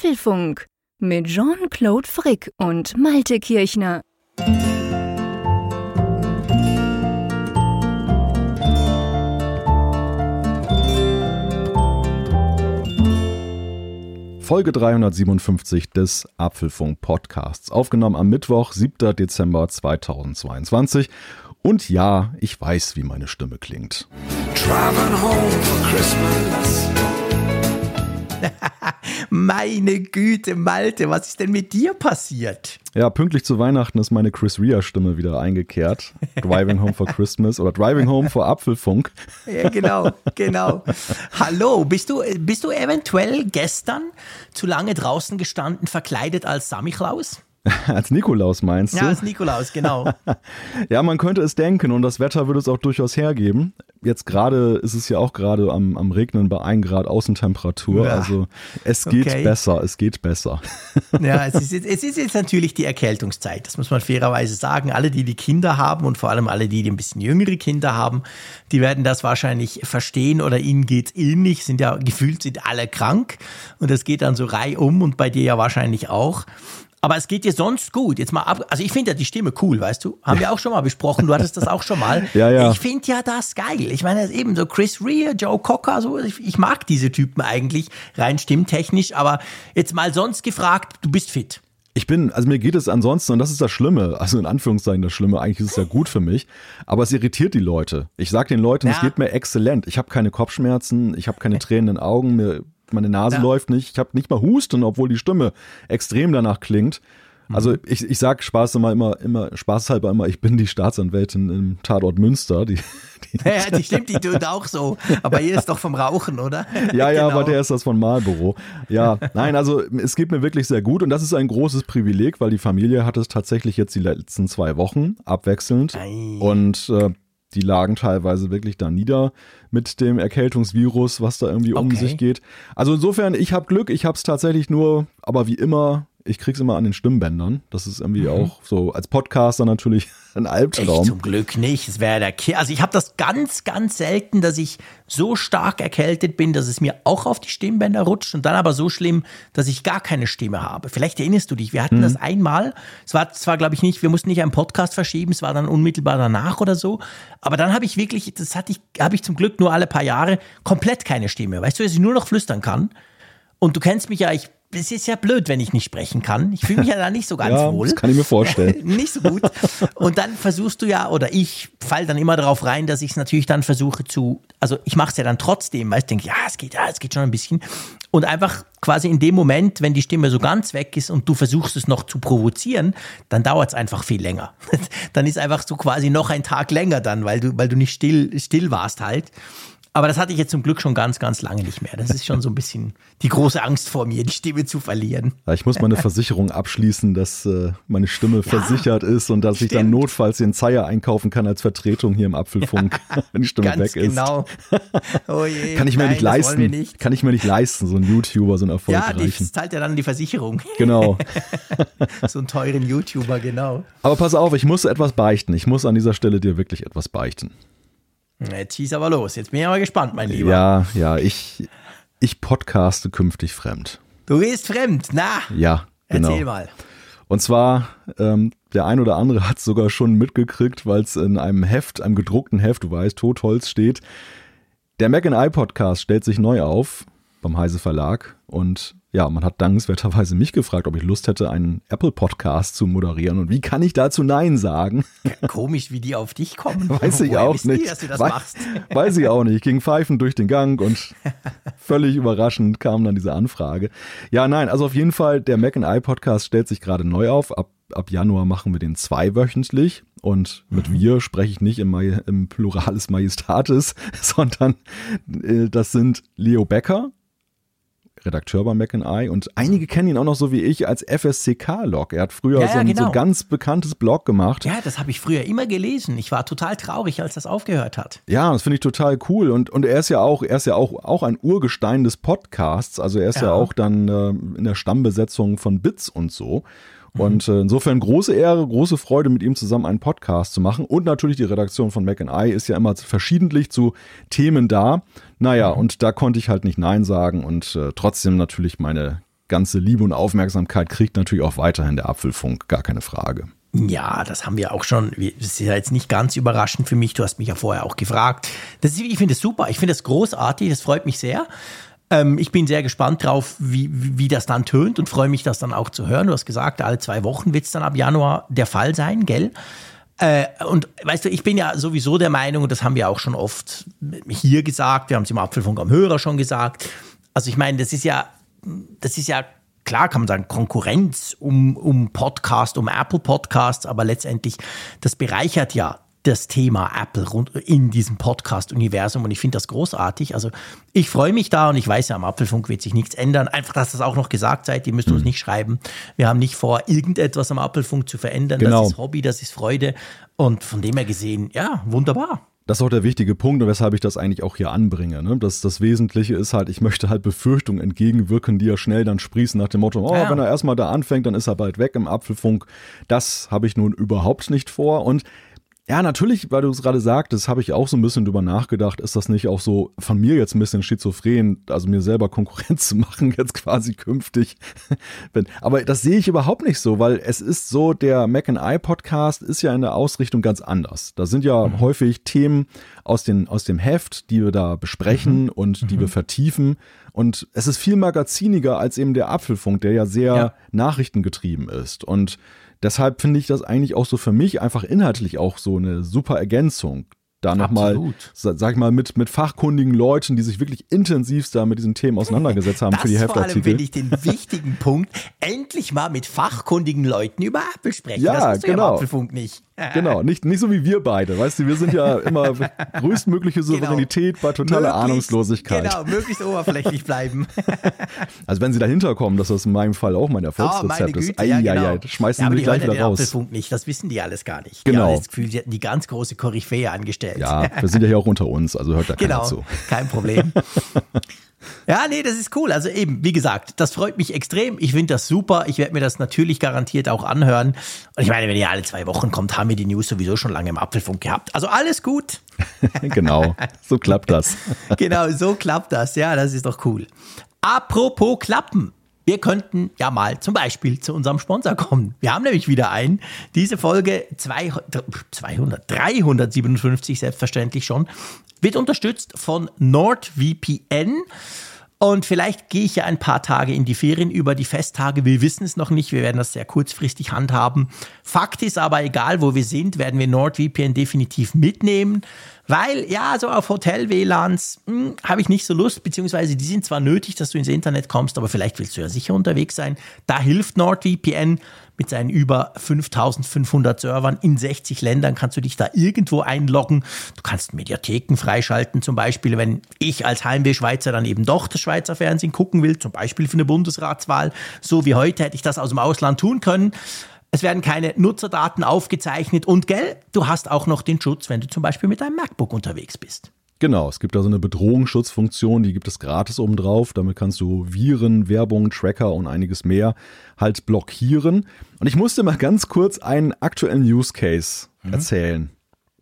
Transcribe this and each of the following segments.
Apfelfunk mit Jean-Claude Frick und Malte Kirchner. Folge 357 des Apfelfunk Podcasts, aufgenommen am Mittwoch, 7. Dezember 2022. Und ja, ich weiß, wie meine Stimme klingt. Driving home for Christmas. Meine Güte, Malte, was ist denn mit dir passiert? Ja, pünktlich zu Weihnachten ist meine Chris Rea Stimme wieder eingekehrt. Driving Home for Christmas oder Driving Home for Apfelfunk. Ja, genau, genau. Hallo, bist du, bist du eventuell gestern zu lange draußen gestanden, verkleidet als Samichlaus? als Nikolaus meinst du? Ja, als Nikolaus, genau. ja, man könnte es denken und das Wetter würde es auch durchaus hergeben. Jetzt gerade ist es ja auch gerade am, am Regnen bei 1 Grad Außentemperatur. Ja. Also es geht okay. besser, es geht besser. ja, es ist, jetzt, es ist jetzt natürlich die Erkältungszeit. Das muss man fairerweise sagen. Alle, die die Kinder haben und vor allem alle, die, die ein bisschen jüngere Kinder haben, die werden das wahrscheinlich verstehen oder ihnen geht's ähnlich. Sind ja gefühlt sind alle krank und das geht dann so reihum und bei dir ja wahrscheinlich auch. Aber es geht dir sonst gut. Jetzt mal ab. Also ich finde ja die Stimme cool, weißt du? Haben wir auch schon mal besprochen. Du hattest das auch schon mal. ja, ja. Ich finde ja das geil. Ich meine, eben so Chris Rea, Joe Cocker, so. Ich, ich mag diese Typen eigentlich rein stimmtechnisch. Aber jetzt mal sonst gefragt, du bist fit. Ich bin, also mir geht es ansonsten, und das ist das Schlimme, also in Anführungszeichen das Schlimme, eigentlich ist es ja gut für mich, aber es irritiert die Leute. Ich sage den Leuten, ja. es geht mir exzellent. Ich habe keine Kopfschmerzen, ich habe keine tränenden Augen, mir meine Nase ja. läuft nicht, ich habe nicht mal Husten, obwohl die Stimme extrem danach klingt. Also mhm. ich, ich sag Spaß immer, immer, immer, spaßhalber immer, ich bin die Staatsanwältin im Tatort Münster. Die, die, ja, die stimmt, die tut auch so. Aber hier ist doch vom Rauchen, oder? Ja, ja, genau. aber der ist das von Marlboro. Ja, nein, also es geht mir wirklich sehr gut und das ist ein großes Privileg, weil die Familie hat es tatsächlich jetzt die letzten zwei Wochen abwechselnd. Ei. Und äh, die lagen teilweise wirklich da nieder mit dem Erkältungsvirus, was da irgendwie okay. um sich geht. Also insofern, ich habe Glück, ich habe es tatsächlich nur, aber wie immer ich krieg's immer an den Stimmbändern. Das ist irgendwie mhm. auch so als Podcaster natürlich ein Albtraum. Ich zum Glück nicht. Es wäre der Ki Also ich habe das ganz, ganz selten, dass ich so stark erkältet bin, dass es mir auch auf die Stimmbänder rutscht und dann aber so schlimm, dass ich gar keine Stimme habe. Vielleicht erinnerst du dich, wir hatten mhm. das einmal. Es war zwar, glaube ich, nicht, wir mussten nicht einen Podcast verschieben, es war dann unmittelbar danach oder so. Aber dann habe ich wirklich, das hatte ich, habe ich zum Glück nur alle paar Jahre komplett keine Stimme. Weißt du, dass ich nur noch flüstern kann. Und du kennst mich ja, ich es ist ja blöd, wenn ich nicht sprechen kann. Ich fühle mich ja da nicht so ganz ja, wohl. Das kann ich mir vorstellen. nicht so gut. Und dann versuchst du ja, oder ich fall dann immer darauf rein, dass ich es natürlich dann versuche zu, also ich mache es ja dann trotzdem, weil ich denke, ja, es geht, ja, es geht schon ein bisschen. Und einfach quasi in dem Moment, wenn die Stimme so ganz weg ist und du versuchst es noch zu provozieren, dann dauert es einfach viel länger. dann ist einfach so quasi noch ein Tag länger dann, weil du, weil du nicht still, still warst halt. Aber das hatte ich jetzt zum Glück schon ganz, ganz lange nicht mehr. Das ist schon so ein bisschen die große Angst vor mir, die Stimme zu verlieren. Ja, ich muss meine Versicherung abschließen, dass äh, meine Stimme ja, versichert ist und dass stimmt. ich dann notfalls den Zeier einkaufen kann als Vertretung hier im Apfelfunk, ja, wenn die Stimme weg ist. Genau. Oh je, kann ich mir nein, nicht leisten. Nicht. Kann ich mir nicht leisten, so ein YouTuber, so ein erfolgreichen. Ja, das zahlt ja dann die Versicherung. Genau. so einen teuren YouTuber, genau. Aber pass auf, ich muss etwas beichten. Ich muss an dieser Stelle dir wirklich etwas beichten. Jetzt schieß aber los. Jetzt bin ich aber gespannt, mein Lieber. Ja, ja, ich, ich podcaste künftig fremd. Du gehst fremd, na? Ja, genau. Erzähl mal. Und zwar, ähm, der ein oder andere hat es sogar schon mitgekriegt, weil es in einem Heft, einem gedruckten Heft, du weißt, Totholz steht. Der Mac and I Podcast stellt sich neu auf beim Heise Verlag und ja, man hat dankenswerterweise mich gefragt, ob ich Lust hätte, einen Apple-Podcast zu moderieren. Und wie kann ich dazu Nein sagen? Komisch, wie die auf dich kommen. Weiß ich auch nicht. Die, dass du das weiß, machst? weiß ich auch nicht. Ich ging pfeifend durch den Gang und völlig überraschend kam dann diese Anfrage. Ja, nein, also auf jeden Fall, der Mac and I Podcast stellt sich gerade neu auf. Ab, ab Januar machen wir den zweiwöchentlich. Und mit mhm. wir spreche ich nicht im, im Plurales Majestatis, sondern äh, das sind Leo Becker, Redakteur bei Mac Eye und einige kennen ihn auch noch so wie ich als FSCK-Log. Er hat früher ja, so, ein, genau. so ganz bekanntes Blog gemacht. Ja, das habe ich früher immer gelesen. Ich war total traurig, als das aufgehört hat. Ja, das finde ich total cool und, und er ist ja auch, er ist ja auch, auch ein Urgestein des Podcasts. Also er ist ja, ja auch dann äh, in der Stammbesetzung von Bits und so. Mhm. Und äh, insofern große Ehre, große Freude, mit ihm zusammen einen Podcast zu machen. Und natürlich die Redaktion von Mac and I ist ja immer verschiedentlich zu Themen da. Naja, mhm. und da konnte ich halt nicht Nein sagen und äh, trotzdem natürlich meine ganze Liebe und Aufmerksamkeit kriegt natürlich auch weiterhin der Apfelfunk, gar keine Frage. Ja, das haben wir auch schon. Das ist ja jetzt nicht ganz überraschend für mich. Du hast mich ja vorher auch gefragt. Das ist, ich finde es super. Ich finde es großartig. Das freut mich sehr. Ähm, ich bin sehr gespannt drauf, wie, wie das dann tönt und freue mich, das dann auch zu hören. Du hast gesagt, alle zwei Wochen wird es dann ab Januar der Fall sein, gell? Äh, und weißt du, ich bin ja sowieso der Meinung, und das haben wir auch schon oft hier gesagt, wir haben es im Apfelfunk am Hörer schon gesagt. Also ich meine, das ist ja, das ist ja klar kann man sagen, Konkurrenz um, um Podcast, um Apple Podcasts, aber letztendlich, das bereichert ja das Thema Apple rund in diesem Podcast-Universum und ich finde das großartig. Also ich freue mich da und ich weiß ja, am Apfelfunk wird sich nichts ändern. Einfach, dass das auch noch gesagt seid, ihr müsst mhm. uns nicht schreiben. Wir haben nicht vor, irgendetwas am Apfelfunk zu verändern. Genau. Das ist Hobby, das ist Freude und von dem her gesehen, ja, wunderbar. Das ist auch der wichtige Punkt und weshalb ich das eigentlich auch hier anbringe. Ne? Das, das Wesentliche ist halt, ich möchte halt Befürchtungen entgegenwirken, die ja schnell dann sprießen nach dem Motto, oh, ja. wenn er erstmal da anfängt, dann ist er bald weg im Apfelfunk. Das habe ich nun überhaupt nicht vor und ja, natürlich, weil du es gerade sagtest, habe ich auch so ein bisschen drüber nachgedacht, ist das nicht auch so von mir jetzt ein bisschen schizophren, also mir selber Konkurrenz zu machen, jetzt quasi künftig. Aber das sehe ich überhaupt nicht so, weil es ist so, der Mac and I Podcast ist ja in der Ausrichtung ganz anders. Da sind ja mhm. häufig Themen aus, den, aus dem Heft, die wir da besprechen mhm. und die mhm. wir vertiefen. Und es ist viel magaziniger als eben der Apfelfunk, der ja sehr ja. nachrichtengetrieben ist. Und Deshalb finde ich das eigentlich auch so für mich einfach inhaltlich auch so eine super Ergänzung da nochmal, sag ich mal, mit, mit fachkundigen Leuten, die sich wirklich intensivst da mit diesen Themen auseinandergesetzt haben das für die Heftartikel. Vor allem finde ich den wichtigen Punkt, endlich mal mit fachkundigen Leuten über Apple sprechen. Ja, genau. Ja Apfelfunk nicht. Genau, nicht, nicht so wie wir beide, weißt du, wir sind ja immer größtmögliche genau. Souveränität genau. bei totaler möglichst, Ahnungslosigkeit. Genau, möglichst oberflächlich bleiben. Also wenn sie dahinter kommen, dass das in meinem Fall auch mein Erfolgsrezept oh, ist, ei, ja, genau. ei, schmeißen ja, sie mich gleich wieder raus. Apfelfunk nicht, das wissen die alles gar nicht. Genau. Die haben das Gefühl, sie hätten die ganz große Koryphäe angestellt. Ja, wir sind ja hier auch unter uns, also hört da keiner genau, zu. kein Problem. Ja, nee, das ist cool. Also eben, wie gesagt, das freut mich extrem. Ich finde das super. Ich werde mir das natürlich garantiert auch anhören. Und ich meine, wenn ihr alle zwei Wochen kommt, haben wir die News sowieso schon lange im Apfelfunk gehabt. Also alles gut. genau, so klappt das. genau, so klappt das. Ja, das ist doch cool. Apropos Klappen. Wir könnten ja mal zum Beispiel zu unserem Sponsor kommen. Wir haben nämlich wieder einen. Diese Folge 200, 200 357 selbstverständlich schon wird unterstützt von NordVPN. Und vielleicht gehe ich ja ein paar Tage in die Ferien über die Festtage. Wir wissen es noch nicht. Wir werden das sehr kurzfristig handhaben. Fakt ist aber, egal wo wir sind, werden wir NordVPN definitiv mitnehmen. Weil, ja, so auf Hotel-WLANs hm, habe ich nicht so Lust, beziehungsweise die sind zwar nötig, dass du ins Internet kommst, aber vielleicht willst du ja sicher unterwegs sein. Da hilft NordVPN mit seinen über 5500 Servern in 60 Ländern kannst du dich da irgendwo einloggen. Du kannst Mediatheken freischalten, zum Beispiel, wenn ich als Heimweh-Schweizer dann eben doch das Schweizer Fernsehen gucken will, zum Beispiel für eine Bundesratswahl. So wie heute hätte ich das aus dem Ausland tun können. Es werden keine Nutzerdaten aufgezeichnet und gell, du hast auch noch den Schutz, wenn du zum Beispiel mit deinem MacBook unterwegs bist. Genau, es gibt da so eine Bedrohungsschutzfunktion, die gibt es gratis obendrauf. Damit kannst du Viren, Werbung, Tracker und einiges mehr halt blockieren. Und ich musste mal ganz kurz einen aktuellen Use Case mhm. erzählen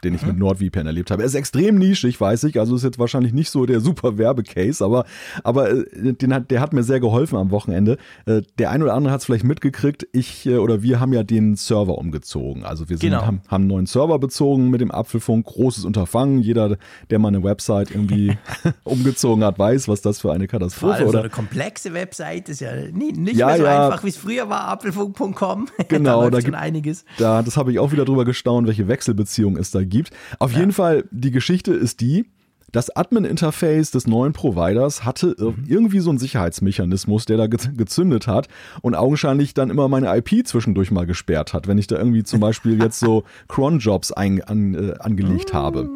den ich mhm. mit NordVPN erlebt habe. Er ist extrem nischig, weiß ich, also ist jetzt wahrscheinlich nicht so der super Werbecase, aber, aber äh, den hat, der hat mir sehr geholfen am Wochenende. Äh, der ein oder andere hat es vielleicht mitgekriegt, ich äh, oder wir haben ja den Server umgezogen. Also wir sind, genau. haben, haben einen neuen Server bezogen mit dem Apfelfunk, großes Unterfangen. Jeder, der mal eine Website irgendwie umgezogen hat, weiß, was das für eine Katastrophe ist. Also oder eine komplexe Website ist ja nie, nicht ja, mehr so ja. einfach, wie es früher war, apfelfunk.com. Genau, da, da gibt einiges. Da, das habe ich auch wieder drüber gestaunt, welche Wechselbeziehung es da gibt. Auf ja. jeden Fall, die Geschichte ist die, das Admin-Interface des neuen Providers hatte mhm. irgendwie so einen Sicherheitsmechanismus, der da gezündet hat und augenscheinlich dann immer meine IP zwischendurch mal gesperrt hat, wenn ich da irgendwie zum Beispiel jetzt so Cron-Jobs an, äh, angelegt habe.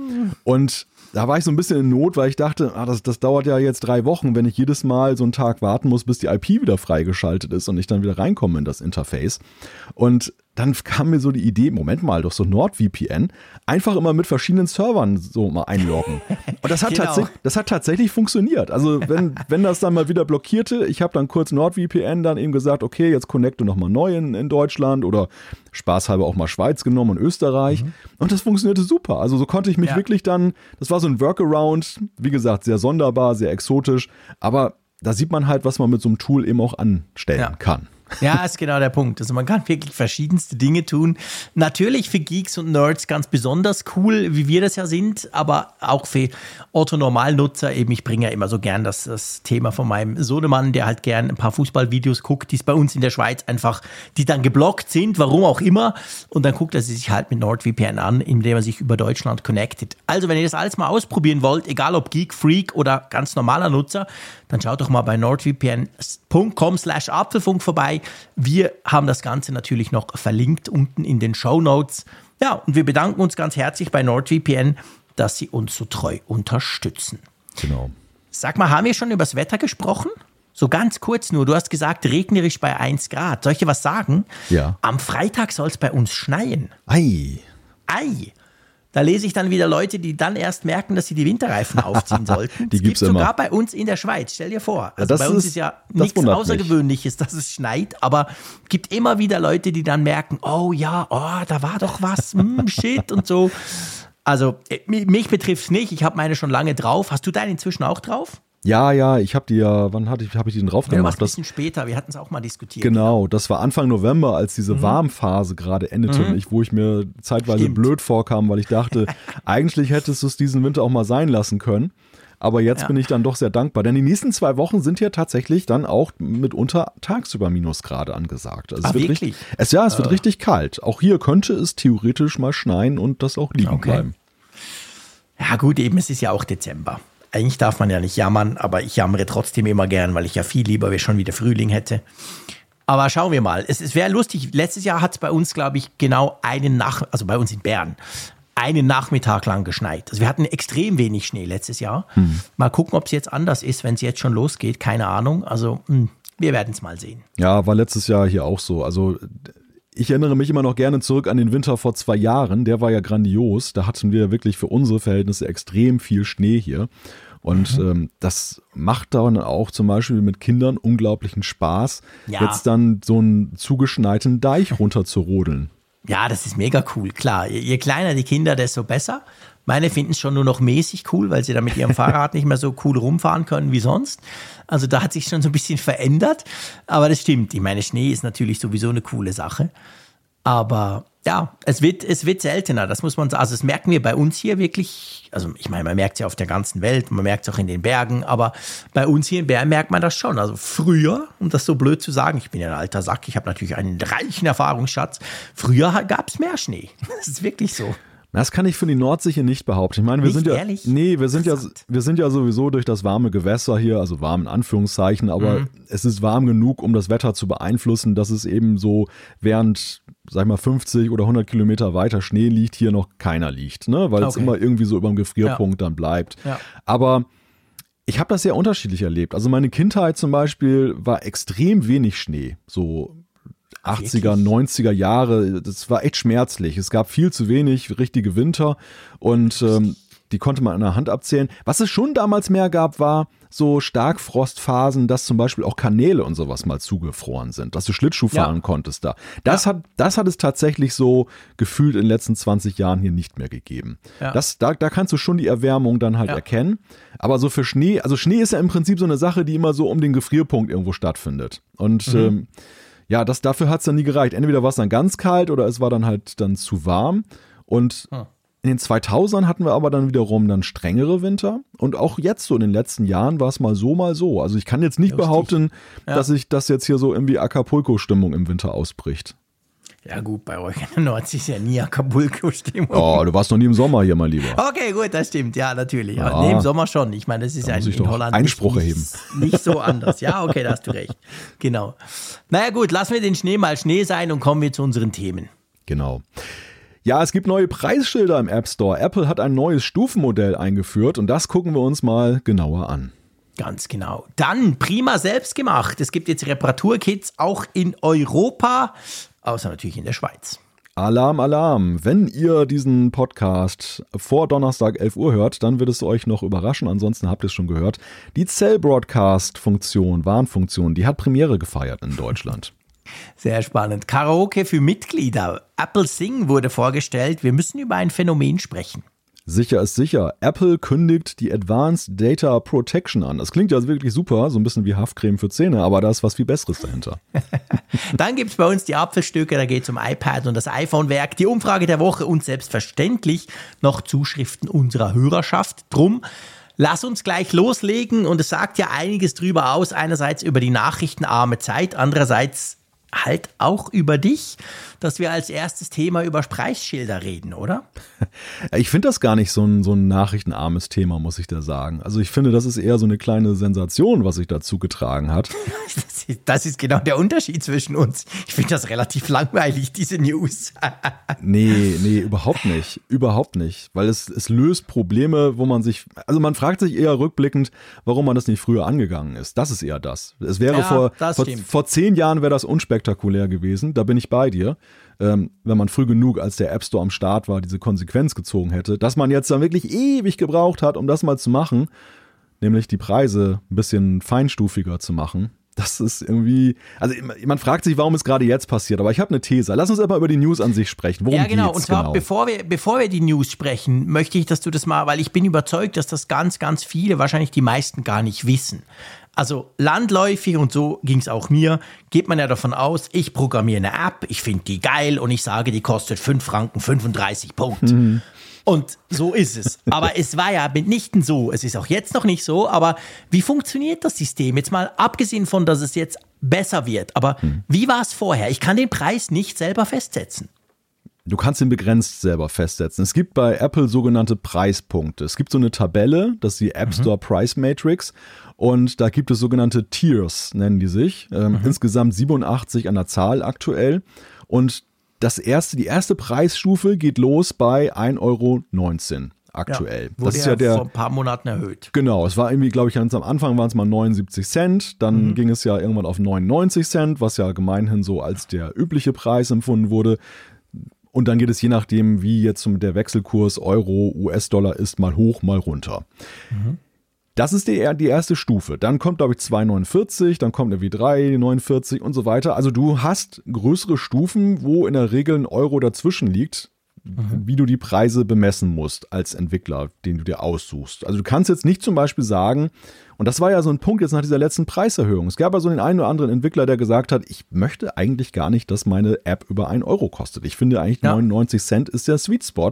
Und da war ich so ein bisschen in Not, weil ich dachte, ah, das, das dauert ja jetzt drei Wochen, wenn ich jedes Mal so einen Tag warten muss, bis die IP wieder freigeschaltet ist und ich dann wieder reinkomme in das Interface. Und dann kam mir so die Idee, Moment mal, doch so NordVPN, einfach immer mit verschiedenen Servern so mal einloggen. Und das hat, genau. tatsächlich, das hat tatsächlich funktioniert. Also wenn, wenn das dann mal wieder blockierte, ich habe dann kurz NordVPN dann eben gesagt, okay, jetzt connecte nochmal neu in, in Deutschland oder spaßhalber auch mal Schweiz genommen und Österreich. Mhm. Und das funktionierte super. Also so konnte ich mich ja. wirklich dann, das war so ein Workaround, wie gesagt, sehr sonderbar, sehr exotisch, aber da sieht man halt, was man mit so einem Tool eben auch anstellen Ja. kann. Ja, ist genau der Punkt. Also man kann wirklich verschiedenste Dinge tun. Natürlich für Geeks und Nerds ganz besonders cool, wie wir das ja sind, aber auch für Otto-Normalnutzer eben. Ich bringe ja immer so gern das, das Thema von meinem Sohnemann, der halt gern ein paar Fußballvideos guckt, die es bei uns in der Schweiz einfach, die dann geblockt sind, warum auch immer. Und dann guckt er sie sich halt mit NordVPN an, indem er sich über Deutschland connectet. Also wenn ihr das alles mal ausprobieren wollt, egal ob Geek, Freak oder ganz normaler Nutzer, dann schaut doch mal bei nordvpn.com slash Apfelfunk vorbei. Wir haben das Ganze natürlich noch verlinkt unten in den Show Notes. Ja, und wir bedanken uns ganz herzlich bei NordVPN, dass sie uns so treu unterstützen. Genau. Sag mal, haben wir schon über das Wetter gesprochen? So ganz kurz nur. Du hast gesagt, regnerisch bei 1 Grad. Soll ich dir was sagen? Ja. Am Freitag soll es bei uns schneien. Ei. Ei. Da lese ich dann wieder Leute, die dann erst merken, dass sie die Winterreifen aufziehen sollten. Die das gibt's gibt's sogar immer. bei uns in der Schweiz. Stell dir vor. Also das bei uns ist- ist ja nichts mich. Außergewöhnliches, dass es schneit, aber gibt immer wieder Leute, die dann merken, oh ja, oh, da war doch was, hm, shit und so. Also äh, mi- mich betrifft es nicht. Ich habe meine schon lange drauf. Hast du deine inzwischen auch drauf? Ja, ja, ich habe die ja, wann hatte ich, habe ich die denn drauf Ja, gemacht? ein Das, bisschen später. Wir hatten es auch mal diskutiert. genau, das war Anfang November, als diese Mhm. Warmphase gerade endete, ich, wo ich mir zeitweise Stimmt. blöd vorkam, weil ich dachte, eigentlich hättest du es diesen Winter auch mal sein lassen können. Aber jetzt Ja. bin ich dann doch sehr dankbar, denn die nächsten zwei Wochen sind ja tatsächlich dann auch mitunter tagsüber Minusgrade angesagt. Also Ah, es wird wirklich? Richtig, es, ja, es wird richtig kalt. Auch hier könnte es theoretisch mal schneien und das auch liegen Okay. bleiben. Ja, gut, eben, es ist ja auch Dezember. Eigentlich darf man ja nicht jammern, aber ich jammere trotzdem immer gern, weil ich ja viel lieber, schon wieder Frühling hätte. Aber schauen wir mal. Es, es wäre lustig. Letztes Jahr hat es bei uns, glaube ich, genau einen Nach, also bei uns in Bern, einen Nachmittag lang geschneit. Also wir hatten extrem wenig Schnee letztes Jahr. Mal gucken, ob es jetzt anders ist, wenn es jetzt schon losgeht. Keine Ahnung. Also hm, wir werden es mal sehen. Ja, war letztes Jahr hier auch so. Also ich erinnere mich immer noch gerne zurück an den Winter vor zwei Jahren. Der war ja grandios. Da hatten wir wirklich für unsere Verhältnisse extrem viel Schnee hier. Und Mhm. ähm, das macht dann auch zum Beispiel mit Kindern unglaublichen Spaß, Ja. jetzt dann so einen zugeschneiten Deich runter zu rodeln. Ja, das ist mega cool, klar. Je, je kleiner die Kinder, desto besser. Meine finden es schon nur noch mäßig cool, weil sie da mit ihrem Fahrrad nicht mehr so cool rumfahren können wie sonst. Also da hat sich schon so ein bisschen verändert. Aber das stimmt. Ich meine, Schnee ist natürlich sowieso eine coole Sache. Aber ja, es wird, es wird seltener, das muss man sagen. Also das merken wir bei uns hier wirklich, also ich meine, man merkt es ja auf der ganzen Welt, man merkt es auch in den Bergen, aber bei uns hier in Bern merkt man das schon. Also früher, um das so blöd zu sagen, ich bin ja ein alter Sack, ich habe natürlich einen reichen Erfahrungsschatz, früher gab es mehr Schnee. Das ist wirklich so. Das kann ich für die Nordsee hier nicht behaupten. Ich meine, wir Nicht sind ja, ehrlich? nee, wir sind ja, wir sind ja sowieso durch das warme Gewässer hier, also warm in Anführungszeichen, aber Mhm. es ist warm genug, um das Wetter zu beeinflussen, dass es eben so während, sag ich mal, 50 oder 100 Kilometer weiter Schnee liegt, hier noch keiner liegt, ne? Weil es Okay. immer irgendwie so über dem Gefrierpunkt dann bleibt. Ja. Aber ich habe das sehr unterschiedlich erlebt. Also meine Kindheit zum Beispiel war extrem wenig Schnee, so 80er, 90er Jahre, das war echt schmerzlich. Es gab viel zu wenig richtige Winter und ähm, die konnte man an der Hand abzählen. Was es schon damals mehr gab, war so Starkfrostphasen, dass zum Beispiel auch Kanäle und sowas mal zugefroren sind, dass du Schlittschuh Ja. fahren konntest da. Das, hat, das hat es tatsächlich so gefühlt in den letzten 20 Jahren hier nicht mehr gegeben. Ja. Das, da, da kannst du schon die Erwärmung dann halt Ja. erkennen. Aber so für Schnee, also Schnee ist ja im Prinzip so eine Sache, die immer so um den Gefrierpunkt irgendwo stattfindet. Und Mhm. ähm, ja, das, dafür hat es dann nie gereicht. Entweder war es dann ganz kalt oder es war dann halt dann zu warm. Und Hm. in den 2000ern hatten wir aber dann wiederum dann strengere Winter. Und auch jetzt so in den letzten Jahren war es mal so, mal so. Also ich kann jetzt nicht Lustig. behaupten, Ja. dass ich das jetzt hier so irgendwie Acapulco-Stimmung im Winter ausbricht. Ja gut, bei euch in der Nordsee ist ja nie Acapulco-Stimmung. Oh, du warst noch nie im Sommer hier, mein Lieber. Okay, gut, das stimmt. Ja, natürlich. Ja. Aber nee, im Sommer schon. Ich meine, das ist ja muss in, Holland Einspruch nicht, erheben. nicht, nicht so anders. Ja, okay, da hast du recht. Genau. Naja gut, lassen wir den Schnee mal Schnee sein und kommen wir zu unseren Themen. Genau. Ja, es gibt neue Preisschilder im App Store. Apple hat ein neues Stufenmodell eingeführt und das gucken wir uns mal genauer an. Ganz genau. Dann prima selbst gemacht. Es gibt jetzt Reparaturkits auch in Europa, außer natürlich in der Schweiz. Alarm, Alarm. Wenn ihr diesen Podcast vor Donnerstag 11 Uhr hört, dann wird es euch noch überraschen. Ansonsten habt ihr es schon gehört. Die Cell-Broadcast-Funktion, Warnfunktion, die hat Premiere gefeiert in Deutschland. Sehr spannend. Karaoke für Mitglieder. Apple Sing wurde vorgestellt. Wir müssen über ein Phänomen sprechen. Sicher ist sicher. Apple kündigt die Advanced Data Protection an. Das klingt ja wirklich super, so ein bisschen wie Haftcreme für Zähne, aber da ist was viel Besseres dahinter. Dann gibt es bei uns die Apfelstücke, da geht es um iPad und das iPhone-Werk, die Umfrage der Woche und selbstverständlich noch Zuschriften unserer Hörerschaft. Drum Lass uns gleich loslegen und es sagt ja einiges drüber aus. Einerseits über die nachrichtenarme Zeit, andererseits halt auch über dich, dass wir als erstes Thema über Preisschilder reden, oder? Ich finde das gar nicht so ein, so ein nachrichtenarmes Thema, muss ich da sagen. Also ich finde, das ist eher so eine kleine Sensation, was sich dazu getragen hat. Das ist, das ist genau der Unterschied zwischen uns. Ich finde das relativ langweilig, diese News. nee, nee, überhaupt nicht. Überhaupt nicht. Weil es, es löst Probleme, wo man sich, also man fragt sich eher rückblickend, warum man das nicht früher angegangen ist. Das ist eher das. Es wäre ja, vor, vor, vor zehn Jahren wäre das unspektakulär gewesen. Da bin ich bei dir ähm, wenn man früh genug, als der App Store am Start war, diese Konsequenz gezogen hätte, dass man jetzt dann wirklich ewig gebraucht hat, um das mal zu machen, nämlich die Preise ein bisschen feinstufiger zu machen. Das ist irgendwie, also man fragt sich, warum es gerade jetzt passiert, aber ich habe eine These. Lass uns aber über die News an sich sprechen. Worum ja, genau. Und zwar, genau? bevor wir, bevor wir die News sprechen, möchte ich, dass du das mal, weil ich bin überzeugt, dass das ganz, ganz viele, wahrscheinlich die meisten gar nicht wissen. Also landläufig und so ging es auch mir, geht man ja davon aus, ich programmiere eine App, ich finde die geil und ich sage, die kostet 5 Franken 35 Punkt. Mhm. Und so ist es. Aber es war ja mitnichten so. Es ist auch jetzt noch nicht so. Aber wie funktioniert das System? Jetzt mal abgesehen von, dass es jetzt besser wird. Aber mhm. wie war es vorher? Ich kann den Preis nicht selber festsetzen. Du kannst ihn begrenzt selber festsetzen. Es gibt bei Apple sogenannte Preispunkte. Es gibt so eine Tabelle, das ist die App Store mhm. Price Matrix. Und da gibt es sogenannte Tiers, nennen die sich. Ähm, mhm. Insgesamt 87 an der Zahl aktuell. Und das erste, die erste Preisstufe geht los bei 1,19 Euro aktuell. Ja, wurde das ist ja der, vor ein paar Monaten erhöht. Genau, es war irgendwie, glaube ich, ganz am Anfang waren es mal 79 Cent, dann mhm. ging es ja irgendwann auf 99 Cent, was ja gemeinhin so als der übliche Preis empfunden wurde. Und dann geht es je nachdem, wie jetzt der Wechselkurs Euro, US-Dollar ist, mal hoch, mal runter. Mhm. Das ist die, die erste Stufe. Dann kommt, glaube ich, 2,49, dann kommt irgendwie 3,49 und so weiter. Also du hast größere Stufen, wo in der Regel ein Euro dazwischen liegt, mhm. wie du die Preise bemessen musst als Entwickler, den du dir aussuchst. Also du kannst jetzt nicht zum Beispiel sagen, und das war ja so ein Punkt jetzt nach dieser letzten Preiserhöhung. Es gab also den einen oder anderen Entwickler, der gesagt hat, ich möchte eigentlich gar nicht, dass meine App über einen Euro kostet. Ich finde eigentlich ja. 99 Cent ist der Sweet Spot.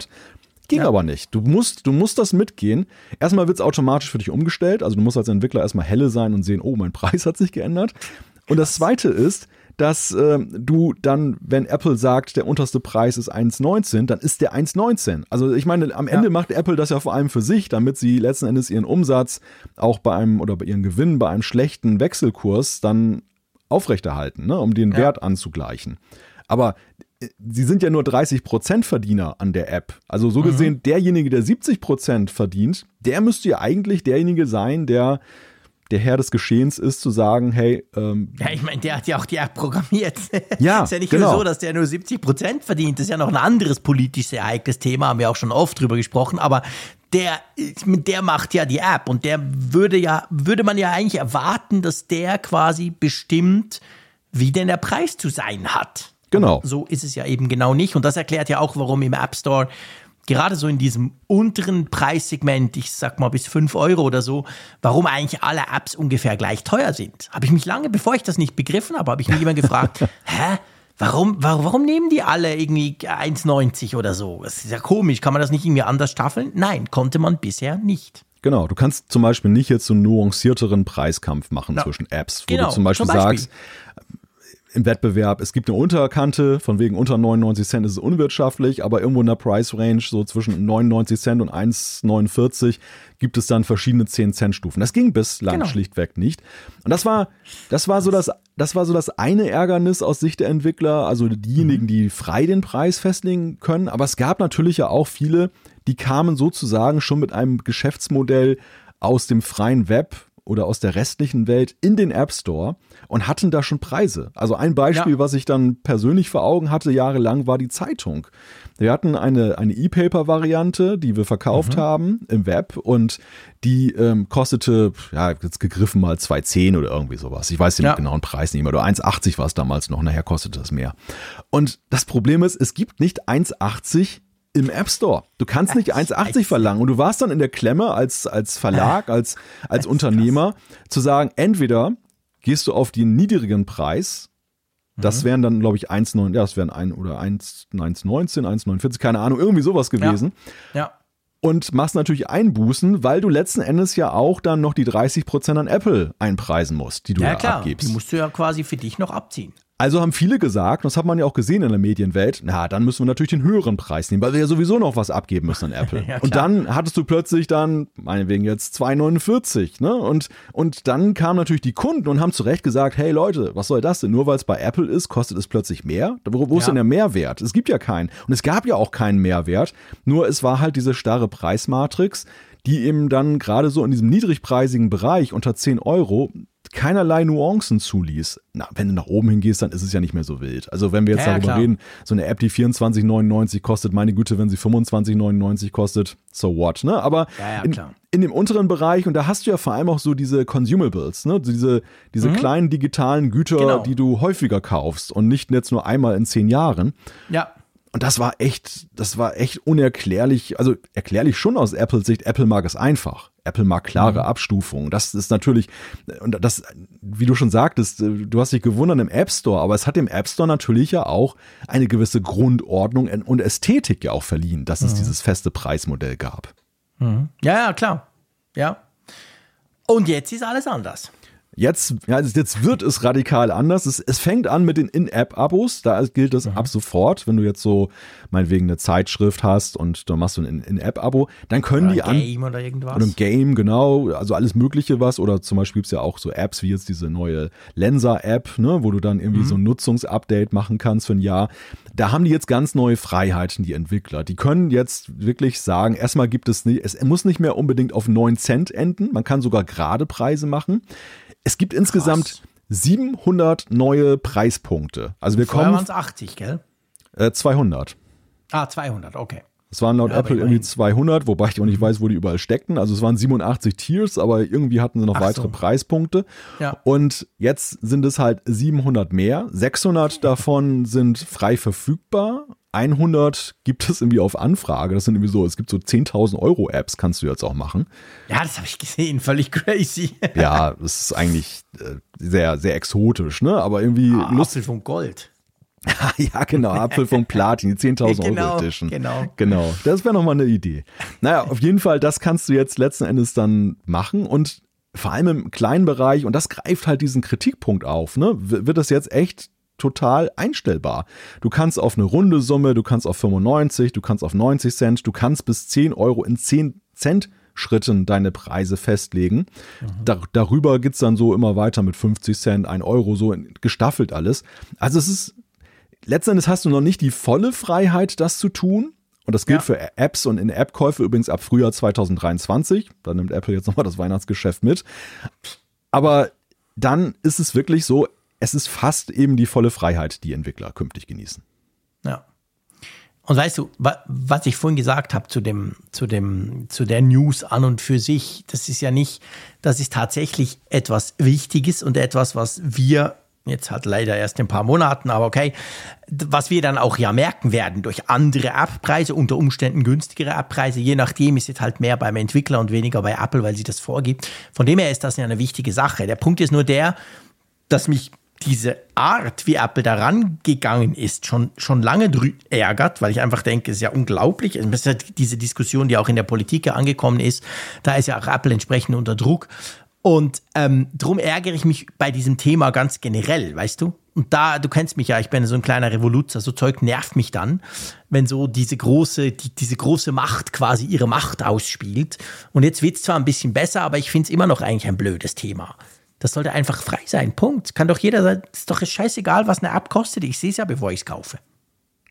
Ging ja. aber nicht. Du musst, du musst das mitgehen. Erstmal wird es automatisch für dich umgestellt. Also du musst als Entwickler erstmal helle sein und sehen, oh, mein Preis hat sich geändert. Und das zweite ist, dass äh, du dann, wenn Apple sagt, der unterste Preis ist 1,19, dann ist der 1,19. Also ich meine, am Ende ja. macht Apple das ja vor allem für sich, damit sie letzten Endes ihren Umsatz auch bei einem oder bei ihren Gewinn bei einem schlechten Wechselkurs dann aufrechterhalten, ne, um den ja. Wert anzugleichen. Aber äh, sie sind ja nur 30% Verdiener an der App. Also so mhm. gesehen, mhm. derjenige, der 70% verdient, der müsste ja eigentlich derjenige sein, der der Herr des Geschehens ist, zu sagen, hey. Ähm, ja, ich meine, der hat ja auch die App programmiert. Ja, ist ja nicht genau. nur so, dass der nur 70 Prozent verdient. Das ist ja noch ein anderes politisch sehr heikles Thema, haben wir auch schon oft drüber gesprochen. Aber der, der macht ja die App und der würde ja, würde man ja eigentlich erwarten, dass der quasi bestimmt, wie denn der Preis zu sein hat. Genau. so ist es ja eben genau nicht. Und das erklärt ja auch, warum im App Store gerade so in diesem unteren Preissegment, ich sag mal bis 5 Euro oder so, warum eigentlich alle Apps ungefähr gleich teuer sind. Habe ich mich lange, bevor ich das nicht begriffen habe, habe ich mich immer gefragt, hä? Warum, warum, warum nehmen die alle irgendwie 1,90 oder so? Das ist ja komisch. Kann man das nicht irgendwie anders staffeln? Nein, konnte man bisher nicht. Genau, du kannst zum Beispiel nicht jetzt so einen nuancierteren Preiskampf machen ja. zwischen Apps, wo genau, du zum Beispiel, zum Beispiel sagst, im Wettbewerb, es gibt eine Unterkante, von wegen unter 99 Cent ist es unwirtschaftlich, aber irgendwo in der Price Range, so zwischen 99 Cent und 1,49, gibt es dann verschiedene 10 Cent Stufen. Das ging bislang genau. schlichtweg nicht. Und das war, das war so das, das war so das eine Ärgernis aus Sicht der Entwickler, also diejenigen, mhm. die frei den Preis festlegen können. Aber es gab natürlich ja auch viele, die kamen sozusagen schon mit einem Geschäftsmodell aus dem freien Web oder aus der restlichen Welt in den App Store und hatten da schon Preise. Also ein Beispiel, ja. was ich dann persönlich vor Augen hatte, jahrelang, war die Zeitung. Wir hatten eine, eine E-Paper-Variante, die wir verkauft mhm. haben im Web und die ähm, kostete, ja, jetzt gegriffen mal 2,10 oder irgendwie sowas. Ich weiß den ja. genauen Preis nicht mehr. Oder 1,80 war es damals noch, nachher kostete das mehr. Und das Problem ist, es gibt nicht 1,80 im App Store. Du kannst nicht 1,80 verlangen. Und du warst dann in der Klemme als, als Verlag, als, als Unternehmer, zu sagen, entweder gehst du auf den niedrigen Preis, das mhm. wären dann, glaube ich, 1,9, ja, das wären ein oder 1,19, 1,49, keine Ahnung, irgendwie sowas gewesen. Ja. ja und machst natürlich Einbußen, weil du letzten Endes ja auch dann noch die 30% an Apple einpreisen musst, die du ja, da klar. abgibst. Die musst du ja quasi für dich noch abziehen. Also haben viele gesagt, das hat man ja auch gesehen in der Medienwelt, na, dann müssen wir natürlich den höheren Preis nehmen, weil wir ja sowieso noch was abgeben müssen an Apple. ja, und dann hattest du plötzlich dann, meinetwegen jetzt 2,49, ne? Und, und dann kamen natürlich die Kunden und haben zu Recht gesagt, hey Leute, was soll das denn? Nur weil es bei Apple ist, kostet es plötzlich mehr? Wo, wo ist ja. denn der Mehrwert? Es gibt ja keinen. Und es gab ja auch keinen Mehrwert, nur es war halt diese starre Preismatrix, die eben dann gerade so in diesem niedrigpreisigen Bereich unter 10 Euro keinerlei Nuancen zuließ. Na, wenn du nach oben hingehst, dann ist es ja nicht mehr so wild. Also wenn wir jetzt ja, darüber klar. reden, so eine App, die 24,99 kostet, meine Güte, wenn sie 25,99 kostet, so what, ne? Aber ja, in, in, dem unteren Bereich, und da hast du ja vor allem auch so diese Consumables, ne? Diese, diese mhm. kleinen digitalen Güter, genau. die du häufiger kaufst und nicht jetzt nur einmal in zehn Jahren. Ja. Und das war echt, das war echt unerklärlich. Also erklärlich schon aus Apples Sicht. Apple mag es einfach. Apple mag klare mhm. Abstufungen. Das ist natürlich, und das, wie du schon sagtest, du hast dich gewundert im App Store, aber es hat dem App Store natürlich ja auch eine gewisse Grundordnung und Ästhetik ja auch verliehen, dass es mhm. dieses feste Preismodell gab. Mhm. Ja, ja, klar. Ja. Und jetzt ist alles anders. Jetzt, ja, jetzt wird es radikal anders. Es, es fängt an mit den In-App-Abos. Da gilt das mhm. ab sofort. Wenn du jetzt so meinetwegen eine Zeitschrift hast und dann machst du ein In-App-Abo, dann können oder die an. Game oder irgendwas. Oder ein Game, genau. Also alles Mögliche was. Oder zum Beispiel gibt es ja auch so Apps wie jetzt diese neue Lensa-App, ne, wo du dann irgendwie mhm. so ein Nutzungsupdate machen kannst für ein Jahr. Da haben die jetzt ganz neue Freiheiten, die Entwickler. Die können jetzt wirklich sagen, erstmal gibt es nicht, es muss nicht mehr unbedingt auf 9 Cent enden. Man kann sogar gerade Preise machen. Es gibt insgesamt 700 neue Preispunkte. Also wir Vorher kommen. waren es 80, gell? Äh, 200. Ah, 200, okay. Es waren laut ja, Apple irgendwie 200, wobei ich auch nicht weiß, wo die überall steckten. Also es waren 87 Tiers, aber irgendwie hatten sie noch Ach weitere so. Preispunkte. Ja. Und jetzt sind es halt 700 mehr. 600 davon sind frei verfügbar 100 gibt es irgendwie auf Anfrage. Das sind irgendwie so, es gibt so 10.000 Euro Apps, kannst du jetzt auch machen. Ja, das habe ich gesehen, völlig crazy. ja, das ist eigentlich äh, sehr, sehr exotisch, ne? Aber irgendwie. Ah, Apfel von Gold. ja, genau, Apfel von Platin, die 10.000 genau, Euro Edition. Genau. Genau, das wäre nochmal eine Idee. Naja, auf jeden Fall, das kannst du jetzt letzten Endes dann machen und vor allem im kleinen Bereich, und das greift halt diesen Kritikpunkt auf, ne? Wird das jetzt echt total einstellbar. Du kannst auf eine runde Summe, du kannst auf 95, du kannst auf 90 Cent, du kannst bis 10 Euro in 10 Cent Schritten deine Preise festlegen. Mhm. Da, darüber geht es dann so immer weiter mit 50 Cent, 1 Euro, so gestaffelt alles. Also es ist, letztendlich hast du noch nicht die volle Freiheit, das zu tun. Und das gilt ja. für Apps und in App-Käufe übrigens ab Frühjahr 2023. Da nimmt Apple jetzt nochmal das Weihnachtsgeschäft mit. Aber dann ist es wirklich so, es ist fast eben die volle Freiheit, die Entwickler künftig genießen. Ja. Und weißt du, was ich vorhin gesagt habe zu dem, zu dem, zu der News an und für sich, das ist ja nicht, das ist tatsächlich etwas Wichtiges und etwas, was wir jetzt halt leider erst in ein paar Monaten, aber okay, was wir dann auch ja merken werden durch andere App-Preise, unter Umständen günstigere App-Preise, je nachdem ist jetzt halt mehr beim Entwickler und weniger bei Apple, weil sie das vorgibt. Von dem her ist das ja eine wichtige Sache. Der Punkt ist nur der, dass mich diese Art, wie Apple daran gegangen ist, schon, schon lange ärgert, weil ich einfach denke, es ist ja unglaublich. Es ist ja diese Diskussion, die auch in der Politik angekommen ist, da ist ja auch Apple entsprechend unter Druck. Und ähm, darum ärgere ich mich bei diesem Thema ganz generell, weißt du? Und da, du kennst mich ja, ich bin so ein kleiner Revoluzer, so Zeug nervt mich dann, wenn so diese große, die, diese große Macht quasi ihre Macht ausspielt. Und jetzt wird es zwar ein bisschen besser, aber ich finde es immer noch eigentlich ein blödes Thema. Das sollte einfach frei sein. Punkt. Kann doch jeder sagen, ist doch scheißegal, was eine App kostet. Ich sehe es ja, bevor ich es kaufe.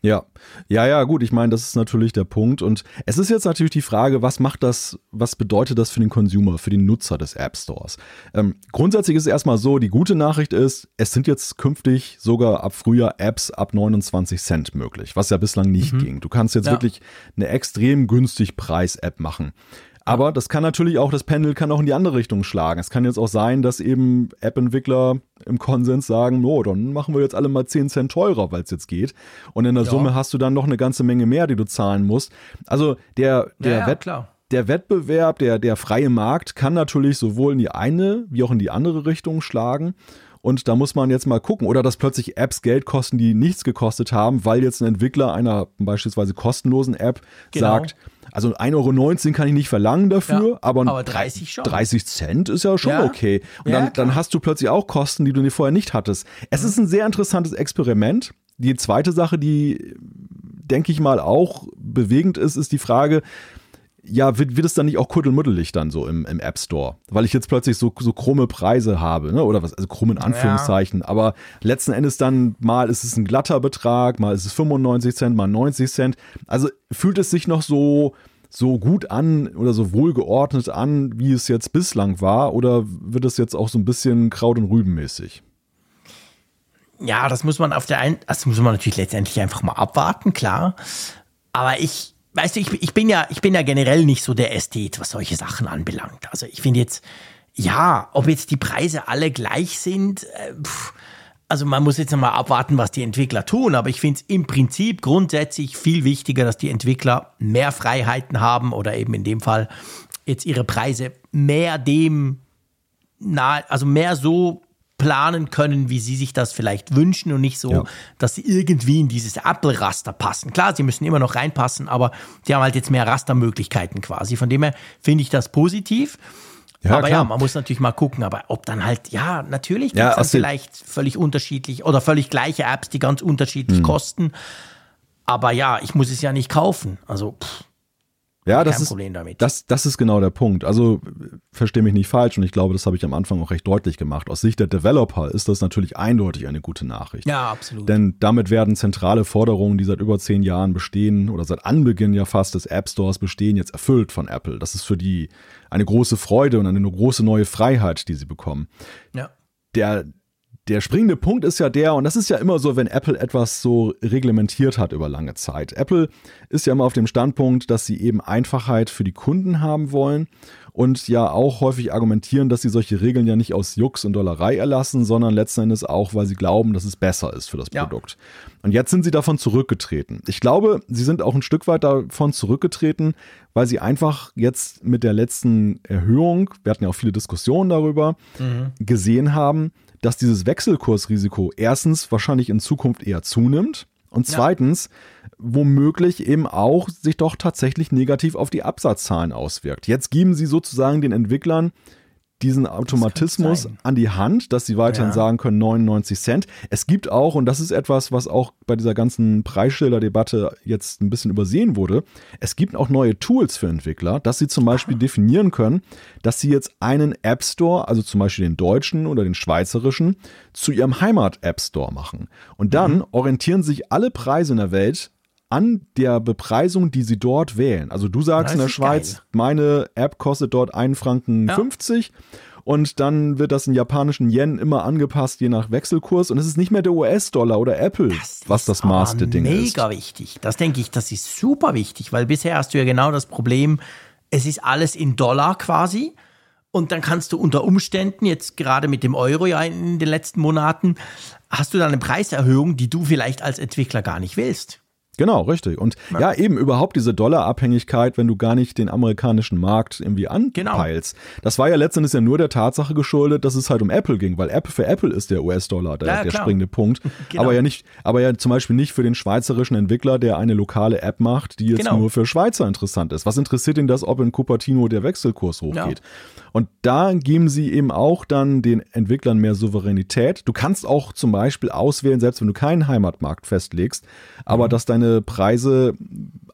Ja, ja, ja, gut. Ich meine, das ist natürlich der Punkt. Und es ist jetzt natürlich die Frage, was macht das, was bedeutet das für den Consumer, für den Nutzer des App Stores? Ähm, grundsätzlich ist es erstmal so, die gute Nachricht ist, es sind jetzt künftig sogar ab Frühjahr Apps ab 29 Cent möglich, was ja bislang nicht mhm. ging. Du kannst jetzt ja. wirklich eine extrem günstig Preis-App machen. Aber das kann natürlich auch, das Pendel kann auch in die andere Richtung schlagen. Es kann jetzt auch sein, dass eben App-Entwickler im Konsens sagen, oh, dann machen wir jetzt alle mal 10 Cent teurer, weil es jetzt geht. Und in der ja. Summe hast du dann noch eine ganze Menge mehr, die du zahlen musst. Also der, der, ja, Wett, klar. der Wettbewerb, der, der freie Markt kann natürlich sowohl in die eine wie auch in die andere Richtung schlagen. Und da muss man jetzt mal gucken. Oder dass plötzlich Apps Geld kosten, die nichts gekostet haben, weil jetzt ein Entwickler einer beispielsweise kostenlosen App genau. sagt, also 1,19 Euro kann ich nicht verlangen dafür, ja, aber, aber 30, schon. 30 Cent ist ja schon ja. okay. Und ja, dann, dann, hast du plötzlich auch Kosten, die du vorher nicht hattest. Es mhm. ist ein sehr interessantes Experiment. Die zweite Sache, die, denke ich mal, auch bewegend ist, ist die Frage, ja, wird, wird es dann nicht auch kuddelmuddelig dann so im, im App Store? Weil ich jetzt plötzlich so, so krumme Preise habe, ne? Oder was, also krumm in Anführungszeichen. Ja. Aber letzten Endes dann mal ist es ein glatter Betrag, mal ist es 95 Cent, mal 90 Cent. Also fühlt es sich noch so, so gut an oder so wohlgeordnet an, wie es jetzt bislang war? Oder wird es jetzt auch so ein bisschen Kraut- und Rübenmäßig? Ja, das muss man auf der einen, das muss man natürlich letztendlich einfach mal abwarten, klar. Aber ich, weißt du, ich, ich, bin ja, ich bin ja generell nicht so der Ästhet, was solche Sachen anbelangt. Also ich finde jetzt, ja, ob jetzt die Preise alle gleich sind, äh, pff, also man muss jetzt nochmal abwarten, was die Entwickler tun, aber ich finde es im Prinzip grundsätzlich viel wichtiger, dass die Entwickler mehr Freiheiten haben oder eben in dem Fall jetzt ihre Preise mehr dem nahe, also mehr so planen können, wie sie sich das vielleicht wünschen und nicht so, ja. dass sie irgendwie in dieses Apple-Raster passen. Klar, sie müssen immer noch reinpassen, aber sie haben halt jetzt mehr Rastermöglichkeiten quasi. Von dem her finde ich das positiv. Ja, aber klar. ja, man muss natürlich mal gucken, aber ob dann halt, ja, natürlich gibt es ja, dann vielleicht völlig unterschiedlich oder völlig gleiche Apps, die ganz unterschiedlich mhm. kosten. Aber ja, ich muss es ja nicht kaufen. Also, pff, ja, das ist, Das, das ist genau der Punkt. Also verstehe mich nicht falsch und ich glaube, das habe ich am Anfang auch recht deutlich gemacht. Aus Sicht der Developer ist das natürlich eindeutig eine gute Nachricht. Ja, absolut. Denn damit werden zentrale Forderungen, die seit über zehn Jahren bestehen oder seit Anbeginn ja fast des App Stores bestehen, jetzt erfüllt von Apple. Das ist für die eine große Freude und eine große neue Freiheit, die sie bekommen. Ja. Der, der springende Punkt ist ja der, und das ist ja immer so, wenn Apple etwas so reglementiert hat über lange Zeit. Apple ist ja immer auf dem Standpunkt, dass sie eben Einfachheit für die Kunden haben wollen und ja auch häufig argumentieren, dass sie solche Regeln ja nicht aus Jux und Dollerei erlassen, sondern letzten Endes auch, weil sie glauben, dass es besser ist für das ja. Produkt. Und jetzt sind sie davon zurückgetreten. Ich glaube, sie sind auch ein Stück weit davon zurückgetreten, weil sie einfach jetzt mit der letzten Erhöhung, wir hatten ja auch viele Diskussionen darüber, mhm. gesehen haben, dass dieses Wechselkursrisiko erstens wahrscheinlich in Zukunft eher zunimmt und zweitens ja. womöglich eben auch sich doch tatsächlich negativ auf die Absatzzahlen auswirkt. Jetzt geben sie sozusagen den Entwicklern diesen Automatismus an die Hand, dass sie weiterhin ja. sagen können 99 Cent. Es gibt auch, und das ist etwas, was auch bei dieser ganzen Preisschilder-Debatte jetzt ein bisschen übersehen wurde, es gibt auch neue Tools für Entwickler, dass sie zum Beispiel Aha. definieren können, dass sie jetzt einen App Store, also zum Beispiel den deutschen oder den schweizerischen, zu ihrem Heimat-App Store machen. Und dann mhm. orientieren sich alle Preise in der Welt an der Bepreisung, die sie dort wählen. Also du sagst in der Schweiz, geil. meine App kostet dort 1 Franken ja. 50 und dann wird das in japanischen Yen immer angepasst, je nach Wechselkurs und es ist nicht mehr der US-Dollar oder Apple, das was das Maß der Dinge ist. Mega wichtig. Das denke ich, das ist super wichtig, weil bisher hast du ja genau das Problem, es ist alles in Dollar quasi. Und dann kannst du unter Umständen, jetzt gerade mit dem Euro ja in den letzten Monaten, hast du dann eine Preiserhöhung, die du vielleicht als Entwickler gar nicht willst. Genau, richtig. Und ja. ja, eben überhaupt diese Dollarabhängigkeit, wenn du gar nicht den amerikanischen Markt irgendwie anpeilst. Genau. Das war ja letztendlich ja nur der Tatsache geschuldet, dass es halt um Apple ging, weil Apple für Apple ist der US-Dollar der, ja, der springende Punkt. genau. Aber ja nicht, aber ja zum Beispiel nicht für den schweizerischen Entwickler, der eine lokale App macht, die jetzt genau. nur für Schweizer interessant ist. Was interessiert ihn das, ob in Cupertino der Wechselkurs hochgeht? Ja. Und da geben sie eben auch dann den Entwicklern mehr Souveränität. Du kannst auch zum Beispiel auswählen, selbst wenn du keinen Heimatmarkt festlegst, aber mhm. dass deine Preise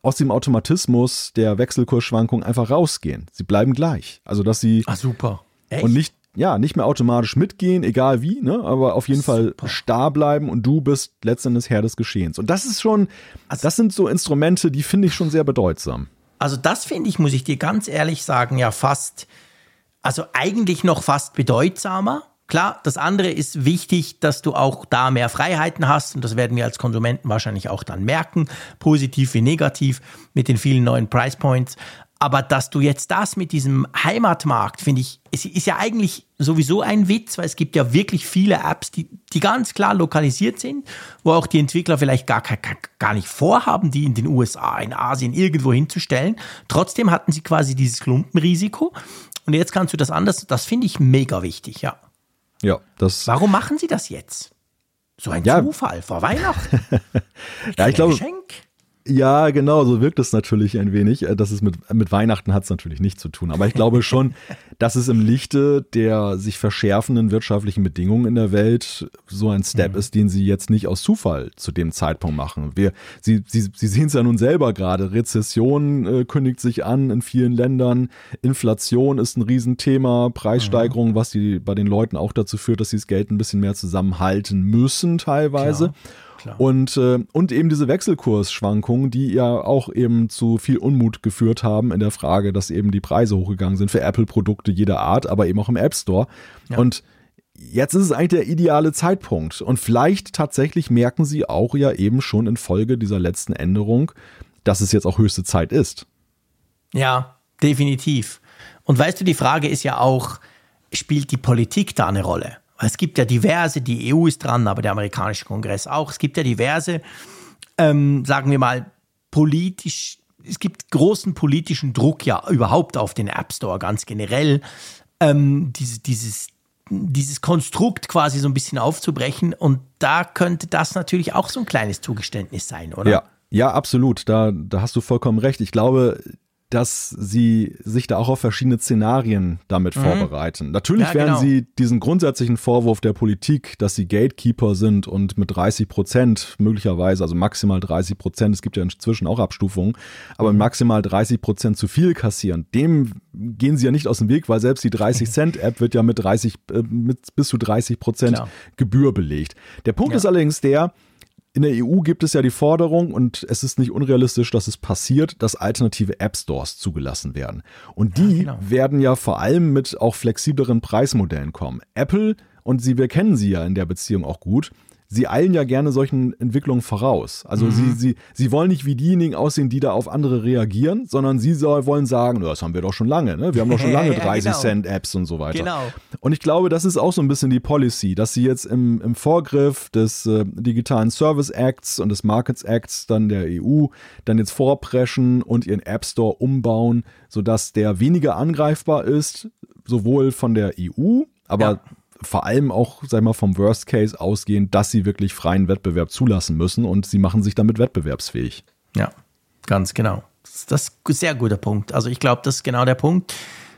aus dem Automatismus der Wechselkursschwankung einfach rausgehen. Sie bleiben gleich. Also, dass sie. Ah, super. Echt? Und nicht, ja, nicht mehr automatisch mitgehen, egal wie, ne? aber auf jeden. Fall starr bleiben und du bist letztendlich Herr des Geschehens. Und das ist schon, also, das sind so Instrumente, die finde ich schon sehr bedeutsam. Also, das finde ich, muss ich dir ganz ehrlich sagen, ja fast, also eigentlich noch fast bedeutsamer Klar, das andere ist wichtig, dass du auch da mehr Freiheiten hast und das werden wir als Konsumenten wahrscheinlich auch dann merken, positiv wie negativ mit den vielen neuen Price Points. Aber dass du jetzt das mit diesem Heimatmarkt, finde ich, es ist ja eigentlich sowieso ein Witz, weil es gibt ja wirklich viele Apps, die, die ganz klar lokalisiert sind, wo auch die Entwickler vielleicht gar, gar, gar nicht vorhaben, die in den USA, in Asien irgendwo hinzustellen. Trotzdem hatten sie quasi dieses Klumpenrisiko. Und jetzt kannst du das anders, das finde ich mega wichtig, ja. Ja, das. Warum machen sie das jetzt? So ein ja. Zufall vor Weihnachten. ja, ich glaube. Geschenk. Ja, genau, so wirkt es natürlich ein wenig. Äh, das ist mit, mit Weihnachten hat es natürlich nichts zu tun. Aber ich glaube schon, dass es im Lichte der sich verschärfenden wirtschaftlichen Bedingungen in der Welt so ein Step mhm. ist, den sie jetzt nicht aus Zufall zu dem Zeitpunkt machen. Wir, sie, sie, sie sehen es ja nun selber gerade. Rezession äh, kündigt sich an in vielen Ländern. Inflation ist ein Riesenthema. Preissteigerung, mhm. was die bei den Leuten auch dazu führt, dass sie das Geld ein bisschen mehr zusammenhalten müssen teilweise. Klar. Klar. Und, äh, und eben diese Wechselkursschwankungen, die ja auch eben zu viel Unmut geführt haben in der Frage, dass eben die Preise hochgegangen sind für Apple-Produkte jeder Art, aber eben auch im App Store. Ja. Und jetzt ist es eigentlich der ideale Zeitpunkt. Und vielleicht tatsächlich merken sie auch ja eben schon in Folge dieser letzten Änderung, dass es jetzt auch höchste Zeit ist. Ja, definitiv. Und weißt du, die Frage ist ja auch, spielt die Politik da eine Rolle? Es gibt ja diverse, die EU ist dran, aber der amerikanische Kongress auch. Es gibt ja diverse, ähm, sagen wir mal, politisch, es gibt großen politischen Druck ja überhaupt auf den App Store ganz generell. Ähm, diese, dieses, dieses Konstrukt quasi so ein bisschen aufzubrechen. Und da könnte das natürlich auch so ein kleines Zugeständnis sein, oder? Ja. Ja, absolut. Da, da hast du vollkommen recht. Ich glaube, dass sie sich da auch auf verschiedene Szenarien damit mhm. vorbereiten. Natürlich ja, werden genau. sie diesen grundsätzlichen Vorwurf der Politik, dass sie Gatekeeper sind und mit 30 Prozent möglicherweise, also maximal 30 Prozent, es gibt ja inzwischen auch Abstufungen, aber mhm. maximal 30 Prozent zu viel kassieren, dem gehen sie ja nicht aus dem Weg, weil selbst die 30 Cent App wird ja mit 30, äh, mit bis zu 30 Prozent Gebühr belegt. Der Punkt ja. ist allerdings der, in der EU gibt es ja die Forderung, und es ist nicht unrealistisch, dass es passiert, dass alternative App Stores zugelassen werden. Und die ja, genau. werden ja vor allem mit auch flexibleren Preismodellen kommen. Apple, und sie, wir kennen sie ja in der Beziehung auch gut, sie eilen ja gerne solchen Entwicklungen voraus. Also mhm. sie, sie, sie wollen nicht wie diejenigen aussehen, die da auf andere reagieren, sondern sie soll, wollen sagen, das haben wir doch schon lange, ne? Wir haben doch schon lange 30 genau. Cent Apps und so weiter. Genau. Und ich glaube, das ist auch so ein bisschen die Policy, dass sie jetzt im, im Vorgriff des äh, Digitalen Service Acts und des Markets Acts dann der EU dann jetzt vorpreschen und ihren App Store umbauen, sodass der weniger angreifbar ist, sowohl von der EU, aber ja vor allem auch, sag mal, vom Worst Case ausgehen, dass sie wirklich freien Wettbewerb zulassen müssen und sie machen sich damit wettbewerbsfähig. Ja, ganz genau. Das ist ein sehr guter Punkt. Also ich glaube, das ist genau der Punkt.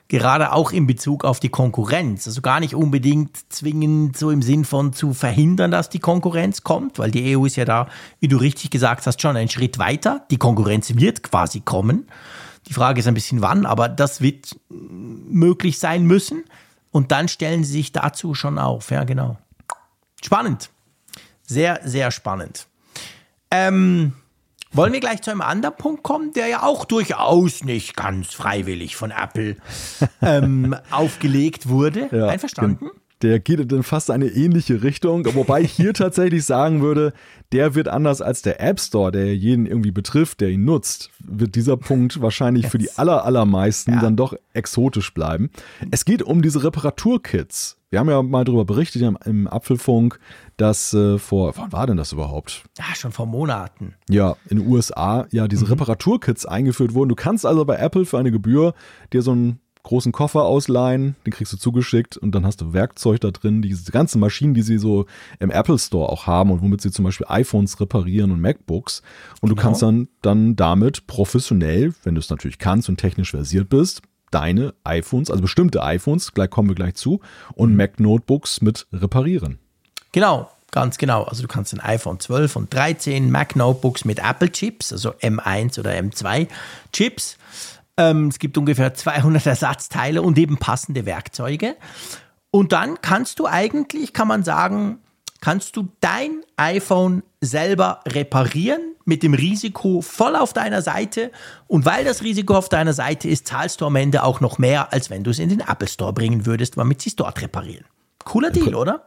Gerade auch in Bezug auf die Konkurrenz. Also gar nicht unbedingt zwingend so im Sinn von zu verhindern, dass die Konkurrenz kommt, weil die EU ist ja da, wie du richtig gesagt hast, schon einen Schritt weiter. Die Konkurrenz wird quasi kommen. Die Frage ist ein bisschen wann, aber das wird möglich sein müssen. Und dann stellen sie sich dazu schon auf. Ja, genau. Spannend. Sehr, sehr spannend. Ähm, wollen wir gleich zu einem anderen Punkt kommen, der ja auch durchaus nicht ganz freiwillig von Apple ähm, aufgelegt wurde? Ja, Einverstanden? Der geht in fast eine ähnliche Richtung, wobei ich hier tatsächlich sagen würde, der wird anders als der App Store, der jeden irgendwie betrifft, der ihn nutzt, wird dieser Punkt wahrscheinlich Jetzt. für die aller, allermeisten ja. dann doch exotisch bleiben. Es geht um diese Reparaturkits. Wir haben ja mal darüber berichtet im, Apfelfunk, dass äh, vor, wann war denn das überhaupt? Ja, schon vor Monaten. Ja, in den USA ja diese mhm. Reparaturkits eingeführt wurden. Du kannst also bei Apple für eine Gebühr dir so ein großen Koffer ausleihen, den kriegst du zugeschickt und dann hast du Werkzeug da drin, diese ganzen Maschinen, die sie so im Apple Store auch haben und womit sie zum Beispiel iPhones reparieren und MacBooks. Und genau. du kannst dann, dann damit professionell, wenn du es natürlich kannst und technisch versiert bist, deine iPhones, also bestimmte iPhones, gleich kommen wir gleich zu, und Mac Notebooks mit reparieren. Genau, Ganz genau. Also du kannst ein iPhone 12 und 13 Mac Notebooks mit Apple Chips, also M1 oder M2 Chips ähm, es gibt ungefähr 200 Ersatzteile und eben passende Werkzeuge. Und dann kannst du eigentlich, kann man sagen, kannst du dein iPhone selber reparieren mit dem Risiko voll auf deiner Seite. Und weil das Risiko auf deiner Seite ist, zahlst du am Ende auch noch mehr, als wenn du es in den Apple Store bringen würdest, damit sie es dort reparieren. Cooler Deal, oder?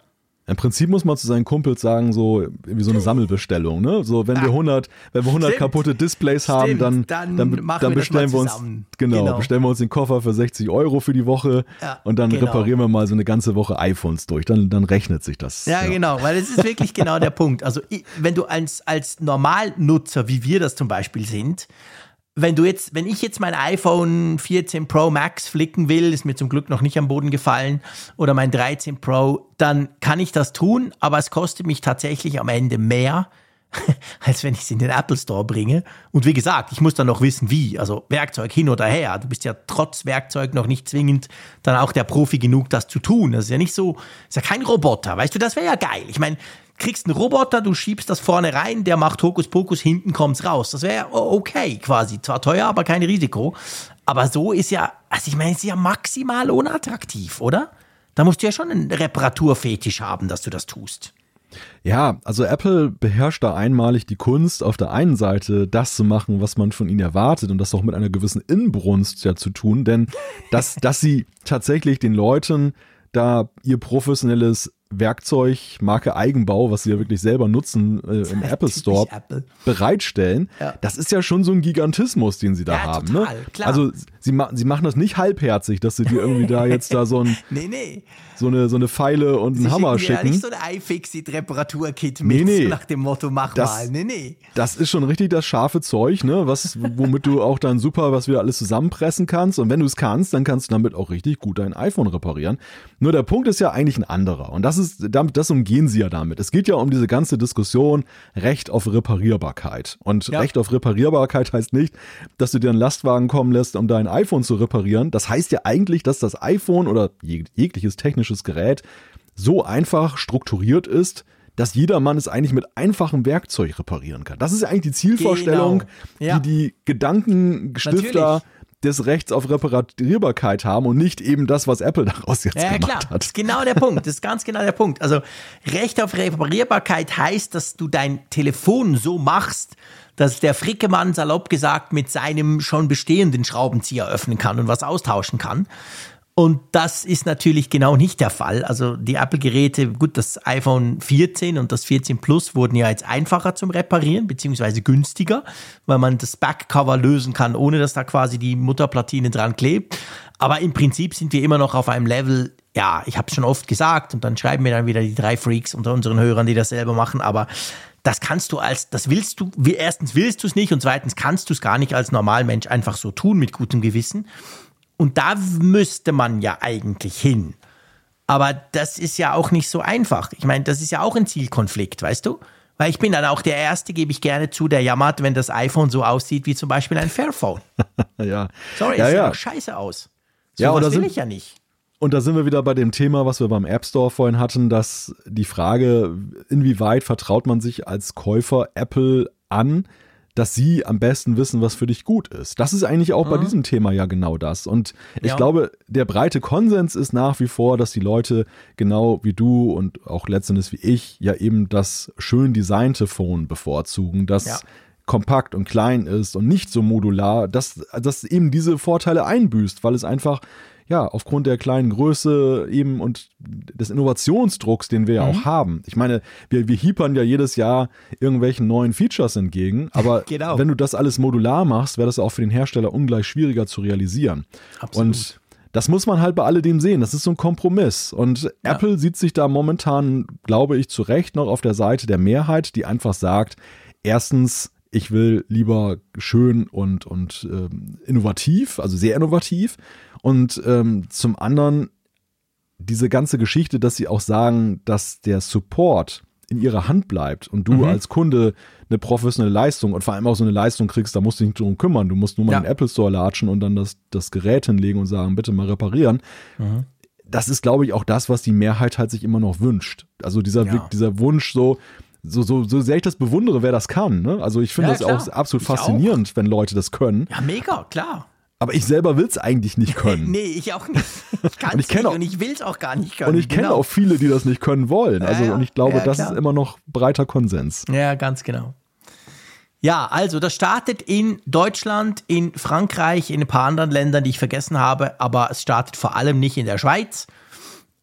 Im Prinzip muss man zu seinen Kumpels sagen, so wie so eine Sammelbestellung, ne? So, wenn wir 100, wenn wir 100 Stimmt. kaputte Displays haben, Stimmt. dann, Dann dann, dann das bestellen wir uns, genau, Genau. bestellen wir uns den Koffer für 60 Euro für die Woche Ja, und dann genau. reparieren wir mal so eine ganze Woche iPhones durch. Dann, dann rechnet sich das. Ja, genau, weil es ist wirklich genau der Punkt. Also, wenn du als, als Normalnutzer, wie wir das zum Beispiel sind, wenn du jetzt, wenn ich jetzt mein iPhone 14 Pro Max flicken will, ist mir zum Glück noch nicht am Boden gefallen, oder mein 13 Pro, dann kann ich das tun, aber es kostet mich tatsächlich am Ende mehr, als wenn ich es in den Apple Store bringe. Und wie gesagt, ich muss dann noch wissen, wie. Also Werkzeug hin oder her. Du bist ja trotz Werkzeug noch nicht zwingend dann auch der Profi genug, das zu tun. Das ist ja nicht so, ist ja kein Roboter. Weißt du, das wäre ja geil. Ich meine, kriegst einen Roboter, du schiebst das vorne rein, der macht Hokuspokus, hinten kommt's raus. Das wäre okay quasi. Zwar teuer, aber kein Risiko. Aber so ist ja, also ich meine, es ist ja maximal unattraktiv, oder? Da musst du ja schon einen Reparaturfetisch haben, dass du das tust. Ja, also Apple beherrscht da einmalig die Kunst, auf der einen Seite das zu machen, was man von ihnen erwartet und das auch mit einer gewissen Inbrunst ja zu tun, denn dass, dass sie tatsächlich den Leuten da ihr professionelles Werkzeug, Marke Eigenbau, was sie ja wirklich selber nutzen äh, im Apple Store, Apple. bereitstellen, Ja. das ist ja schon so ein Gigantismus, den sie da Ja, haben. total, ne? klar. Also sie, ma sie machen das nicht halbherzig, dass sie dir irgendwie da jetzt da so, ein, Nee, nee. so, eine, so eine Pfeile und einen Sie Hammer schicken ja nicht so ein iFixit-Reparaturkit mit, Nee, nee. nach dem Motto, mach Das- mal. Nee, nee. Das ist schon richtig das scharfe Zeug, ne? Was, womit du auch dann super was wieder alles zusammenpressen kannst. Und wenn du es kannst, dann kannst du damit auch richtig gut dein iPhone reparieren. Nur der Punkt ist ja eigentlich ein anderer. Und das ist, damit, das umgehen sie ja damit. Es geht ja um diese ganze Diskussion Recht auf Reparierbarkeit. Und Ja. Recht auf Reparierbarkeit heißt nicht, dass du dir einen Lastwagen kommen lässt, um dein iPhone zu reparieren. Das heißt ja eigentlich, dass das iPhone oder jeg jegliches technisches Gerät so einfach strukturiert ist, dass jedermann es eigentlich mit einfachem Werkzeug reparieren kann. Das ist ja eigentlich die Zielvorstellung, Genau. Ja. die die Gedankenstifter Natürlich. Des Rechts auf Reparierbarkeit haben und nicht eben das, was Apple daraus jetzt Ja, gemacht klar. Das hat. ist genau der Punkt. Das ist ganz genau der Punkt. Also, Recht auf Reparierbarkeit heißt, dass du dein Telefon so machst, dass der Frickemann, salopp gesagt, mit seinem schon bestehenden Schraubenzieher öffnen kann und was austauschen kann. Und das ist natürlich genau nicht der Fall. Also die Apple-Geräte, gut, das iPhone 14 und das 14 Plus wurden ja jetzt einfacher zum Reparieren, beziehungsweise günstiger, weil man das Backcover lösen kann, ohne dass da quasi die Mutterplatine dran klebt. Aber im Prinzip sind wir immer noch auf einem Level, ja, ich habe es schon oft gesagt und dann schreiben mir dann wieder die drei Freaks unter unseren Hörern, die das selber machen, aber das kannst du als, das willst du, erstens willst du es nicht und zweitens kannst du es gar nicht als Normalmensch einfach so tun mit gutem Gewissen. Und da müsste man ja eigentlich hin. Aber das ist ja auch nicht so einfach. Ich meine, das ist ja auch ein Zielkonflikt, weißt du? Weil ich bin dann auch der Erste, gebe ich gerne zu, der jammert, wenn das iPhone so aussieht wie zum Beispiel ein Fairphone. Ja, Sorry, ja, es sieht ja. doch scheiße aus. So Ja, was oder will sind- ich ja nicht. Und da sind wir wieder bei dem Thema, was wir beim App Store vorhin hatten, dass die Frage, inwieweit vertraut man sich als Käufer Apple an, dass sie am besten wissen, was für dich gut ist. Das ist eigentlich auch bei diesem Thema ja genau das. Und ich Ja. glaube, der breite Konsens ist nach wie vor, dass die Leute genau wie du und auch letztendlich wie ich ja eben das schön designte Phone bevorzugen, das Ja. kompakt und klein ist und nicht so modular, dass das eben diese Vorteile einbüßt, weil es einfach ja aufgrund der kleinen Größe eben und des Innovationsdrucks, den wir ja Mhm. auch haben. Ich meine, wir, wir hiepern ja jedes Jahr irgendwelchen neuen Features entgegen, aber Genau. wenn du das alles modular machst, wäre das auch für den Hersteller ungleich schwieriger zu realisieren. Absolut. Und das muss man halt bei alledem sehen. Das ist so ein Kompromiss. Und Apple sieht sich da momentan, glaube ich, zu Recht noch auf der Seite der Mehrheit, die einfach sagt, erstens, ich will lieber schön und, und ähm, innovativ, also sehr innovativ. Und ähm, zum anderen diese ganze Geschichte, dass sie auch sagen, dass der Support in ihrer Hand bleibt und du als Kunde eine professionelle Leistung und vor allem auch so eine Leistung kriegst, da musst du dich nicht drum kümmern. Du musst nur mal Ja. in den Apple Store latschen und dann das, das Gerät hinlegen und sagen, bitte mal reparieren. Das ist, glaube ich, auch das, was die Mehrheit halt sich immer noch wünscht. Also dieser, Ja. dieser Wunsch so, so, so, so sehr ich das bewundere, wer das kann. Ne? Also ich finde Ja, das klar. auch absolut Ich auch. faszinierend, wenn Leute das können. Ja, mega, klar. Aber ich selber will es eigentlich nicht können. Nee, ich auch nicht. Ich kann Und ich es nicht auch- und ich will es auch gar nicht können. Und ich kenne Genau. auch viele, die das nicht können wollen. Also, ja. und ich glaube, Ja, das ist immer noch breiter Konsens. Ja, ganz genau. Ja, also das startet in Deutschland, in Frankreich, in ein paar anderen Ländern, die ich vergessen habe, aber es startet vor allem nicht in der Schweiz.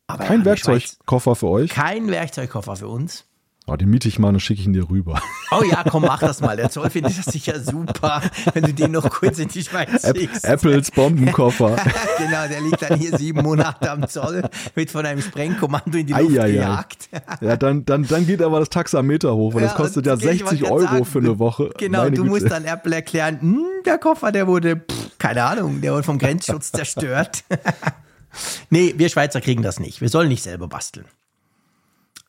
Aber Kein ja, Werkzeugkoffer für euch? Kein Werkzeugkoffer für uns. Oh, den miete ich mal und schicke ich ihn dir rüber. Oh ja, komm, mach das mal. Der Zoll findet das sicher super, wenn du den noch kurz in die Schweiz schickst. Apples Bombenkoffer. genau, der liegt dann hier sieben Monate am Zoll, wird von einem Sprengkommando in die Luft Eieiei. gejagt. Ja, dann, dann, dann geht aber das Taxameter hoch, weil das Ja, kostet und ja ich wollte 60 grad Euro sagen, für eine Woche. Genau, Meine du Güte. musst dann Apple erklären, hm, der Koffer, der wurde, pff, keine Ahnung, der wurde vom Grenzschutz zerstört. nee, wir Schweizer kriegen das nicht. Wir sollen nicht selber basteln.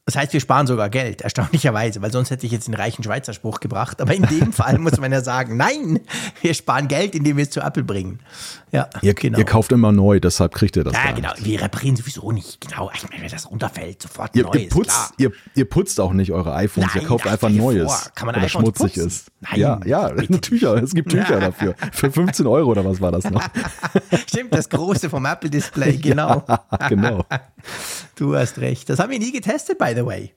Das heißt, wir sparen sogar Geld, erstaunlicherweise, weil sonst hätte ich jetzt den reichen Schweizer Spruch gebracht. Aber in dem Fall muss man ja sagen, nein, wir sparen Geld, indem wir es zu Apple bringen. Ja, Ihr, genau. ihr kauft immer neu, deshalb kriegt ihr das. ja, genau. nicht. Wir reparieren sowieso nicht. Genau. Ich meine, wenn das runterfällt, sofort Ihr, neues. ihr, putzt, klar. ihr, ihr putzt auch nicht eure iPhones, ihr Nein, kauft ach, einfach Neues, vor, kann man weil iPhones schmutzig putzen? ist. Nein, ja, ja, Tücher, es gibt Tücher dafür. Für 15 Euro oder was war das noch? Stimmt, das große vom Apple-Display, genau. genau. Du hast recht. Das haben wir nie getestet, by the way.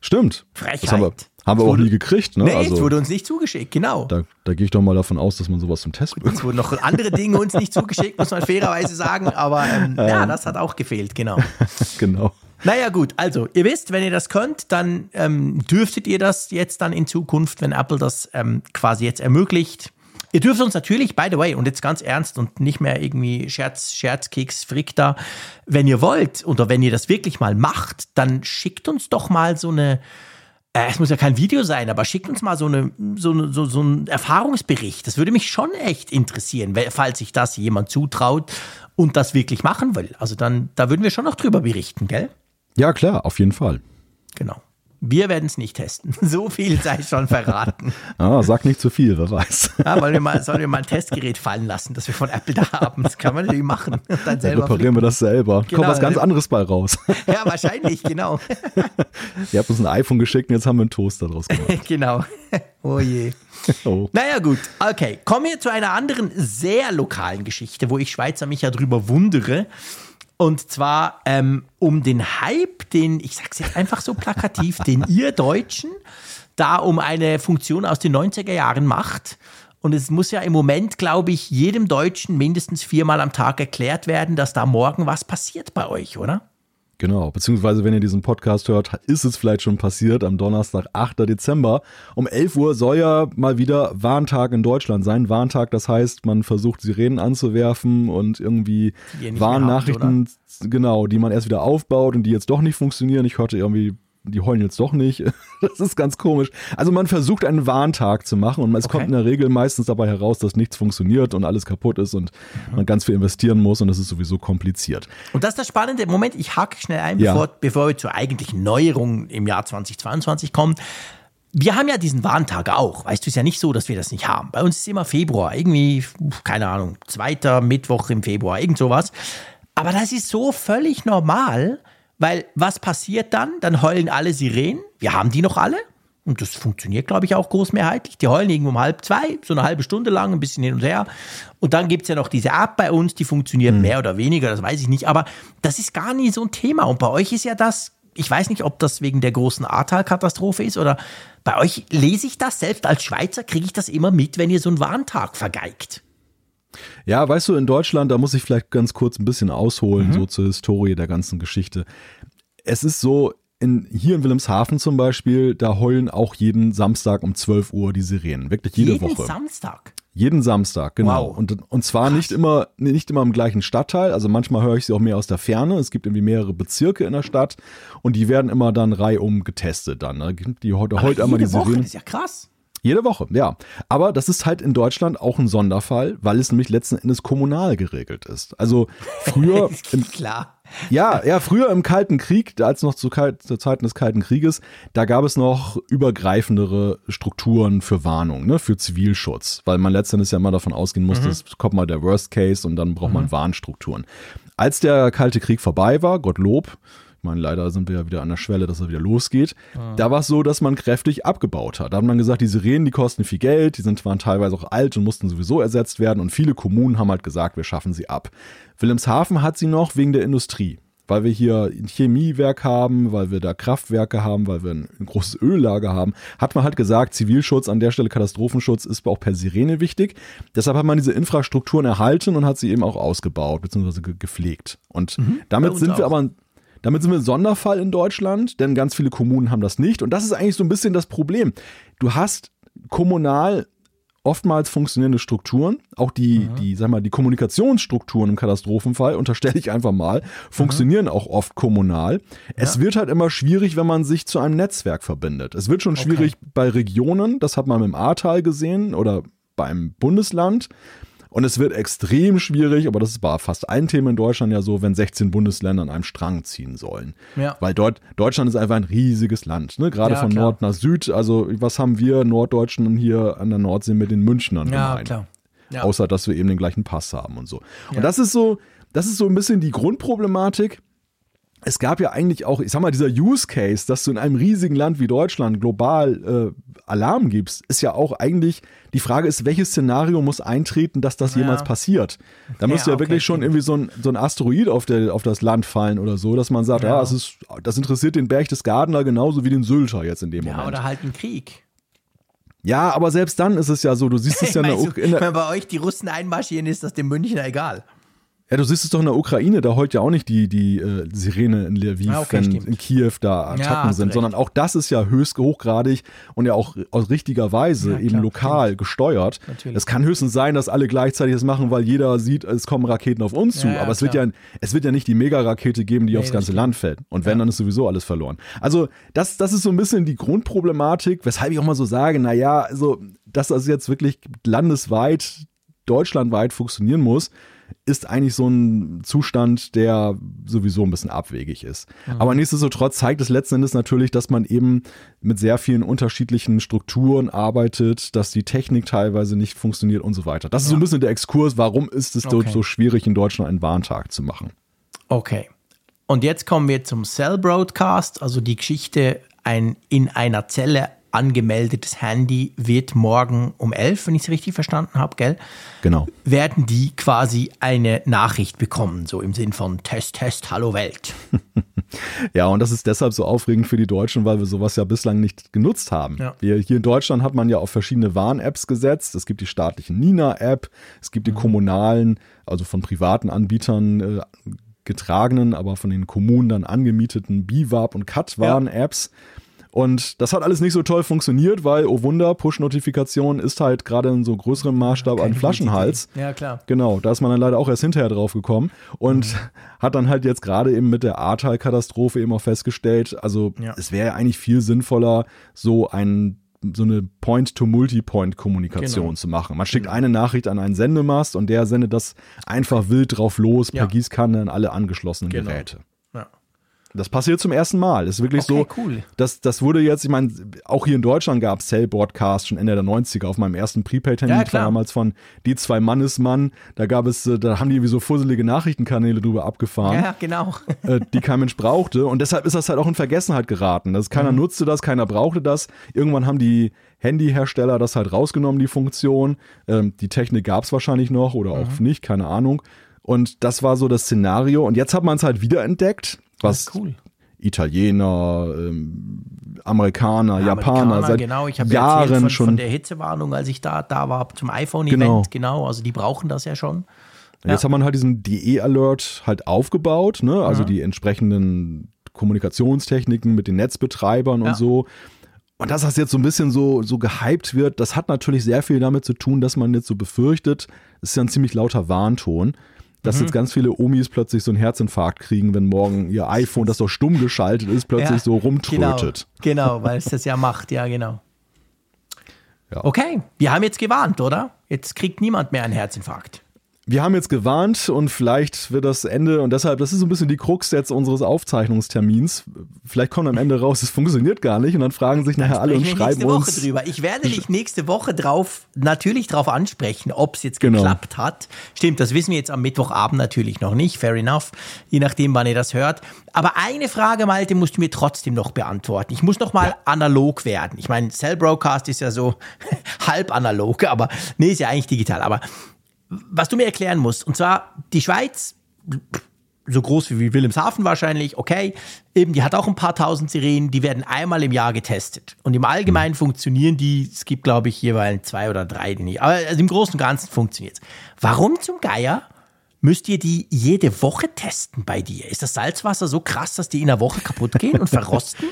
Stimmt. Frechheit. Das haben wir, haben wir auch Wurde- nie gekriegt, ne? Nee, es also, wurde uns nicht zugeschickt, genau. da, da gehe ich doch mal davon aus, dass man sowas zum Test bekommt. Es wurden noch andere Dinge uns nicht zugeschickt, muss man fairerweise sagen, aber ähm, ja, das hat auch gefehlt, genau. genau. Naja, gut, also ihr wisst, wenn ihr das könnt, dann ähm, dürftet ihr das jetzt dann in Zukunft, wenn Apple das ähm, quasi jetzt ermöglicht. Ihr dürft uns natürlich, by the way, und jetzt ganz ernst und nicht mehr irgendwie Scherz, Scherzkeks, Frick da, wenn ihr wollt oder wenn ihr das wirklich mal macht, dann schickt uns doch mal so eine, äh, es muss ja kein Video sein, aber schickt uns mal so, eine, so, eine, so, so einen Erfahrungsbericht. Das würde mich schon echt interessieren, falls sich das jemand zutraut und das wirklich machen will. Also dann, da würden wir schon noch drüber berichten, gell? Ja, klar, auf jeden Fall. Genau. Wir werden es nicht testen. So viel sei schon verraten. Ah, sag nicht zu viel, wer weiß. Ja, wollen wir mal, sollen wir mal ein Testgerät fallen lassen, das wir von Apple da haben? Das kann man natürlich machen. Und dann selber reparieren wir das selber. Genau, Kommt was ganz anderes bei raus. Ja, wahrscheinlich, genau. Ihr habt uns ein iPhone geschickt und jetzt haben wir einen Toaster draus gemacht. genau. Oh je. Oh. Naja, gut. Okay. Kommen wir zu einer anderen sehr lokalen Geschichte, wo ich Schweizer mich ja drüber wundere. Und zwar ähm, um den Hype, den, ich sag's jetzt einfach so plakativ, den ihr Deutschen da um eine Funktion aus den 90er Jahren macht. Und es muss ja im Moment, glaube ich, jedem Deutschen mindestens viermal am Tag erklärt werden, dass da morgen was passiert bei euch, oder? Genau, beziehungsweise wenn ihr diesen Podcast hört, ist es vielleicht schon passiert am Donnerstag, 8. Dezember. Um 11 Uhr soll ja mal wieder Warntag in Deutschland sein. Warntag, das heißt, man versucht Sirenen anzuwerfen und irgendwie Warnnachrichten, genau, die man erst wieder aufbaut und die jetzt doch nicht funktionieren. Ich hörte irgendwie, die heulen jetzt doch nicht. Das ist ganz komisch. Also man versucht einen Warntag zu machen und es Okay. kommt in der Regel meistens dabei heraus, dass nichts funktioniert und alles kaputt ist und Mhm. man ganz viel investieren muss und das ist sowieso kompliziert. Und das ist das Spannende. Moment, ich hake schnell ein, Ja. bevor, bevor wir zur eigentlichen Neuerung im Jahr 2022 kommen. Wir haben ja diesen Warntag auch. Weißt du, ist ja nicht so, dass wir das nicht haben. Bei uns ist immer Februar, irgendwie, keine Ahnung, zweiter Mittwoch im Februar, irgend sowas. Aber das ist so völlig normal, weil was passiert dann? Dann heulen alle Sirenen. Wir haben die noch alle. Und das funktioniert, glaube ich, auch großmehrheitlich. Die heulen irgendwo um halb zwei, so eine halbe Stunde lang, ein bisschen hin und her. Und dann gibt's ja noch diese App bei uns, die funktioniert mehr oder weniger, das weiß ich nicht. Aber das ist gar nie so ein Thema. Und bei euch ist ja das, ich weiß nicht, ob das wegen der großen Ahrtal-Katastrophe ist oder bei euch lese ich das, selbst als Schweizer kriege ich das immer mit, wenn ihr so einen Warntag vergeigt. Ja, weißt du, in Deutschland, da muss ich vielleicht ganz kurz ein bisschen ausholen, Mhm. so zur Historie der ganzen Geschichte. Es ist so, in, hier in Wilhelmshaven zum Beispiel, da heulen auch jeden Samstag um 12 Uhr die Sirenen. Wirklich jede Jeden Woche. Samstag. Jeden Samstag, genau. Wow. Und, und zwar nicht immer, nicht immer im gleichen Stadtteil. Also manchmal höre ich sie auch mehr aus der Ferne. Es gibt irgendwie mehrere Bezirke in der Stadt und die werden immer dann reihum getestet dann. ne? Die heute heult einmal die Woche, Sirenen. das ist ja krass. Jede Woche, ja. Aber das ist halt in Deutschland auch ein Sonderfall, weil es nämlich letzten Endes kommunal geregelt ist. Also früher, im, Klar. ja, ja, früher im Kalten Krieg, als noch zu, kalt, zu Zeiten des Kalten Krieges, da gab es noch übergreifendere Strukturen für Warnung, ne, für Zivilschutz, weil man letztendlich ja immer davon ausgehen musste, es kommt mal der Worst Case und dann braucht man Warnstrukturen. Als der Kalte Krieg vorbei war, Gottlob, ich meine, leider sind wir ja wieder an der Schwelle, dass er wieder losgeht. Da war es so, dass man kräftig abgebaut hat. Da hat man gesagt, die Sirenen, die kosten viel Geld, die sind, waren teilweise auch alt und mussten sowieso ersetzt werden. Und viele Kommunen haben halt gesagt, wir schaffen sie ab. Wilhelmshaven hat sie noch wegen der Industrie. Weil wir hier ein Chemiewerk haben, weil wir da Kraftwerke haben, weil wir ein, ein großes Öllager haben, hat man halt gesagt, Zivilschutz an der Stelle, Katastrophenschutz ist auch per Sirene wichtig. Deshalb hat man diese Infrastrukturen erhalten und hat sie eben auch ausgebaut bzw. ge gepflegt. Und bei damit sind wir auch. aber Damit sind wir ein Sonderfall in Deutschland, denn ganz viele Kommunen haben das nicht. Und das ist eigentlich so ein bisschen das Problem. Du hast kommunal oftmals funktionierende Strukturen, auch die, mhm. die, sag mal, die Kommunikationsstrukturen im Katastrophenfall, unterstelle ich einfach mal, funktionieren mhm. auch oft kommunal. Ja. Es wird halt immer schwierig, wenn man sich zu einem Netzwerk verbindet. Es wird schon schwierig okay. bei Regionen, das hat man dem Ahrtal gesehen oder beim Bundesland. Und es wird extrem schwierig, aber das war fast ein Thema in Deutschland ja so, wenn 16 Bundesländer an einem Strang ziehen sollen. Ja. Weil dort, Deutschland ist einfach ein riesiges Land, ne? gerade ja, von klar. Nord nach Süd. Also was haben wir Norddeutschen hier an der Nordsee mit den Münchnern ja, gemein? Klar. Ja. Außer, dass wir eben den gleichen Pass haben und so. Und das ist so, das ist so ein bisschen die Grundproblematik es gab ja eigentlich auch, ich sag mal, dieser Use Case, dass du in einem riesigen Land wie Deutschland global äh, Alarm gibst, ist ja auch eigentlich, die Frage ist, welches Szenario muss eintreten, dass das ja. jemals passiert? Da müsste ja, ja wirklich schon irgendwie so ein, so ein Asteroid auf, der, auf das Land fallen oder so, dass man sagt, ja, ja das, ist, das interessiert den Berchtesgadener genauso wie den Sylter jetzt in dem ja, Moment. Ja, oder halt ein Krieg. Ja, aber selbst dann ist es ja so, du siehst es ja in der, in der Wenn bei euch die Russen einmarschieren, ist das dem Münchner egal. Ja, du siehst es doch in der Ukraine, da heult ja auch nicht die, die äh, Sirene in Lviv, ah, okay, wenn in Kiew da Attacken ja, sind, recht. sondern auch das ist ja höchst hochgradig und ja auch aus richtiger Weise ja, eben klar, lokal stimmt. gesteuert. Es kann höchstens sein, dass alle gleichzeitig das machen, weil jeder sieht, es kommen Raketen auf uns zu, ja, aber es wird ja, es wird ja nicht die Megarakete geben, die nee, aufs ganze Land fällt. Und wenn, dann ist sowieso alles verloren. Also das, das ist so ein bisschen die Grundproblematik, weshalb ich auch mal so sage, naja, also, dass das jetzt wirklich landesweit, deutschlandweit funktionieren muss, ist eigentlich so ein Zustand, der sowieso ein bisschen abwegig ist. Mhm. Aber nichtsdestotrotz zeigt es letzten Endes natürlich, dass man eben mit sehr vielen unterschiedlichen Strukturen arbeitet, dass die Technik teilweise nicht funktioniert und so weiter. Das ist ja. so ein bisschen der Exkurs, warum ist es okay. so schwierig, in Deutschland einen Warntag zu machen. Okay. Und jetzt kommen wir zum Cell Broadcast, also die Geschichte ein, in einer Zelle angemeldetes Handy wird morgen um 11, wenn ich es richtig verstanden habe, gell? Genau. Werden die quasi eine Nachricht bekommen, so im Sinn von Test, Test, Hallo Welt. ja, und das ist deshalb so aufregend für die Deutschen, weil wir sowas ja bislang nicht genutzt haben. Ja. Wir, hier in Deutschland hat man ja auf verschiedene Warn-Apps gesetzt. Es gibt die staatlichen Nina-App, es gibt die mhm. kommunalen, also von privaten Anbietern äh, getragenen, aber von den Kommunen dann angemieteten BIWAP und CAT-Warn-Apps. Ja. Und das hat alles nicht so toll funktioniert, weil, oh Wunder, Push-Notifikation ist halt gerade in so größerem Maßstab ein Flaschenhals. Ja, klar. Genau, da ist man dann leider auch erst hinterher drauf gekommen und mhm. hat dann halt jetzt gerade eben mit der Ahrtal-Katastrophe eben auch festgestellt, also ja. es wäre ja eigentlich viel sinnvoller, so ein so eine Point-to-Multipoint-Kommunikation genau. zu machen. Man schickt genau. eine Nachricht an einen Sendemast und der sendet das einfach wild drauf los, per ja. Gießkanne an alle angeschlossenen genau. Geräte. Das passiert zum ersten Mal. Das ist wirklich okay, so. Cool. Das, das wurde jetzt, ich meine, auch hier in Deutschland gab es Cell Broadcast schon Ende der 90er auf meinem ersten Prepaid-Handy, ja, damals von die zwei Mannesmann. Da gab es, äh, da haben die irgendwie so fusselige Nachrichtenkanäle drüber abgefahren. Ja, genau. Äh, die kein Mensch brauchte. Und deshalb ist das halt auch in Vergessenheit geraten. Das, keiner mhm. nutzte das, keiner brauchte das. Irgendwann haben die Handyhersteller das halt rausgenommen, die Funktion. Ähm, die Technik gab es wahrscheinlich noch oder auch mhm. nicht, keine Ahnung. Und das war so das Szenario. Und jetzt hat man es halt wiederentdeckt was cool. Italiener, ähm, Amerikaner, ja, Japaner Amerikaner, seit genau. ich Jahren von, schon von der Hitzewarnung, als ich da da war zum iPhone-Event, genau. genau. Also die brauchen das ja schon. Ja. Jetzt hat man halt diesen DE-Alert halt aufgebaut, ne? Also mhm. die entsprechenden Kommunikationstechniken mit den Netzbetreibern ja. und so. Und dass das jetzt so ein bisschen so, so gehypt wird, das hat natürlich sehr viel damit zu tun, dass man jetzt so befürchtet, es ist ja ein ziemlich lauter Warnton, dass mhm. jetzt ganz viele Omis plötzlich so einen Herzinfarkt kriegen, wenn morgen ihr iPhone, das doch stumm geschaltet ist, plötzlich ja, so rumtrötet. Genau, genau weil es das ja macht, ja, genau. Ja. Okay, wir haben jetzt gewarnt, oder? Jetzt kriegt niemand mehr einen Herzinfarkt wir haben jetzt gewarnt und vielleicht wird das Ende und deshalb, das ist so ein bisschen die Krux jetzt unseres Aufzeichnungstermins. Vielleicht kommt am Ende raus, es funktioniert gar nicht und dann fragen sich nachher alle und schreiben nächste uns. Woche drüber. Ich werde dich nächste Woche drauf, natürlich drauf ansprechen, ob es jetzt genau. geklappt hat. Stimmt, das wissen wir jetzt am Mittwochabend natürlich noch nicht. Fair enough. Je nachdem, wann ihr das hört. Aber eine Frage, Malte, musst du mir trotzdem noch beantworten. Ich muss noch mal ja. analog werden. Ich meine, Cell Broadcast ist ja so halb analog, aber nee, ist ja eigentlich digital. Aber was du mir erklären musst. Und zwar die Schweiz, so groß wie Wilhelmshaven wahrscheinlich, okay, eben, die hat auch ein paar tausend Sirenen, die werden einmal im Jahr getestet. Und im Allgemeinen mhm. funktionieren die, es gibt glaube ich jeweils zwei oder drei, die nicht, aber also im Großen und Ganzen funktioniert es. Warum zum Geier müsst ihr die jede Woche testen bei dir? Ist das Salzwasser so krass, dass die in einer Woche kaputt gehen und verrosten?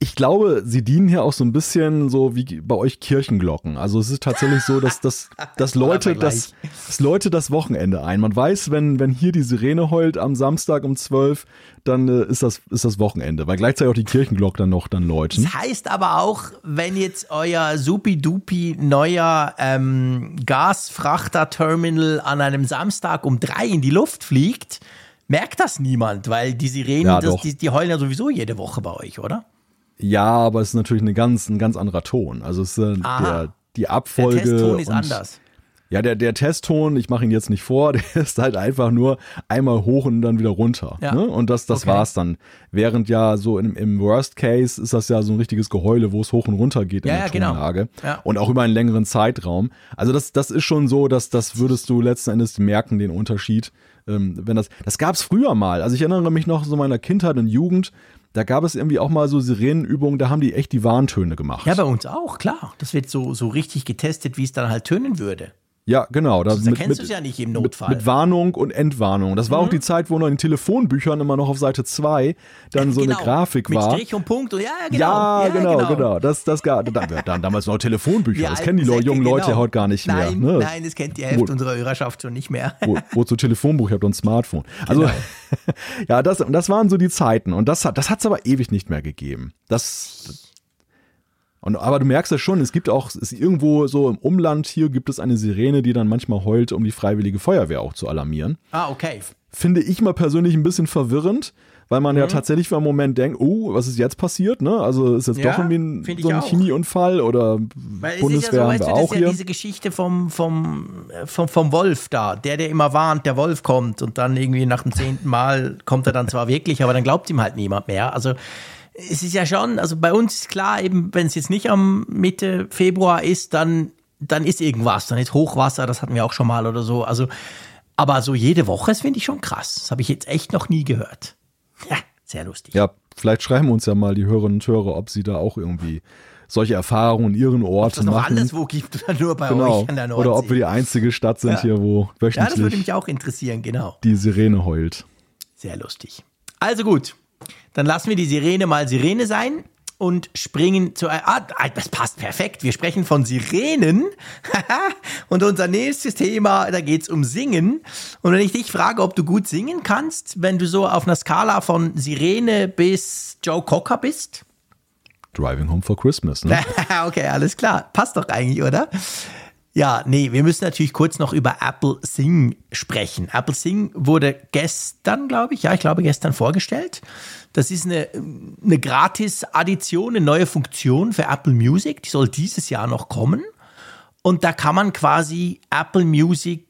Ich glaube, sie dienen hier auch so ein bisschen so wie bei euch Kirchenglocken. Also es ist tatsächlich so, dass, dass, dass, Leute, das, dass Leute das Wochenende ein. Man weiß, wenn, wenn hier die Sirene heult am Samstag um 12, dann äh, ist, das, ist das Wochenende, weil gleichzeitig auch die Kirchenglocken dann noch dann läuten. Das heißt aber auch, wenn jetzt euer supi-dupi neuer ähm, Gasfrachter-Terminal an einem Samstag um drei in die Luft fliegt, merkt das niemand, weil die Sirenen, Ja, das, die, die heulen ja sowieso jede Woche bei euch, oder? Ja, aber es ist natürlich eine ganz, ein ganz anderer Ton. Also es ist äh, der, die Der Abfolge. Testton ist und, anders. Ja, der, der Testton, ich mache ihn jetzt nicht vor, der ist halt einfach nur einmal hoch und dann wieder runter. Ja. Ne? Und das, das Okay. war's dann. Während ja so im, im Worst Case ist das ja so ein richtiges Geheule, wo es hoch und runter geht Ja, in der ja, genau. Tonlage. Ja. Und auch über einen längeren Zeitraum. Also das, das ist schon so, dass das würdest du letzten Endes merken, den Unterschied. Ähm, wenn das, das gab's früher mal. Also ich erinnere mich noch so meiner Kindheit und Jugend, da gab es irgendwie auch mal so Sirenenübungen, da haben die echt die Warntöne gemacht. Ja, bei uns auch, klar. Das wird so, so richtig getestet, wie es dann halt tönen würde. Ja, genau. Da Sonst erkennst du es ja nicht im Notfall. Mhm. Mit, mit Warnung und Entwarnung. Das war auch die Zeit, wo noch in den Telefonbüchern immer noch auf Seite 2 dann so genau. eine Grafik Mit war. Strich und Punkt und ja, genau. ja, genau, genau, Das, das gab, dann, dann damals noch Telefonbücher. Wir das kennen die Säcke, jungen Leute genau. heute gar nicht nein, mehr. Ne? Nein, das kennt die Hälfte unserer Hörerschaft schon nicht mehr. Wo, wozu Telefonbuch, ihr habt ein Smartphone. Also, Genau. ja, das, das waren so die Zeiten. Und das hat das hat's aber ewig nicht mehr gegeben. Das. Und, aber du merkst ja schon, es gibt auch, es ist irgendwo so im Umland hier gibt es eine Sirene, die dann manchmal heult, um die Freiwillige Feuerwehr auch zu alarmieren. ah, okay. Finde ich mal persönlich ein bisschen verwirrend, weil man ja Mhm. tatsächlich für einen Moment denkt, oh, was ist jetzt passiert, ne? Also ist jetzt Ja, doch irgendwie so ein. Chemieunfall oder Weil es Bundeswehr ist ja so, haben weißt du, das auch ist ja hier. diese Geschichte vom, vom, äh, vom, vom Wolf da, der, der immer warnt, der Wolf kommt und dann irgendwie nach dem zehnten Mal kommt er dann zwar wirklich, aber dann glaubt ihm halt niemand mehr. Also es ist ja schon, also bei uns ist klar, eben, wenn es jetzt nicht am Mitte Februar ist, dann, dann ist irgendwas, dann ist Hochwasser, das hatten wir auch schon mal oder so. Also, aber so jede Woche, das finde ich schon krass. Das habe ich jetzt echt noch nie gehört. Ja, sehr lustig. Ja, vielleicht schreiben uns ja mal die Hörerinnen und Hörer, ob sie da auch irgendwie solche Erfahrungen in ihren Ob Orten es noch machen. anderswo gibt oder nur bei genau. euch an der Nordsee. Oder ob wir die einzige Stadt sind Ja. hier, wo ja, das würde wöchentlich mich auch interessieren, genau. die Sirene heult. Sehr lustig. Also gut, dann lassen wir die Sirene mal Sirene sein und springen zu. Ah, das passt perfekt. Wir sprechen von Sirenen. und unser nächstes Thema, da geht es um Singen. Und wenn ich dich frage, ob du gut singen kannst, wenn du so auf einer Skala von Sirene bis Joe Cocker bist. Driving Home for Christmas, ne? okay, alles klar. Passt doch eigentlich, oder? Ja, nee, wir müssen natürlich kurz noch über Apple Sing sprechen. Apple Sing wurde gestern, glaube ich, ja, ich glaube gestern vorgestellt. Das ist eine, eine Gratis-Addition, eine neue Funktion für Apple Music. Die soll dieses Jahr noch kommen. Und da kann man quasi Apple Music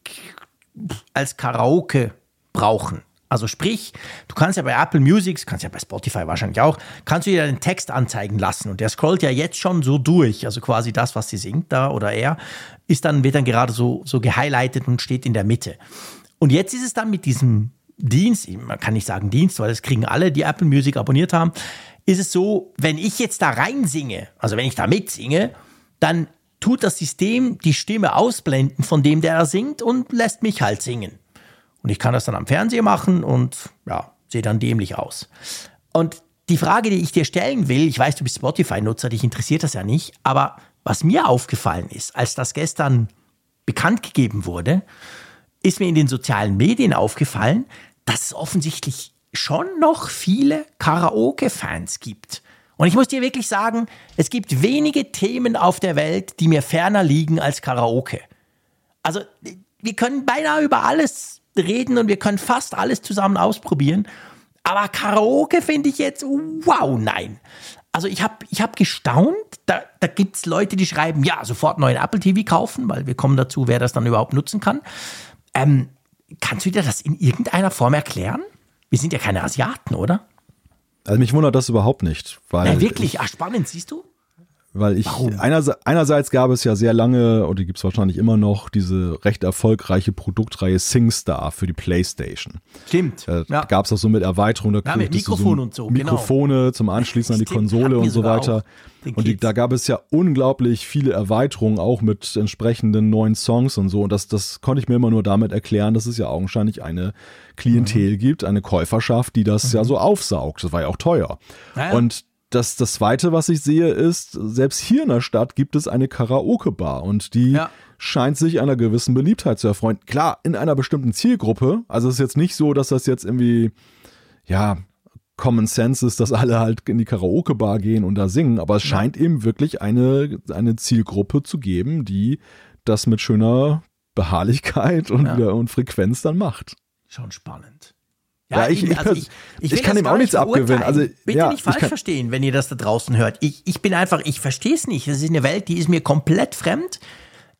als Karaoke brauchen. Also sprich, du kannst ja bei Apple Music, kannst ja bei Spotify wahrscheinlich auch, kannst du dir den Text anzeigen lassen und der scrollt ja jetzt schon so durch, also quasi das, was sie singt da oder er, ist dann, wird dann gerade so, so gehighlightet und steht in der Mitte. Und jetzt ist es dann mit diesem Dienst, man kann nicht sagen Dienst, weil das kriegen alle, die Apple Music abonniert haben, ist es so, wenn ich jetzt da reinsinge, also wenn ich da mitsinge, dann tut das System die Stimme ausblenden von dem, der da singt und lässt mich halt singen. Und ich kann das dann am Fernseher machen und ja, sehe dann dämlich aus. Und die Frage, die ich dir stellen will, ich weiß, du bist Spotify-Nutzer, dich interessiert das ja nicht, aber was mir aufgefallen ist, als das gestern bekannt gegeben wurde, ist mir in den sozialen Medien aufgefallen, dass es offensichtlich schon noch viele Karaoke-Fans gibt. Und ich muss dir wirklich sagen, es gibt wenige Themen auf der Welt, die mir ferner liegen als Karaoke. Also, wir können beinahe über alles reden und wir können fast alles zusammen ausprobieren. Aber Karaoke finde ich jetzt, wow, nein. Also ich habe ich hab gestaunt, da, da gibt es Leute, die schreiben, ja, sofort neuen Apple TV kaufen, weil wir kommen dazu, wer das dann überhaupt nutzen kann. Ähm, kannst du dir das in irgendeiner Form erklären? Wir sind ja keine Asiaten, oder? Also mich wundert das überhaupt nicht, weil Ja, wirklich, ah, spannend, siehst du? Weil ich einerseits, einerseits gab es ja sehr lange, oder gibt es wahrscheinlich immer noch, diese recht erfolgreiche Produktreihe SingStar für die Playstation. Stimmt. Äh, ja. Gab es auch so mit Erweiterung, da ja, mit Mikrofon so und so. Genau. Mikrofone genau. zum Anschließen an die Stimmt, Konsole und so weiter. Und die, da gab es ja unglaublich viele Erweiterungen, auch mit entsprechenden neuen Songs und so. Und das, das konnte ich mir immer nur damit erklären, dass es ja augenscheinlich eine Klientel mhm. gibt, eine Käuferschaft, die das mhm. ja so aufsaugt. Das war ja auch teuer. Ja, und das, das zweite, was ich sehe, ist, selbst hier in der Stadt gibt es eine Karaoke-Bar und die ja. scheint sich einer gewissen Beliebtheit zu erfreuen. Klar, in einer bestimmten Zielgruppe. Also es ist jetzt nicht so, dass das jetzt irgendwie, ja, Common Sense ist, dass alle halt in die Karaoke-Bar gehen und da singen, aber es ja. scheint eben wirklich eine, eine Zielgruppe zu geben, die das mit schöner Beharrlichkeit und, ja. und Frequenz dann macht. Schon spannend. Ja, ja ich, ich, also ich, ich, ich kann ihm auch nichts abgewinnen. Also, Bitte ja, nicht falsch verstehen, wenn ihr das da draußen hört. Ich, ich bin einfach, ich verstehe es nicht. Das ist eine Welt, die ist mir komplett fremd.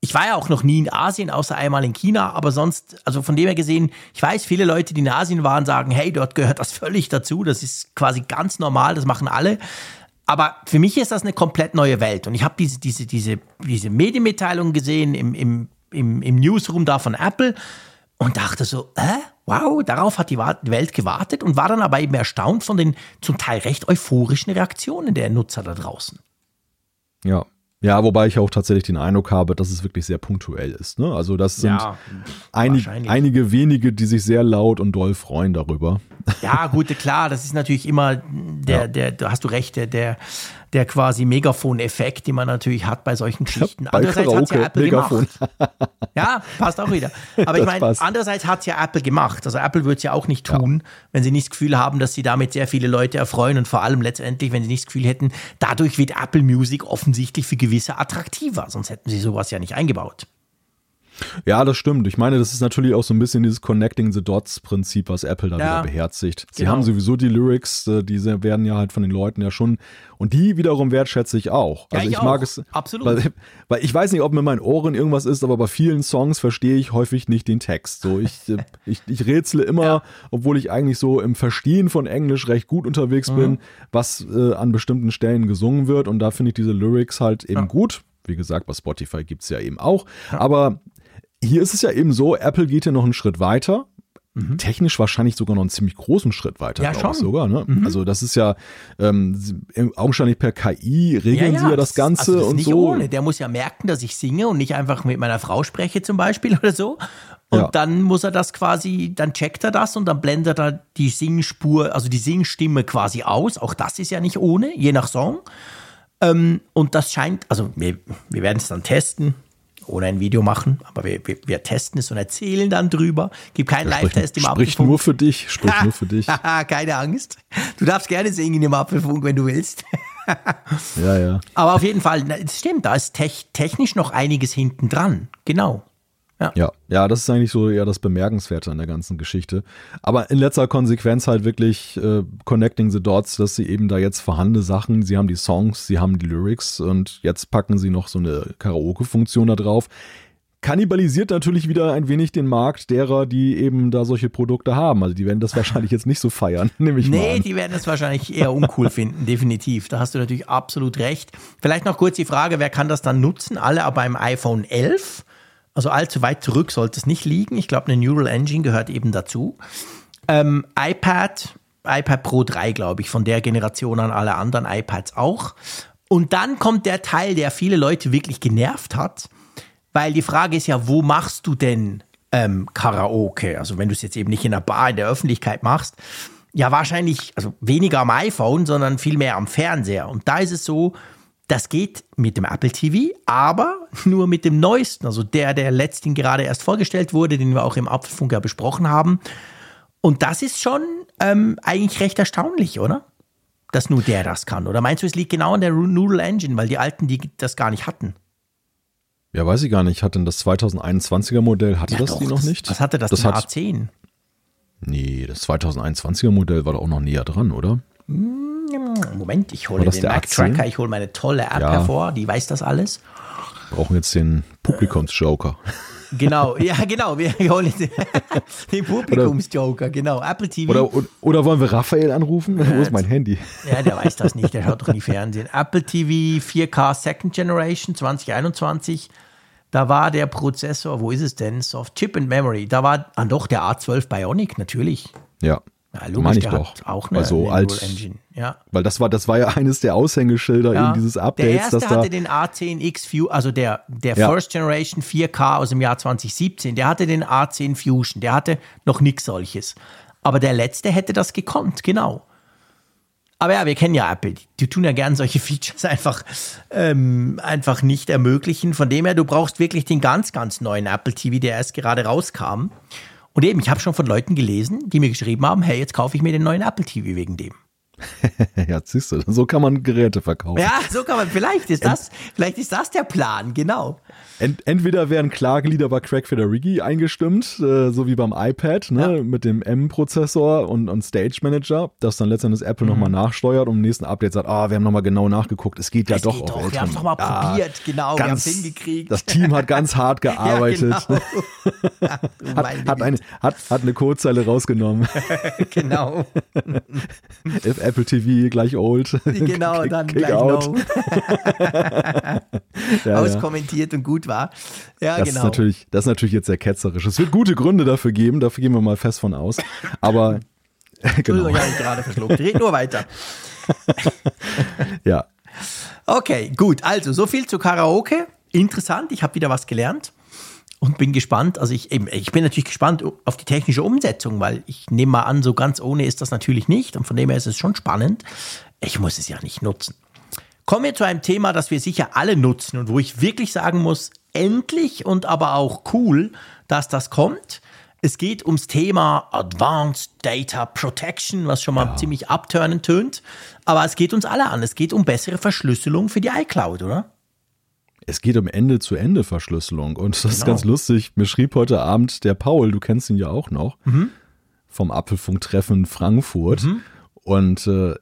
Ich war ja auch noch nie in Asien, außer einmal in China, aber sonst, also von dem her gesehen, ich weiß, viele Leute, die in Asien waren, sagen, hey, dort gehört das völlig dazu. Das ist quasi ganz normal, das machen alle. Aber für mich ist das eine komplett neue Welt. Und ich habe diese, diese, diese, diese Medienmitteilung gesehen im, im, im, im Newsroom da von Apple und dachte so, hä? Wow, darauf hat die Welt gewartet und war dann aber eben erstaunt von den zum Teil recht euphorischen Reaktionen der Nutzer da draußen. Ja, ja, wobei ich auch tatsächlich den Eindruck habe, dass es wirklich sehr punktuell ist. Ne? Also das sind ja, einig, einige wenige, die sich sehr laut und doll freuen darüber. Ja, gut, klar, das ist natürlich immer der, ja. der, da hast du recht, der, der, der quasi Megafon-Effekt, den man natürlich hat bei solchen Geschichten. Ja, andererseits hat ja Apple Megafon. gemacht. Ja, passt auch wieder. Aber ich meine, andererseits hat es ja Apple gemacht. Also Apple würde es ja auch nicht tun, ja. wenn sie nicht das Gefühl haben, dass sie damit sehr viele Leute erfreuen und vor allem letztendlich, wenn sie nicht das Gefühl hätten, dadurch wird Apple Music offensichtlich für gewisse attraktiver. Sonst hätten sie sowas ja nicht eingebaut. Ja, das stimmt. Ich meine, das ist natürlich auch so ein bisschen dieses Connecting the Dots Prinzip, was Apple da ja, wieder beherzigt. Sie genau. haben sowieso die Lyrics, äh, diese werden ja halt von den Leuten ja schon und die wiederum wertschätze ich auch. Also ja, ich, ich mag auch. es absolut, weil, weil, ich weiß nicht, ob mir mein Ohren irgendwas ist, aber bei vielen Songs verstehe ich häufig nicht den Text. So ich äh, ich, ich rätsle immer, ja. obwohl ich eigentlich so im Verstehen von Englisch recht gut unterwegs mhm. bin, was äh, an bestimmten Stellen gesungen wird und da finde ich diese Lyrics halt eben gut. Wie gesagt, bei Spotify gibt es ja eben auch. Aber hier ist es ja eben so, Apple geht ja noch einen Schritt weiter. Mhm. Technisch wahrscheinlich sogar noch einen ziemlich großen Schritt weiter, ja, glaube ich sogar. Ne? Mhm. Also das ist ja ähm, augenscheinlich per KI regeln ja, ja, sie ja das, das Ganze also das und nicht so. Ohne. Der muss ja merken, dass ich singe und nicht einfach mit meiner Frau spreche zum Beispiel oder so. Und ja. dann muss er das quasi, dann checkt er das und dann blendet er die Singspur, also die Singstimme quasi aus. Auch das ist ja nicht ohne, je nach Song. Ähm, und das scheint, also wir, wir werden es dann testen ohne ein Video machen, aber wir, wir, wir testen es und erzählen dann drüber. Gibt keinen Live-Test im Apfelfunk. Sprich nur für dich, sprich nur für dich. Keine Angst. Du darfst gerne singen im Apfelfunk, wenn du willst. ja, ja. Aber auf jeden Fall, es stimmt, da ist technisch noch einiges hinten dran. Genau. Ja. ja, ja, das ist eigentlich so eher das Bemerkenswerte an der ganzen Geschichte. Aber in letzter Konsequenz halt wirklich äh, connecting the dots, dass sie eben da jetzt vorhandene Sachen, sie haben die Songs, sie haben die Lyrics und jetzt packen sie noch so eine Karaoke-Funktion da drauf. Kannibalisiert natürlich wieder ein wenig den Markt derer, die eben da solche Produkte haben. Also die werden das wahrscheinlich jetzt nicht so feiern, nehme ich nee, mal Nee, die werden es wahrscheinlich eher uncool finden, definitiv. Da hast du natürlich absolut recht. Vielleicht noch kurz die Frage, wer kann das dann nutzen? Alle aber beim iPhone 11 also allzu weit zurück sollte es nicht liegen. Ich glaube, eine Neural Engine gehört eben dazu. Ähm, iPad, iPad Pro 3, glaube ich, von der Generation an alle anderen iPads auch. Und dann kommt der Teil, der viele Leute wirklich genervt hat, weil die Frage ist ja, wo machst du denn ähm, Karaoke? Also wenn du es jetzt eben nicht in der Bar in der Öffentlichkeit machst, ja wahrscheinlich, also weniger am iPhone, sondern viel mehr am Fernseher. Und da ist es so, das geht mit dem Apple TV, aber nur mit dem neuesten, also der, der letztens gerade erst vorgestellt wurde, den wir auch im Apfelfunk ja besprochen haben. Und das ist schon ähm, eigentlich recht erstaunlich, oder? Dass nur der das kann. Oder meinst du, es liegt genau an der Noodle Engine, weil die alten, die das gar nicht hatten? Ja, weiß ich gar nicht. Hat denn das 2021er Modell, hatte ja, das doch, die noch nicht? Was hatte das, das hat, A10? Nee, das 2021er Modell war doch auch noch näher dran, oder? Hm. Moment, ich hole den Mac Tracker, ich hole meine tolle App ja. hervor, die weiß das alles. Wir brauchen jetzt den Publikumsjoker. Genau, ja, genau. Wir holen den, den Publikumsjoker, genau. Apple TV. Oder, oder wollen wir Raphael anrufen? Wo ist mein Handy? Ja, der weiß das nicht, der schaut doch nie Fernsehen. Apple TV 4K Second Generation 2021. Da war der Prozessor, wo ist es denn? Soft Chip and Memory. Da war ah, doch der A12 Bionic, natürlich. Ja. Ja, logisch, Meine ich der doch. auch eine, Also als- Engine. Ja. Weil das war, das war ja eines der Aushängeschilder Ja. eben dieses der Updates, erste dass da. hatte den A10X Fusion, also der, der Ja. First Generation 4K aus dem Jahr 2017, der hatte den A10 Fusion, der hatte noch nichts solches. Aber der letzte hätte das gekonnt, genau. Aber ja, wir kennen ja Apple. Die tun ja gern solche Features einfach, ähm, einfach nicht ermöglichen. Von dem her, du brauchst wirklich den ganz, ganz neuen Apple TV, der erst gerade rauskam. Und eben, ich habe schon von Leuten gelesen, die mir geschrieben haben, hey, jetzt kaufe ich mir den neuen Apple TV wegen dem. ja, siehst du, so kann man Geräte verkaufen. Ja, so kann man, vielleicht ist das, vielleicht ist das der Plan, genau. Ent, entweder werden Klagelieder bei Craig Federighi eingestimmt, äh, so wie beim iPad, ne, Ja. mit dem M-Prozessor und, und Stage Manager, das dann letztendlich Apple Mhm. nochmal nachsteuert und im nächsten Update sagt, ah, wir haben nochmal genau nachgegucht, es geht ja Es doch geht auf doch, wir älteren- haben's doch mal Ja, probiert, genau, wir ganz, haben's hingekriegt. Das Team hat ganz hart gearbeitet, Ja, genau. Hat, hat, eine, hat, hat eine Codezeile rausgenommen. genau, If Apple TV gleich old. genau, dann kick gleich out. no. Ja, ja. auskommentiert und gut war. Ja, Das, genau. ist natürlich, das ist natürlich jetzt sehr ketzerisch. Es wird gute Gründe dafür geben, dafür gehen wir mal fest von aus. Aber Entschuldigung, genau, ich habe gerade verschluckt. Red nur weiter. ja. Okay, gut. Also, so viel zu Karaoke. Interessant, ich habe wieder was gelernt und bin gespannt. Also, ich, eben, ich bin natürlich gespannt auf die technische Umsetzung, weil ich nehme mal an, so ganz ohne ist das natürlich nicht. Und von dem her ist es schon spannend. Ich muss es ja nicht nutzen. Kommen wir zu einem Thema, das wir sicher alle nutzen und wo ich wirklich sagen muss, endlich und aber auch cool, dass das kommt. Es geht ums Thema Advanced Data Protection, was schon mal ziemlich abturnend tönt. Aber es geht uns alle an. Es geht um bessere Verschlüsselung für die iCloud, oder? Es geht um Ende-zu-Ende-Verschlüsselung. Und das ist Genau. ganz lustig. Mir schrieb heute Abend der Paul, du kennst ihn ja auch noch, Mhm. vom Apfelfunktreffen Frankfurt. Und äh,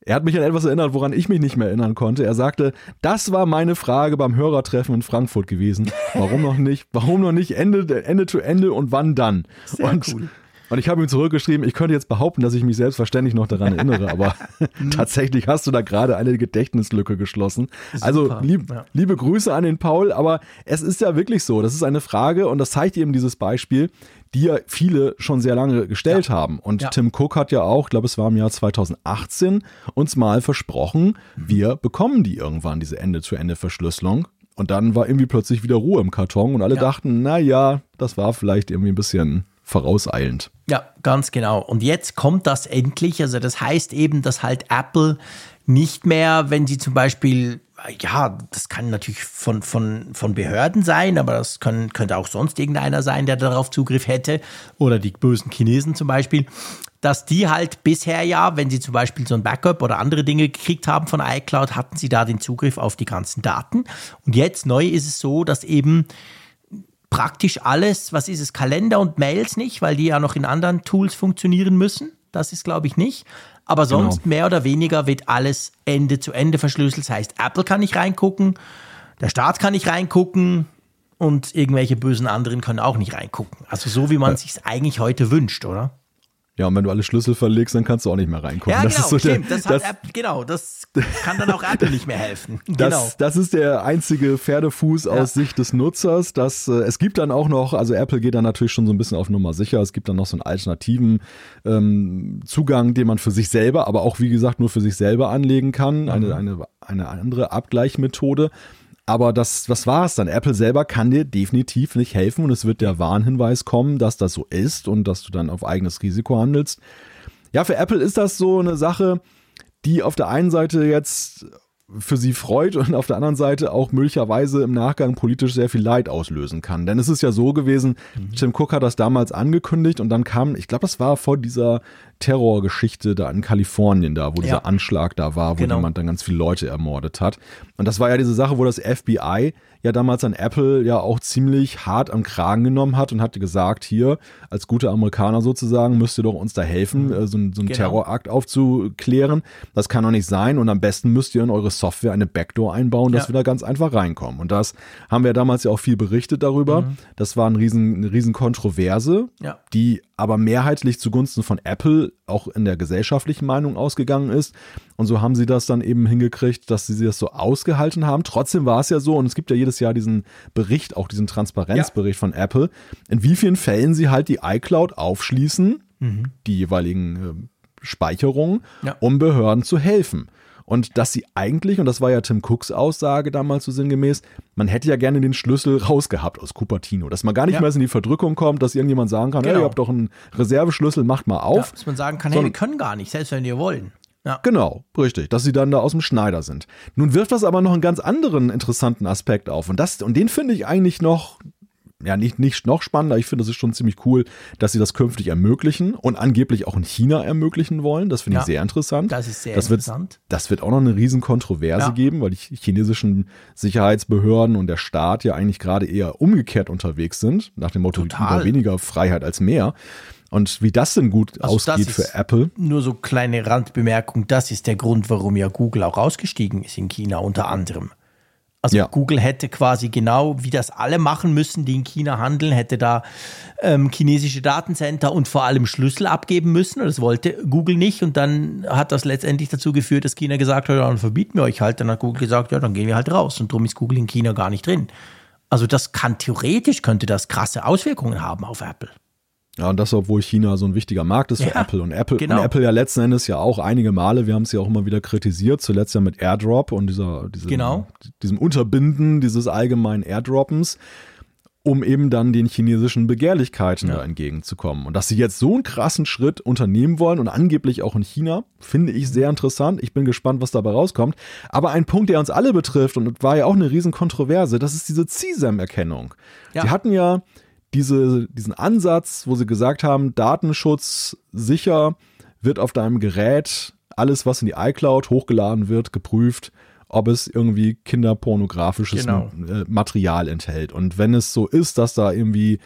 er hat mich an etwas erinnert, woran ich mich nicht mehr erinnern konnte. Er sagte, das war meine Frage beim Hörertreffen in Frankfurt gewesen. Warum noch nicht? Warum noch nicht Ende, Ende zu Ende und wann dann? Sehr und, cool. Und ich habe ihm zurückgeschrieben, ich könnte jetzt behaupten, dass ich mich selbstverständlich noch daran erinnere, aber Mhm. tatsächlich hast du da gerade eine Gedächtnislücke geschlossen. Also lieb, ja. liebe Grüße an den Paul, aber es ist ja wirklich so, das ist eine Frage und das zeigt eben dieses Beispiel, die ja viele schon sehr lange gestellt haben. Und Ja. Tim Cook hat ja auch, ich glaube es war im Jahr 2018, uns mal versprochen, wir bekommen die irgendwann, diese Ende-zu-Ende-Verschlüsselung. Und dann war irgendwie plötzlich wieder Ruhe im Karton und alle Ja. dachten, na ja, das war vielleicht irgendwie ein bisschen vorauseilend. Ja, ganz genau. Und jetzt kommt das endlich. Also das heißt eben, dass halt Apple nicht mehr, wenn sie zum Beispiel, ja, das kann natürlich von, von, von Behörden sein, aber das können, könnte auch sonst irgendeiner sein, der darauf Zugriff hätte. Oder die bösen Chinesen zum Beispiel. Dass die halt bisher ja, wenn sie zum Beispiel so ein Backup oder andere Dinge gekriegt haben von iCloud, hatten sie da den Zugriff auf die ganzen Daten. Und jetzt neu ist es so, dass eben praktisch alles, was ist es, Kalender und Mails nicht, weil die ja noch in anderen Tools funktionieren müssen. Das ist, glaube ich, nicht. Aber sonst mehr oder weniger wird alles Ende zu Ende verschlüsselt. Das heißt, Apple kann nicht reingucken, der Staat kann nicht reingucken und irgendwelche bösen anderen können auch nicht reingucken. Also so, wie man es sich eigentlich heute wünscht, oder? Ja, und wenn du alle Schlüssel verlegst, dann kannst du auch nicht mehr reingucken. Ja, das genau, ist so der- das, das, Apple, genau, das kann dann auch Apple nicht mehr helfen. das, genau. das ist der einzige Pferdefuß aus Sicht des Nutzers. Dass, äh, es gibt dann auch noch, also Apple geht dann natürlich schon so ein bisschen auf Nummer sicher. Es gibt dann noch so einen alternativen ähm, Zugang, den man für sich selber, aber auch wie gesagt nur für sich selber anlegen kann. Mhm. Eine, eine, eine andere Abgleichmethode. Aber das, das war's dann. Apple selber kann dir definitiv nicht helfen und es wird der Warnhinweis kommen, dass das so ist und dass du dann auf eigenes Risiko handelst. Ja, für Apple ist das so eine Sache, die auf der einen Seite jetzt für sie freut und auf der anderen Seite auch möglicherweise im Nachgang politisch sehr viel Leid auslösen kann. Denn es ist ja so gewesen, Tim Cook hat das damals angekündigt und dann kam, ich glaube, das war vor dieser Terrorgeschichte da in Kalifornien da, wo Ja. dieser Anschlag da war, wo Genau. jemand dann ganz viele Leute ermordet hat. Und das war ja diese Sache, wo das FBI ja damals an Apple ja auch ziemlich hart am Kragen genommen hat und hatte gesagt, hier, als gute Amerikaner sozusagen, müsst ihr doch uns da helfen, äh, so, so einen Genau. Terrorakt aufzuklären. Das kann doch nicht sein und am besten müsst ihr in eure Software eine Backdoor einbauen, dass Ja. wir da ganz einfach reinkommen. Und das haben wir damals ja auch viel berichtet darüber. Das war ein riesen, eine riesen Kontroverse, Ja. die aber mehrheitlich zugunsten von Apple auch in der gesellschaftlichen Meinung ausgegangen ist. Und so haben sie das dann eben hingekriegt, dass sie das so ausgehalten haben. Trotzdem war es ja so, und es gibt ja jedes Jahr diesen Bericht, auch diesen Transparenzbericht von Apple, in wie vielen Fällen sie halt die iCloud aufschließen, die jeweiligen äh, Speicherungen, Ja. um Behörden zu helfen. Und dass sie eigentlich, und das war ja Tim Cooks Aussage damals so sinngemäß, man hätte ja gerne den Schlüssel rausgehabt aus Cupertino, dass man gar nicht Ja. mehr in die Verdrückung kommt, dass irgendjemand sagen kann, hey, Genau. ihr habt doch einen Reserveschlüssel, macht mal Ja, auf. dass man sagen kann, hey, Sondern- wir können gar nicht, selbst wenn wir wollen. Ja. Genau, richtig, dass sie dann da aus dem Schneider sind. Nun wirft das aber noch einen ganz anderen interessanten Aspekt auf. Und, das, und den finde ich eigentlich noch, ja, nicht, nicht noch spannender. Ich finde, das ist schon ziemlich cool, dass sie das künftig ermöglichen und angeblich auch in China ermöglichen wollen. Das finde ich Ja, sehr interessant. das ist sehr das wird, interessant. Das wird auch noch eine riesen Kontroverse Ja. geben, weil die chinesischen Sicherheitsbehörden und der Staat ja eigentlich gerade eher umgekehrt unterwegs sind. Nach dem Motto, Total. weniger Freiheit als mehr. Und wie das denn gut Also ausgeht für Apple. Nur so kleine Randbemerkung, das ist der Grund, warum ja Google auch ausgestiegen ist in China unter anderem. Also Ja. Google hätte quasi genau, wie das alle machen müssen, die in China handeln, hätte da ähm, chinesische Datencenter und vor allem Schlüssel abgeben müssen. Und das wollte Google nicht. Und dann hat das letztendlich dazu geführt, dass China gesagt hat, ja, dann verbieten wir euch halt. Dann hat Google gesagt, ja, dann gehen wir halt raus. Und darum ist Google in China gar nicht drin. Also das kann theoretisch, könnte das krasse Auswirkungen haben auf Apple. Ja, und das, obwohl China so ein wichtiger Markt ist für Ja, Apple. Und Apple, genau. und Apple ja letzten Endes ja auch einige Male, wir haben es ja auch immer wieder kritisiert, zuletzt ja mit AirDrop und dieser, diesem, Genau. diesem Unterbinden dieses allgemeinen Airdroppens, um eben dann den chinesischen Begehrlichkeiten da entgegenzukommen. Und dass sie jetzt so einen krassen Schritt unternehmen wollen und angeblich auch in China, finde ich sehr interessant. Ich bin gespannt, was dabei rauskommt. Aber ein Punkt, der uns alle betrifft, und war ja auch eine riesen Kontroverse, das ist diese CSAM-Erkennung. Ja. Sie hatten ja diese, diesen Ansatz, wo sie gesagt haben, Datenschutz sicher wird auf deinem Gerät alles, was in die iCloud hochgeladen wird, geprüft, ob es irgendwie kinderpornografisches Genau. äh, Material enthält. Und wenn es so ist, dass da irgendwie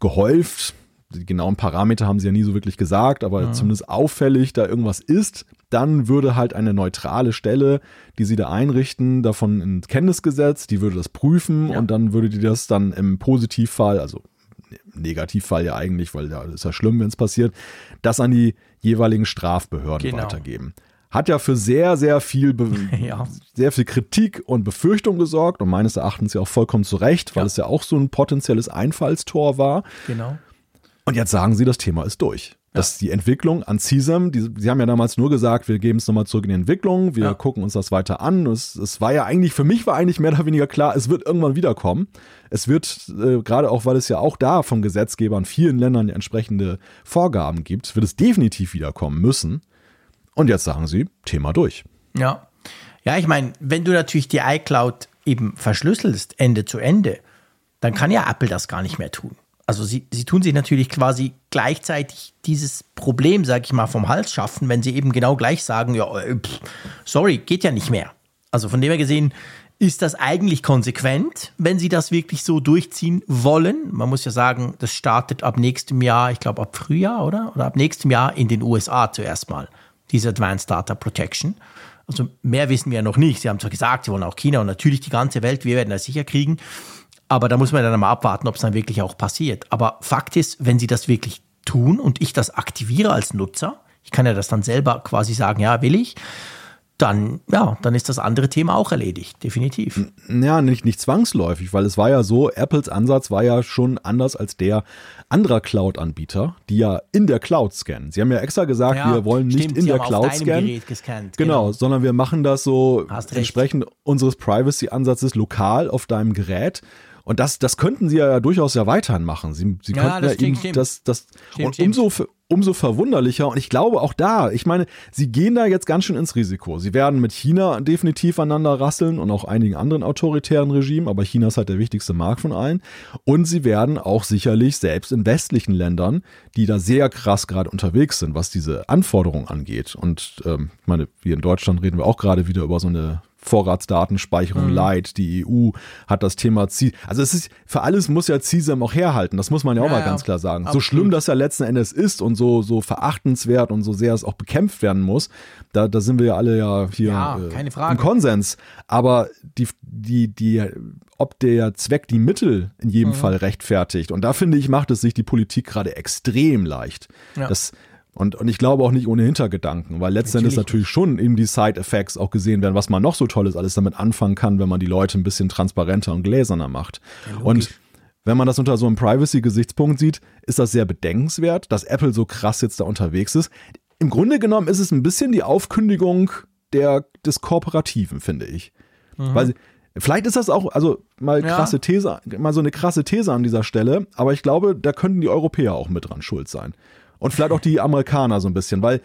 gehäuft, die genauen Parameter haben sie ja nie so wirklich gesagt, aber zumindest auffällig da irgendwas ist, dann würde halt eine neutrale Stelle, die sie da einrichten, davon in Kenntnis gesetzt, die würde das prüfen Ja. und dann würde die das dann im Positivfall, also Negativfall ja eigentlich, weil ja ist ja schlimm, wenn es passiert, das an die jeweiligen Strafbehörden Genau. weitergeben. Hat ja für sehr, sehr viel, Be Ja. sehr viel Kritik und Befürchtung gesorgt und meines Erachtens ja auch vollkommen zu Recht, weil Ja. es ja auch so ein potenzielles Einfallstor war. Genau. Und jetzt sagen sie, das Thema ist durch. Dass die Entwicklung an CISAM, die, sie haben ja damals nur gesagt, wir geben es nochmal zurück in die Entwicklung, wir Ja. gucken uns das weiter an. Es, es war ja eigentlich, für mich war eigentlich mehr oder weniger klar, es wird irgendwann wiederkommen. Es wird, äh, gerade auch, weil es ja auch da vom Gesetzgeber in vielen Ländern entsprechende Vorgaben gibt, wird es definitiv wiederkommen müssen. Und jetzt sagen sie, Thema durch. Ja. Ja, ich meine, wenn du natürlich die iCloud eben verschlüsselst, Ende zu Ende, dann kann ja Apple das gar nicht mehr tun. Also sie, sie tun sich natürlich quasi gleichzeitig dieses Problem, sag ich mal, vom Hals schaffen, wenn sie eben genau gleich sagen, ja, äh, pff, sorry, geht ja nicht mehr. Also von dem her gesehen ist das eigentlich konsequent, wenn sie das wirklich so durchziehen wollen. Man muss ja sagen, das startet ab nächstem Jahr, ich glaube ab Frühjahr, oder? Oder ab nächstem Jahr in den USA zuerst mal, diese Advanced Data Protection. Also mehr wissen wir ja noch nicht. Sie haben zwar gesagt, sie wollen auch China und natürlich die ganze Welt, wir werden das sicher kriegen. Aber da muss man dann mal abwarten, ob es dann wirklich auch passiert. Aber Fakt ist, wenn sie das wirklich tun und ich das aktiviere als Nutzer, ich kann ja das dann selber quasi sagen, ja, will ich, dann, ja, dann ist das andere Thema auch erledigt, definitiv. Ja, nicht, nicht zwangsläufig, weil es war ja so, Apples Ansatz war ja schon anders als der anderer Cloud-Anbieter, die ja in der Cloud scannen. Sie haben ja extra gesagt, Ja, wir wollen nicht stimmt, in sie der Cloud scannen. Gescannt, Genau, genau. sondern wir machen das so entsprechend unseres Privacy-Ansatzes lokal auf deinem Gerät. Und das, das könnten sie ja durchaus ja weiterhin machen. Sie, sie Ja, könnten das ja eben stimmt. das, das Stimmt, und umso, umso verwunderlicher. Und ich glaube auch da, ich meine, sie gehen da jetzt ganz schön ins Risiko. Sie werden mit China definitiv aneinander rasseln und auch einigen anderen autoritären Regimen, aber China ist halt der wichtigste Markt von allen. Und sie werden auch sicherlich selbst in westlichen Ländern, die da sehr krass gerade unterwegs sind, was diese Anforderungen angeht. Und ähm, ich meine, wir in Deutschland reden wir auch gerade wieder über so eine Vorratsdatenspeicherung Mhm. Light. Die EU hat das Thema C Also es ist für alles muss ja CISAM auch herhalten. Das muss man ja auch Ja, mal ja. ganz klar sagen. So Absolut. schlimm das ja letzten Endes ist und so so verachtenswert und so sehr es auch bekämpft werden muss, da, da sind wir ja alle ja hier Ja, äh, im Konsens. Aber die die die ob der Zweck die Mittel in Mhm. jedem Fall rechtfertigt. Und da finde ich, macht es sich die Politik gerade extrem leicht. Das, und, und ich glaube auch nicht ohne Hintergedanken, weil letztendlich Natürlich natürlich schon eben die Side-Effects auch gesehen werden, was man noch so Tolles alles damit anfangen kann, wenn man die Leute ein bisschen transparenter und gläserner macht. und wenn man das unter so einem Privacy-Gesichtspunkt sieht, ist das sehr bedenkenswert, dass Apple so krass jetzt da unterwegs ist. Im Grunde genommen ist es ein bisschen die Aufkündigung der, des Kooperativen, finde ich. Weil sie, vielleicht ist das auch, also mal Mhm. Ja. krasse These, mal so eine krasse These an dieser Stelle, aber ich glaube, da könnten die Europäer auch mit dran schuld sein. Und vielleicht auch die Amerikaner so ein bisschen, weil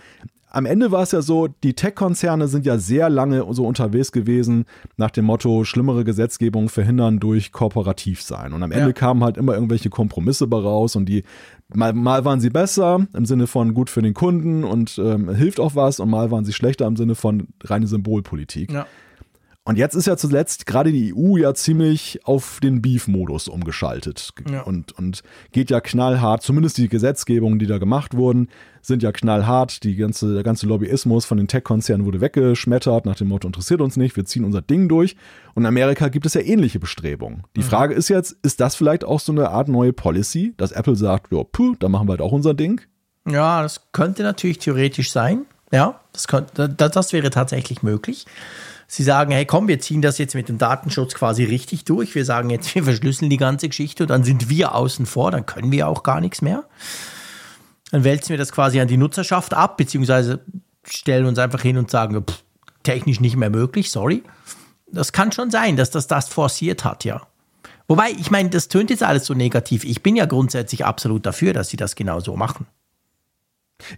am Ende war es ja so, die Tech-Konzerne sind ja sehr lange so unterwegs gewesen nach dem Motto, schlimmere Gesetzgebung verhindern durch kooperativ sein. Und am Ende Ja. kamen halt immer irgendwelche Kompromisse bei raus und die, mal, mal waren sie besser im Sinne von gut für den Kunden und ähm, hilft auch was und mal waren sie schlechter im Sinne von reine Symbolpolitik. Ja. Und jetzt ist ja zuletzt gerade die EU ja ziemlich auf den Beef-Modus umgeschaltet Ja. und, und geht ja knallhart, zumindest die Gesetzgebungen, die da gemacht wurden, sind ja knallhart. Die ganze, der ganze Lobbyismus von den Tech-Konzernen wurde weggeschmettert nach dem Motto, interessiert uns nicht, wir ziehen unser Ding durch. Und in Amerika gibt es ja ähnliche Bestrebungen. Die Frage ist jetzt, ist das vielleicht auch so eine Art neue Policy, dass Apple sagt, ja, puh, da machen wir halt auch unser Ding? Ja, das könnte natürlich theoretisch sein. Ja, das, könnte, das, das wäre tatsächlich möglich. Sie sagen, hey komm, wir ziehen das jetzt mit dem Datenschutz quasi richtig durch. Wir sagen jetzt, wir verschlüsseln die ganze Geschichte und dann sind wir außen vor, dann können wir auch gar nichts mehr. Dann wälzen wir das quasi an die Nutzerschaft ab, beziehungsweise stellen uns einfach hin und sagen, pff, technisch nicht mehr möglich, sorry. Das kann schon sein, dass das das forciert hat, ja. Wobei, ich meine, das tönt jetzt alles so negativ. Ich bin ja grundsätzlich absolut dafür, dass sie das genau so machen.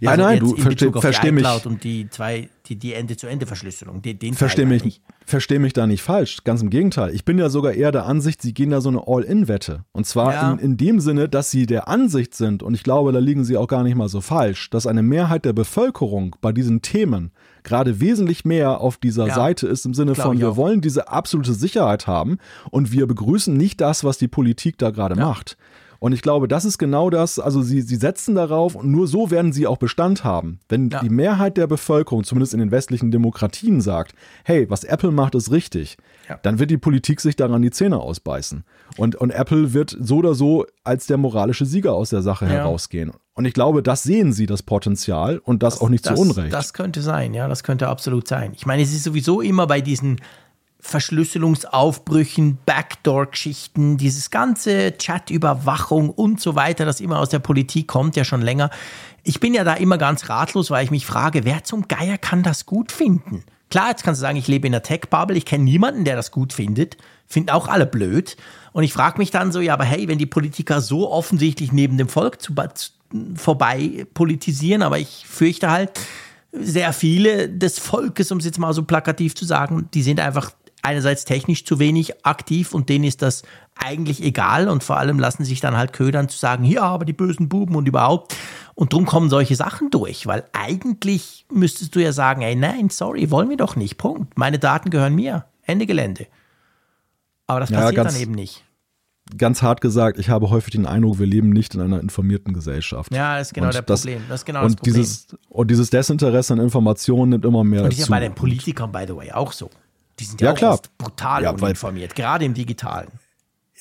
Ja, Also nein, du in versteh, mich. und die zwei, die, die Ende-zu-Ende-Verschlüsselung. Den, den Versteh Teil mich, meine ich. versteh mich da nicht falsch. Ganz im Gegenteil. Ich bin ja sogar eher der Ansicht, sie gehen da so eine All-In-Wette. Und zwar Ja. in, in dem Sinne, dass sie der Ansicht sind, und ich glaube, da liegen sie auch gar nicht mal so falsch, dass eine Mehrheit der Bevölkerung bei diesen Themen gerade wesentlich mehr auf dieser Ja. Seite ist, im Sinne von, wir auch. wollen diese absolute Sicherheit haben und wir begrüßen nicht das, was die Politik da gerade macht. Und ich glaube, das ist genau das, also sie, sie setzen darauf und nur so werden sie auch Bestand haben. Wenn Ja. die Mehrheit der Bevölkerung, zumindest in den westlichen Demokratien, sagt, hey, was Apple macht, ist richtig, Ja. dann wird die Politik sich daran die Zähne ausbeißen. Und, und Apple wird so oder so als der moralische Sieger aus der Sache herausgehen. Und ich glaube, das sehen sie, das Potenzial, und das, auch nicht das, zu Unrecht. Das könnte sein, ja, das könnte absolut sein. Ich meine, es ist sowieso immer bei diesen Verschlüsselungsaufbrüchen, Backdoor-Geschichten, dieses ganze Chat-Überwachung und so weiter, das immer aus der Politik kommt, ja schon länger. Ich bin ja da immer ganz ratlos, weil ich mich frage, wer zum Geier kann das gut finden? Klar, jetzt kannst du sagen, ich lebe in einer Tech-Bubble, ich kenne niemanden, der das gut findet. Finden auch alle blöd. Und ich frage mich dann so, ja, aber hey, wenn die Politiker so offensichtlich neben dem Volk zu, zu, vorbei politisieren, aber ich fürchte halt, sehr viele des Volkes, um es jetzt mal so plakativ zu sagen, die sind einfach einerseits technisch zu wenig aktiv und denen ist das eigentlich egal und vor allem lassen sich dann halt ködern zu sagen, ja, aber die bösen Buben und überhaupt. Und drum kommen solche Sachen durch, weil eigentlich müsstest du ja sagen, ey, nein, sorry, wollen wir doch nicht, Punkt. Meine Daten gehören mir, Ende Gelände. Aber das Ja, passiert ganz- dann eben nicht. Ganz hart gesagt, ich habe häufig den Eindruck, wir leben nicht in einer informierten Gesellschaft. Ja, das ist genau Und der das- Problem. Das ist genau und das Problem. Dieses, und dieses Desinteresse an Informationen nimmt immer mehr und das ist ja zu. bei den Politikern, by the way, auch so. Die sind ja, Ja, auch klar. brutal Ja, weil- uninformiert, gerade im Digitalen.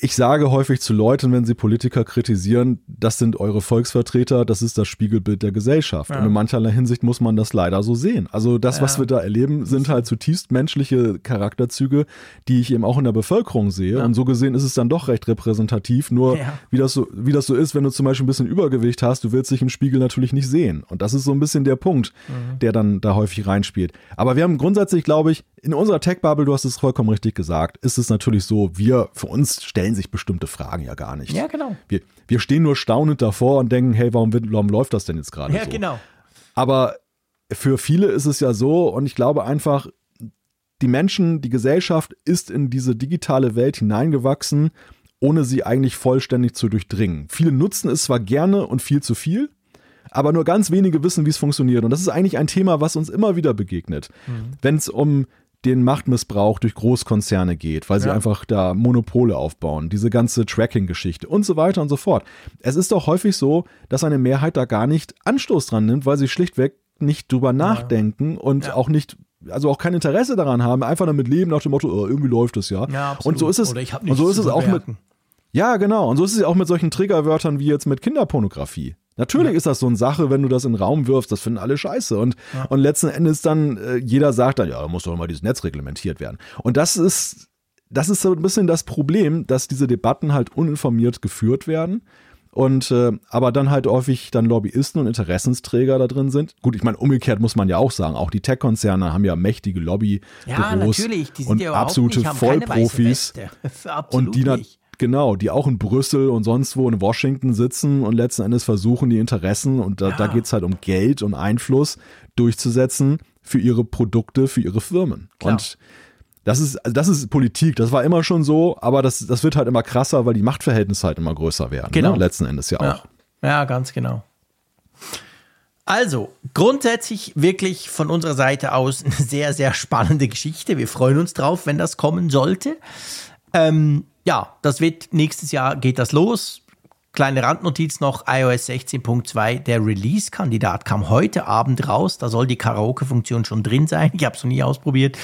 Ich sage häufig zu Leuten, wenn sie Politiker kritisieren, das sind eure Volksvertreter, das ist das Spiegelbild der Gesellschaft. Und in mancherlei Hinsicht muss man das leider so sehen. Also das, was wir da erleben, sind halt zutiefst menschliche Charakterzüge, die ich eben auch in der Bevölkerung sehe. Und so gesehen ist es dann doch recht repräsentativ. Nur Ja. wie, das so, wie das so ist, wenn du zum Beispiel ein bisschen Übergewicht hast, du willst dich im Spiegel natürlich nicht sehen. Und das ist so ein bisschen der Punkt, der dann da häufig reinspielt. Aber wir haben grundsätzlich, glaube ich, in unserer Tech-Bubble, du hast es vollkommen richtig gesagt, ist es natürlich so, wir, für uns stellt stellen sich bestimmte Fragen ja gar nicht. Ja, genau. Wir, wir stehen nur staunend davor und denken, hey, warum, warum läuft das denn jetzt gerade Ja, so? genau. Aber für viele ist es ja so, und ich glaube einfach, die Menschen, die Gesellschaft ist in diese digitale Welt hineingewachsen, ohne sie eigentlich vollständig zu durchdringen. Viele nutzen es zwar gerne und viel zu viel, aber nur ganz wenige wissen, wie es funktioniert. Und das ist eigentlich ein Thema, was uns immer wieder begegnet. Wenn es um den Machtmissbrauch durch Großkonzerne geht, weil sie Ja. einfach da Monopole aufbauen, diese ganze Tracking-Geschichte und so weiter und so fort. Es ist doch häufig so, dass eine Mehrheit da gar nicht Anstoß dran nimmt, weil sie schlichtweg nicht drüber nachdenken und Ja. auch nicht, also auch kein Interesse daran haben, einfach damit leben nach dem Motto, oh, irgendwie läuft es ja. Ja, absolut. und so ist es. Und so ist es auch mit, ja, genau. Und so ist es ja auch mit solchen Triggerwörtern wie jetzt mit Kinderpornografie. Natürlich ist das so eine Sache, wenn du das in den Raum wirfst, das finden alle scheiße. Und, und letzten Endes dann, äh, jeder sagt dann, ja, da muss doch mal dieses Netz reglementiert werden. Und das ist, das ist so ein bisschen das Problem, dass diese Debatten halt uninformiert geführt werden. Und äh, aber dann halt häufig dann Lobbyisten und Interessensträger da drin sind. Gut, ich meine, umgekehrt muss man ja auch sagen, auch die Tech-Konzerne haben ja mächtige Lobbybüros Ja, natürlich. Die sind und ja absolute nicht, Vollprofis. Absolut Und die nicht. Genau, die auch in Brüssel und sonst wo in Washington sitzen und letzten Endes versuchen, die Interessen, und da, Ja. da geht es halt um Geld und Einfluss durchzusetzen für ihre Produkte, für ihre Firmen. Klar. Und das ist, also das ist Politik, das war immer schon so, aber das, das wird halt immer krasser, weil die Machtverhältnisse halt immer größer werden. Genau. Ne? Letzten Endes ja Ja. auch. ja, ganz genau. Also, grundsätzlich wirklich von unserer Seite aus eine sehr, sehr spannende Geschichte. Wir freuen uns drauf, wenn das kommen sollte. Ähm, ja, das wird nächstes Jahr geht das los. Kleine Randnotiz noch, iOS 16.2, der Release-Kandidat kam heute Abend raus. Da soll die Karaoke-Funktion schon drin sein. Ich habe es noch nie ausprobiert.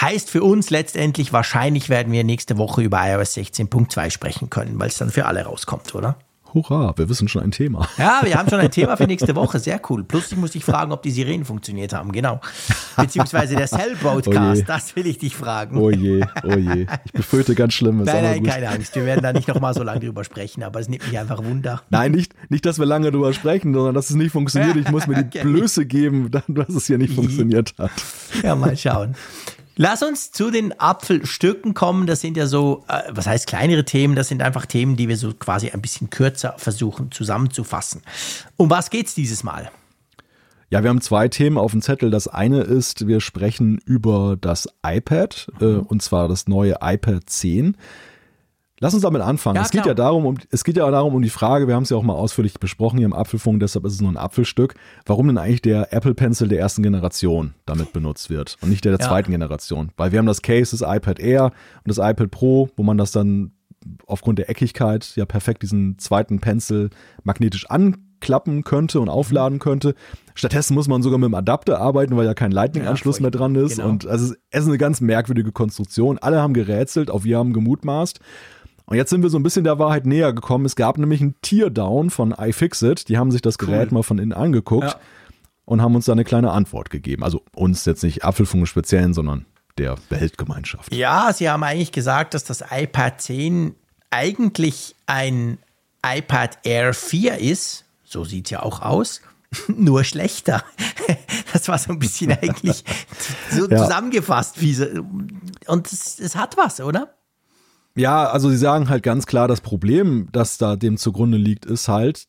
Heißt für uns letztendlich, wahrscheinlich werden wir nächste Woche über iOS 16.2 sprechen können, weil es dann für alle rauskommt, oder? Hurra, wir wissen schon ein Thema. Ja, wir haben schon ein Thema für nächste Woche. Sehr cool. Plus, ich muss dich fragen, ob die Sirenen funktioniert haben. Genau. Beziehungsweise der Cell Oh das will ich dich fragen. Oh je, oh je. Ich befürchte ganz Schlimmes. nein, nein, keine Angst. Wir werden da nicht nochmal so lange drüber sprechen, aber es nimmt mich einfach Wunder. Nein, nicht, nicht, dass wir lange drüber sprechen, sondern dass es nicht funktioniert. Ich muss mir die Okay. Blöße geben, dass es hier nicht funktioniert hat. Ja, mal schauen. Lass uns zu den Apfelstücken kommen. Das sind ja so, äh, was heißt kleinere Themen? Das sind einfach Themen, die wir so quasi ein bisschen kürzer versuchen zusammenzufassen. Um was geht's dieses Mal? Ja, wir haben zwei Themen auf dem Zettel. Das eine ist, wir sprechen über das iPad, äh, und zwar das neue iPad 10. Lass uns damit anfangen. Ja, es geht ja darum, um, es geht ja darum um die Frage, wir haben es ja auch mal ausführlich besprochen hier im Apfelfunk, deshalb ist es nur ein Apfelstück, warum denn eigentlich der Apple Pencil der ersten Generation damit benutzt wird und nicht der der Ja. zweiten Generation. Weil wir haben das Case, das iPad Air und das iPad Pro, wo man das dann aufgrund der Eckigkeit ja perfekt diesen zweiten Pencil magnetisch anklappen könnte und aufladen könnte. Stattdessen muss man sogar mit dem Adapter arbeiten, weil ja kein Lightning-Anschluss Ja, mehr dran ist. genau. Und also es ist eine ganz merkwürdige Konstruktion. Alle haben gerätselt, auch wir haben gemutmaßt. Und jetzt sind wir so ein bisschen der Wahrheit näher gekommen. Es gab nämlich einen Teardown von iFixit. Die haben sich das Gerät mal von innen angeguckt Ja. und haben uns da eine kleine Antwort gegeben. Also uns jetzt nicht Apfelfunk Speziellen, sondern der Weltgemeinschaft. Ja, sie haben eigentlich gesagt, dass das iPad 10 eigentlich ein iPad Air 4 ist. So sieht es ja auch aus. Nur schlechter. Das war so ein bisschen eigentlich so Ja. zusammengefasst. Wie so, und es, es hat was, oder? Ja, also sie sagen halt ganz klar, das Problem, das da dem zugrunde liegt, ist halt,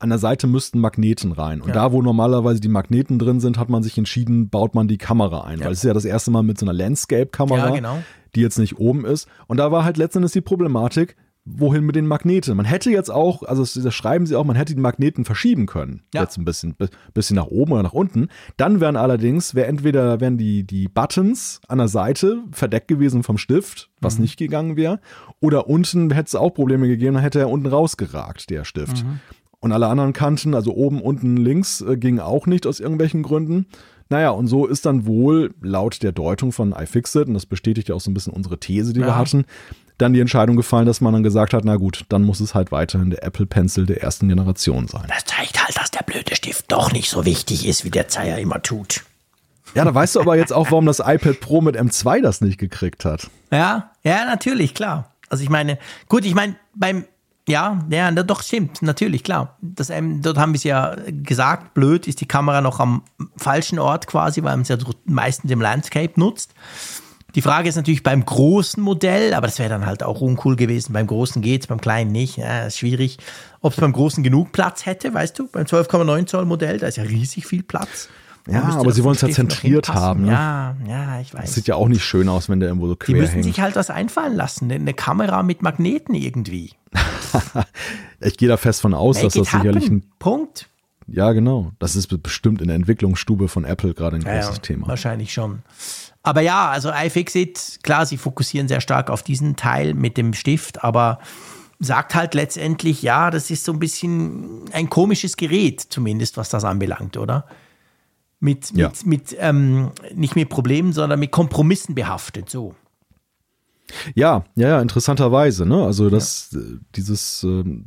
an der Seite müssten Magneten rein. Und Ja. da, wo normalerweise die Magneten drin sind, hat man sich entschieden, baut man die Kamera ein. Weil es ist ja das erste Mal mit so einer Landscape-Kamera, Ja, genau. die jetzt nicht oben ist. Und da war halt letztendlich die Problematik, wohin mit den Magneten? Man hätte jetzt auch, also das schreiben sie auch, man hätte die Magneten verschieben können. Ja. Jetzt ein bisschen, bi- bisschen nach oben oder nach unten. Dann wären allerdings, wäre entweder wären die, die Buttons an der Seite verdeckt gewesen vom Stift, was Mhm. nicht gegangen wäre. Oder unten hätte es auch Probleme gegeben, dann hätte er unten rausgeragt, der Stift. Mhm. Und alle anderen Kanten, also oben, unten, links, äh, gingen auch nicht aus irgendwelchen Gründen. Naja, und so ist dann wohl laut der Deutung von iFixit, und das bestätigt ja auch so ein bisschen unsere These, die wir Ja. hatten, dann die Entscheidung gefallen, dass man dann gesagt hat, na gut, dann muss es halt weiterhin der Apple Pencil der ersten Generation sein. Das zeigt halt, dass der blöde Stift doch nicht so wichtig ist, wie der Zeier immer tut. Ja, da weißt du aber jetzt auch, warum das iPad Pro mit M2 das nicht gekriegt hat. Ja, ja, natürlich, klar. Also ich meine, gut, ich meine, beim, ja, ja, doch stimmt, natürlich, klar. Das, ähm, dort haben wir es ja gesagt, blöd ist die Kamera noch am falschen Ort quasi, weil man es ja meistens im Landscape nutzt. Die Frage ist natürlich beim großen Modell, aber das wäre dann halt auch uncool gewesen. Beim großen geht's, beim kleinen nicht. Ja, ist schwierig. Ob es beim großen genug Platz hätte, weißt du? Beim 12,9 Zoll Modell, da ist ja riesig viel Platz. Ja, aber sie wollen es ja zentriert haben. Ne? Ja, ja, ich weiß. Das sieht ja auch nicht schön aus, wenn der irgendwo so quer Die müssen hängt. sich halt was einfallen lassen. Eine Kamera mit Magneten irgendwie. ich gehe da fest von aus, Make dass das happen. sicherlich ein. Punkt. Ja, genau. Das ist bestimmt in der Entwicklungsstube von Apple gerade ein Ja, großes ja, Thema. Wahrscheinlich schon. Aber ja, also iFixit, klar, sie fokussieren sehr stark auf diesen Teil mit dem Stift, aber sagt halt letztendlich, ja, das ist so ein bisschen ein komisches Gerät, zumindest was das anbelangt, oder? Mit, Ja. mit, mit ähm, nicht mit Problemen, sondern mit Kompromissen behaftet, so. Ja, ja, ja, interessanterweise, ne? Also das, äh, dieses ähm,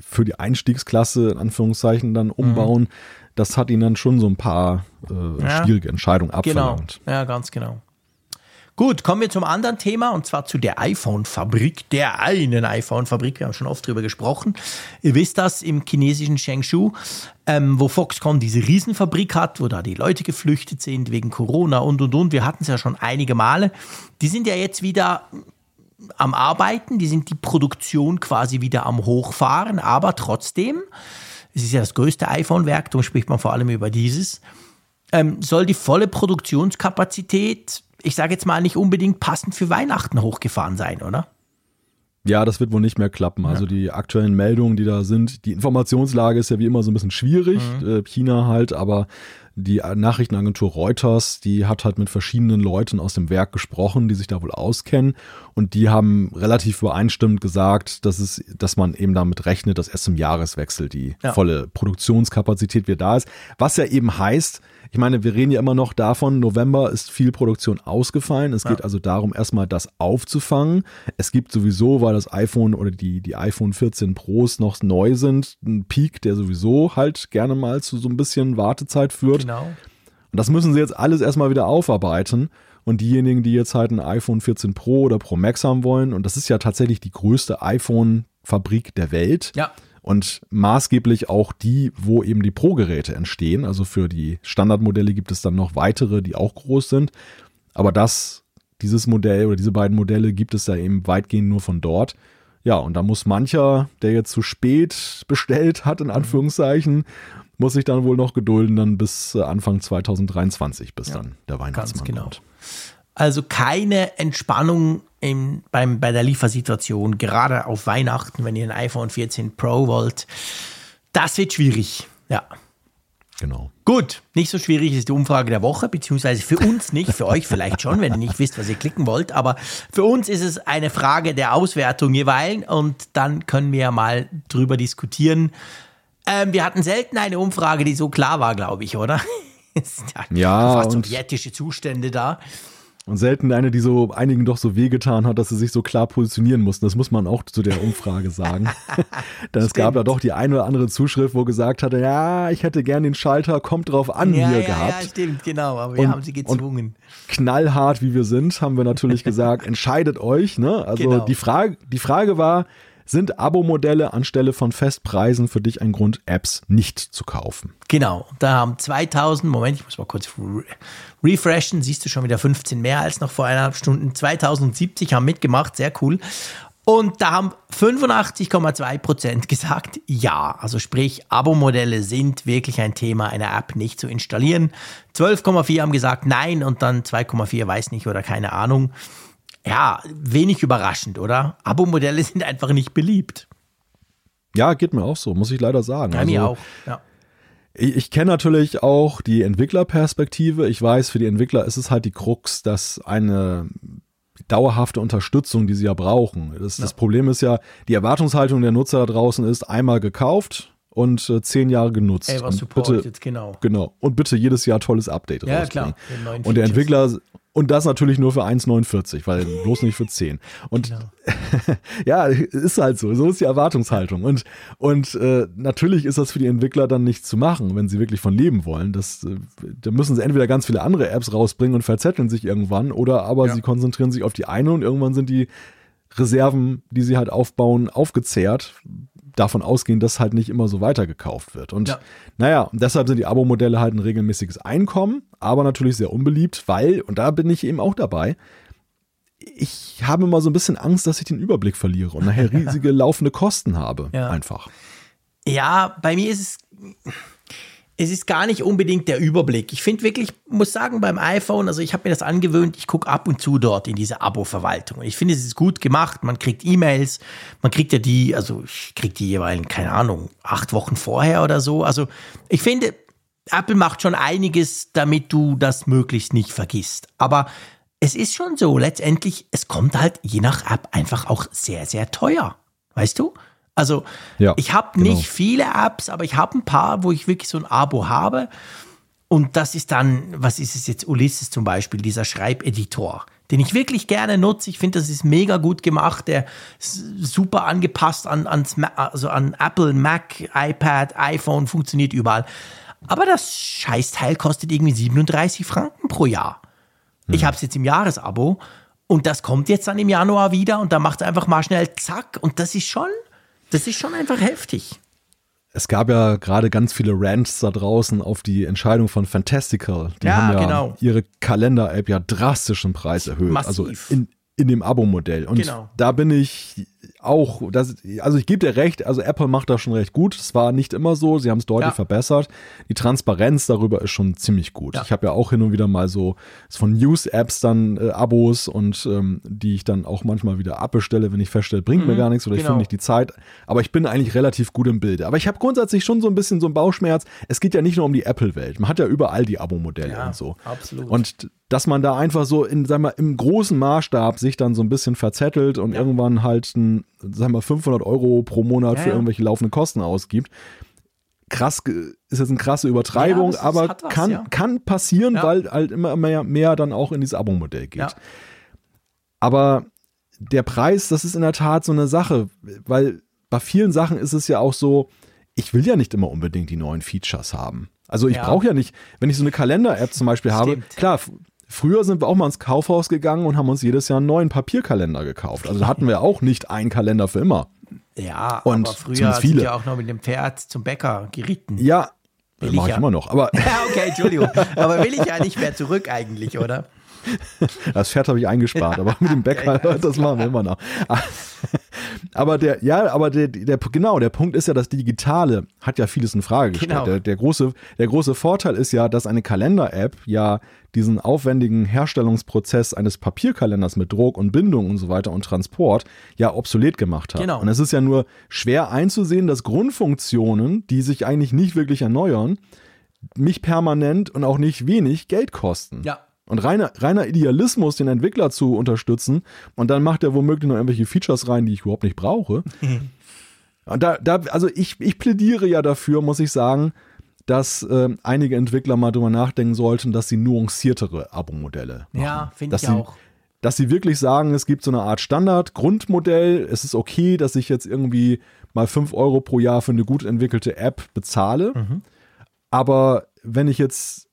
für die Einstiegsklasse in Anführungszeichen dann umbauen, das hat ihn dann schon so ein paar äh. Ja. schwierige Entscheidungen Genau. abverlangt. Ja, ganz genau. Gut, kommen wir zum anderen Thema und zwar zu der iPhone-Fabrik, der einen iPhone-Fabrik. Wir haben schon oft drüber gesprochen. Ihr wisst das im chinesischen Chengdu, ähm, wo Foxconn diese Riesenfabrik hat, wo da die Leute geflüchtet sind wegen Corona und und und. Wir hatten es ja schon einige Male. Die sind ja jetzt wieder am Arbeiten, die sind die Produktion quasi wieder am Hochfahren, aber trotzdem, es ist ja das größte iPhone-Werk, darum spricht man vor allem über dieses, ähm, soll die volle Produktionskapazität, ich sage jetzt mal, nicht unbedingt passend für Weihnachten hochgefahren sein, oder? Ja, das wird wohl nicht mehr klappen. Also die aktuellen Meldungen, die da sind, die Informationslage ist ja wie immer so ein bisschen schwierig. Mhm. Äh, China halt, aber die Nachrichtenagentur Reuters, die hat halt mit verschiedenen Leuten aus dem Werk gesprochen, die sich da wohl auskennen. Und die haben relativ übereinstimmend gesagt, dass es, dass man eben damit rechnet, dass erst zum Jahreswechsel die Ja. volle Produktionskapazität wieder da ist. Was ja eben heißt, ich meine, wir reden ja immer noch davon, November ist viel Produktion ausgefallen. Es geht also darum, erstmal das aufzufangen. Es gibt sowieso, weil das iPhone oder die, die iPhone 14 Pros noch neu sind, einen Peak, der sowieso halt gerne mal zu so ein bisschen Wartezeit führt. Genau. Und das müssen sie jetzt alles erstmal wieder aufarbeiten. Und diejenigen, die jetzt halt ein iPhone 14 Pro oder Pro Max haben wollen, und das ist ja tatsächlich die größte iPhone-Fabrik der Welt. Ja. Und maßgeblich auch die, wo eben die Pro-Geräte entstehen. Also für die Standardmodelle gibt es dann noch weitere, die auch groß sind. Aber das, dieses Modell oder diese beiden Modelle gibt es ja eben weitgehend nur von dort. Ja, und da muss mancher, der jetzt zu spät bestellt hat, in Anführungszeichen, muss sich dann wohl noch gedulden, dann bis äh, Anfang 2023, bis dann der Weihnachtsmann genau. kommt. Also keine Entspannung im, beim, bei der Liefersituation, gerade auf Weihnachten, wenn ihr ein iPhone 14 Pro wollt. Das wird schwierig. Ja. Genau. Gut, nicht so schwierig ist die Umfrage der Woche, beziehungsweise für uns nicht, für euch vielleicht schon, wenn ihr nicht wisst, was ihr klicken wollt, aber für uns ist es eine Frage der Auswertung jeweils und dann können wir ja mal drüber diskutieren. Ähm, wir hatten selten eine Umfrage, die so klar war, glaube ich, oder? Ja, fast sowjetische Zustände da. Und selten eine, die so einigen doch so wehgetan hat, dass sie sich so klar positionieren mussten. Das muss man auch zu der Umfrage sagen. Denn es gab ja doch die eine oder andere Zuschrift, wo gesagt hatte, ja, ich hätte gern den Schalter, kommt drauf an Ja, hier ja, gehabt. ja, stimmt, genau, aber wir Und- haben sie gezwungen. knallhart wie wir sind, haben wir natürlich gesagt, entscheidet euch. Ne? Also Genau. die, Frage, die Frage war, sind Abo-Modelle anstelle von Festpreisen für dich ein Grund, Apps nicht zu kaufen? Genau, da haben 2000, Moment, ich muss mal kurz re refreshen, siehst du schon wieder 15 mehr als noch vor eineinhalb Stunden. 2070 haben mitgemacht, sehr cool. Und da haben 85,2 Prozent gesagt, ja. Also sprich, Abo-Modelle sind wirklich ein Thema, eine App nicht zu installieren. 12,4 haben gesagt nein und dann 2,4 weiß nicht oder keine Ahnung. Ja, wenig überraschend, oder? Abo-Modelle sind einfach nicht beliebt. Ja, geht mir auch so, muss ich leider sagen. Bei mir Also, auch. Ja. Ich, ich kenne natürlich auch die Entwicklerperspektive. Ich weiß, für die Entwickler ist es halt die Krux, dass eine dauerhafte Unterstützung, die sie ja brauchen. Das, das Problem ist ja, die Erwartungshaltung der Nutzer da draußen ist einmal gekauft und äh, zehn Jahre genutzt. Ey, was und supportet, bitte, genau. Genau. Und bitte jedes Jahr tolles Update Ja, klar, Und der. Entwickler, und das natürlich nur für 1,49, weil bloß nicht für 10. Und Genau. ja, ist halt so. So ist die Erwartungshaltung. Und, und äh, natürlich ist das für die Entwickler dann nicht zu machen, wenn sie wirklich von leben wollen. Das, äh, da müssen sie entweder ganz viele andere Apps rausbringen und verzetteln sich irgendwann, oder aber Ja. sie konzentrieren sich auf die eine und irgendwann sind die Reserven, die sie halt aufbauen, aufgezehrt. Davon ausgehen, dass halt nicht immer so weitergekauft wird. Und Ja. naja, und deshalb sind die Abo-Modelle halt ein regelmäßiges Einkommen, aber natürlich sehr unbeliebt, weil, und da bin ich eben auch dabei, ich habe immer so ein bisschen Angst, dass ich den Überblick verliere und nachher riesige laufende Kosten habe. Ja. Einfach. Ja, bei mir ist es, es ist gar nicht unbedingt der Überblick. Ich finde wirklich, muss sagen, beim iPhone, also ich habe mir das angewöhnt, ich gucke ab und zu dort in diese Abo-Verwaltung. Ich finde, es ist gut gemacht. Man kriegt E-Mails, man kriegt ja die, also ich kriege die jeweils, keine Ahnung, acht Wochen vorher oder so. Also ich finde, Apple macht schon einiges, damit du das möglichst nicht vergisst. Aber es ist schon so, letztendlich, es kommt halt je nach App einfach auch sehr, sehr teuer. Weißt du? Also Ja, ich habe genau. nicht viele Apps, aber ich habe ein paar, wo ich wirklich so ein Abo habe. Und das ist dann, was ist es jetzt, Ulysses zum Beispiel, dieser Schreibeditor, den ich wirklich gerne nutze. Ich finde, das ist mega gut gemacht, der ist super angepasst an, ans, also an Apple, Mac, iPad, iPhone, funktioniert überall. Aber das Scheißteil kostet irgendwie 37 Franken pro Jahr. Ich habe es jetzt im Jahresabo und das kommt jetzt dann im Januar wieder und da macht es einfach mal schnell zack und das ist schon, das ist schon einfach heftig. Es gab ja gerade ganz viele Rants da draußen auf die Entscheidung von Fantastical. Die Ja, haben ja genau. ihre Kalender-App ja drastisch im Preis erhöht. Massiv. Also in, in dem Abo-Modell. Und Genau. da bin ich auch, das, also ich gebe dir recht, also Apple macht das schon recht gut. Es war nicht immer so, sie haben es deutlich Ja. verbessert. Die Transparenz darüber ist schon ziemlich gut. Ja. Ich habe ja auch hin und wieder mal so von News-Apps dann äh, Abos und ähm, die ich dann auch manchmal wieder abbestelle, wenn ich feststelle, bringt mir gar nichts oder ich genau. finde nicht die Zeit. Aber ich bin eigentlich relativ gut im Bilde. Aber ich habe grundsätzlich schon so ein bisschen so einen Bauchschmerz. Es geht ja nicht nur um die Apple-Welt. Man hat ja überall die Abo-Modelle Ja, und so. absolut. Und dass man da einfach so in, sag mal, im großen Maßstab sich dann so ein bisschen verzettelt und irgendwann halt ein, sag mal, 500 Euro pro Monat Ja, für ja. irgendwelche laufenden Kosten ausgibt. Krass, ist jetzt eine krasse Übertreibung, Ja, aber was, kann, ja. kann passieren, Ja. weil halt immer mehr, mehr dann auch in dieses Abo-Modell geht. Ja. Aber der Preis, das ist in der Tat so eine Sache, weil bei vielen Sachen ist es ja auch so, ich will ja nicht immer unbedingt die neuen Features haben. Also ich Ja. brauche ja nicht, wenn ich so eine Kalender-App zum Beispiel habe, Stimmt. klar, f- früher sind wir auch mal ins Kaufhaus gegangen und haben uns jedes Jahr einen neuen Papierkalender gekauft. Also da hatten wir auch nicht einen Kalender für immer. Ja, Und aber früher zumindest sind viele. wir auch noch mit dem Pferd zum Bäcker geritten. Ja, mache ich ich ja. immer noch. Aber Ja, okay, Entschuldigung. Aber will ich ja nicht mehr zurück eigentlich, oder? Das Pferd habe ich eingespart, aber mit dem Bäcker, ja, ist das machen wir immer noch. Aber der, ja, aber der, der, genau, der Punkt ist ja, das Digitale hat ja vieles in Frage gestellt. Genau. Der, der, große, der große Vorteil ist ja, dass eine Kalender-App ja diesen aufwendigen Herstellungsprozess eines Papierkalenders mit Druck und Bindung und so weiter und Transport ja obsolet gemacht hat. Genau. Und es ist ja nur schwer einzusehen, dass Grundfunktionen, die sich eigentlich nicht wirklich erneuern, nicht permanent und auch nicht wenig Geld kosten. Ja. Und reiner, reiner Idealismus, den Entwickler zu unterstützen, und dann macht er womöglich noch irgendwelche Features rein, die ich überhaupt nicht brauche. und da, da, also ich, ich plädiere ja dafür, muss ich sagen, dass ähm, einige Entwickler mal drüber nachdenken sollten, dass sie nuanciertere Abo-Modelle machen. Ja, finde Dass ich sie- auch. Dass sie wirklich sagen, es gibt so eine Art Standard-Grundmodell, es ist okay, dass ich jetzt irgendwie mal 5 Euro pro Jahr für eine gut entwickelte App bezahle. Mhm. Aber wenn ich jetzt,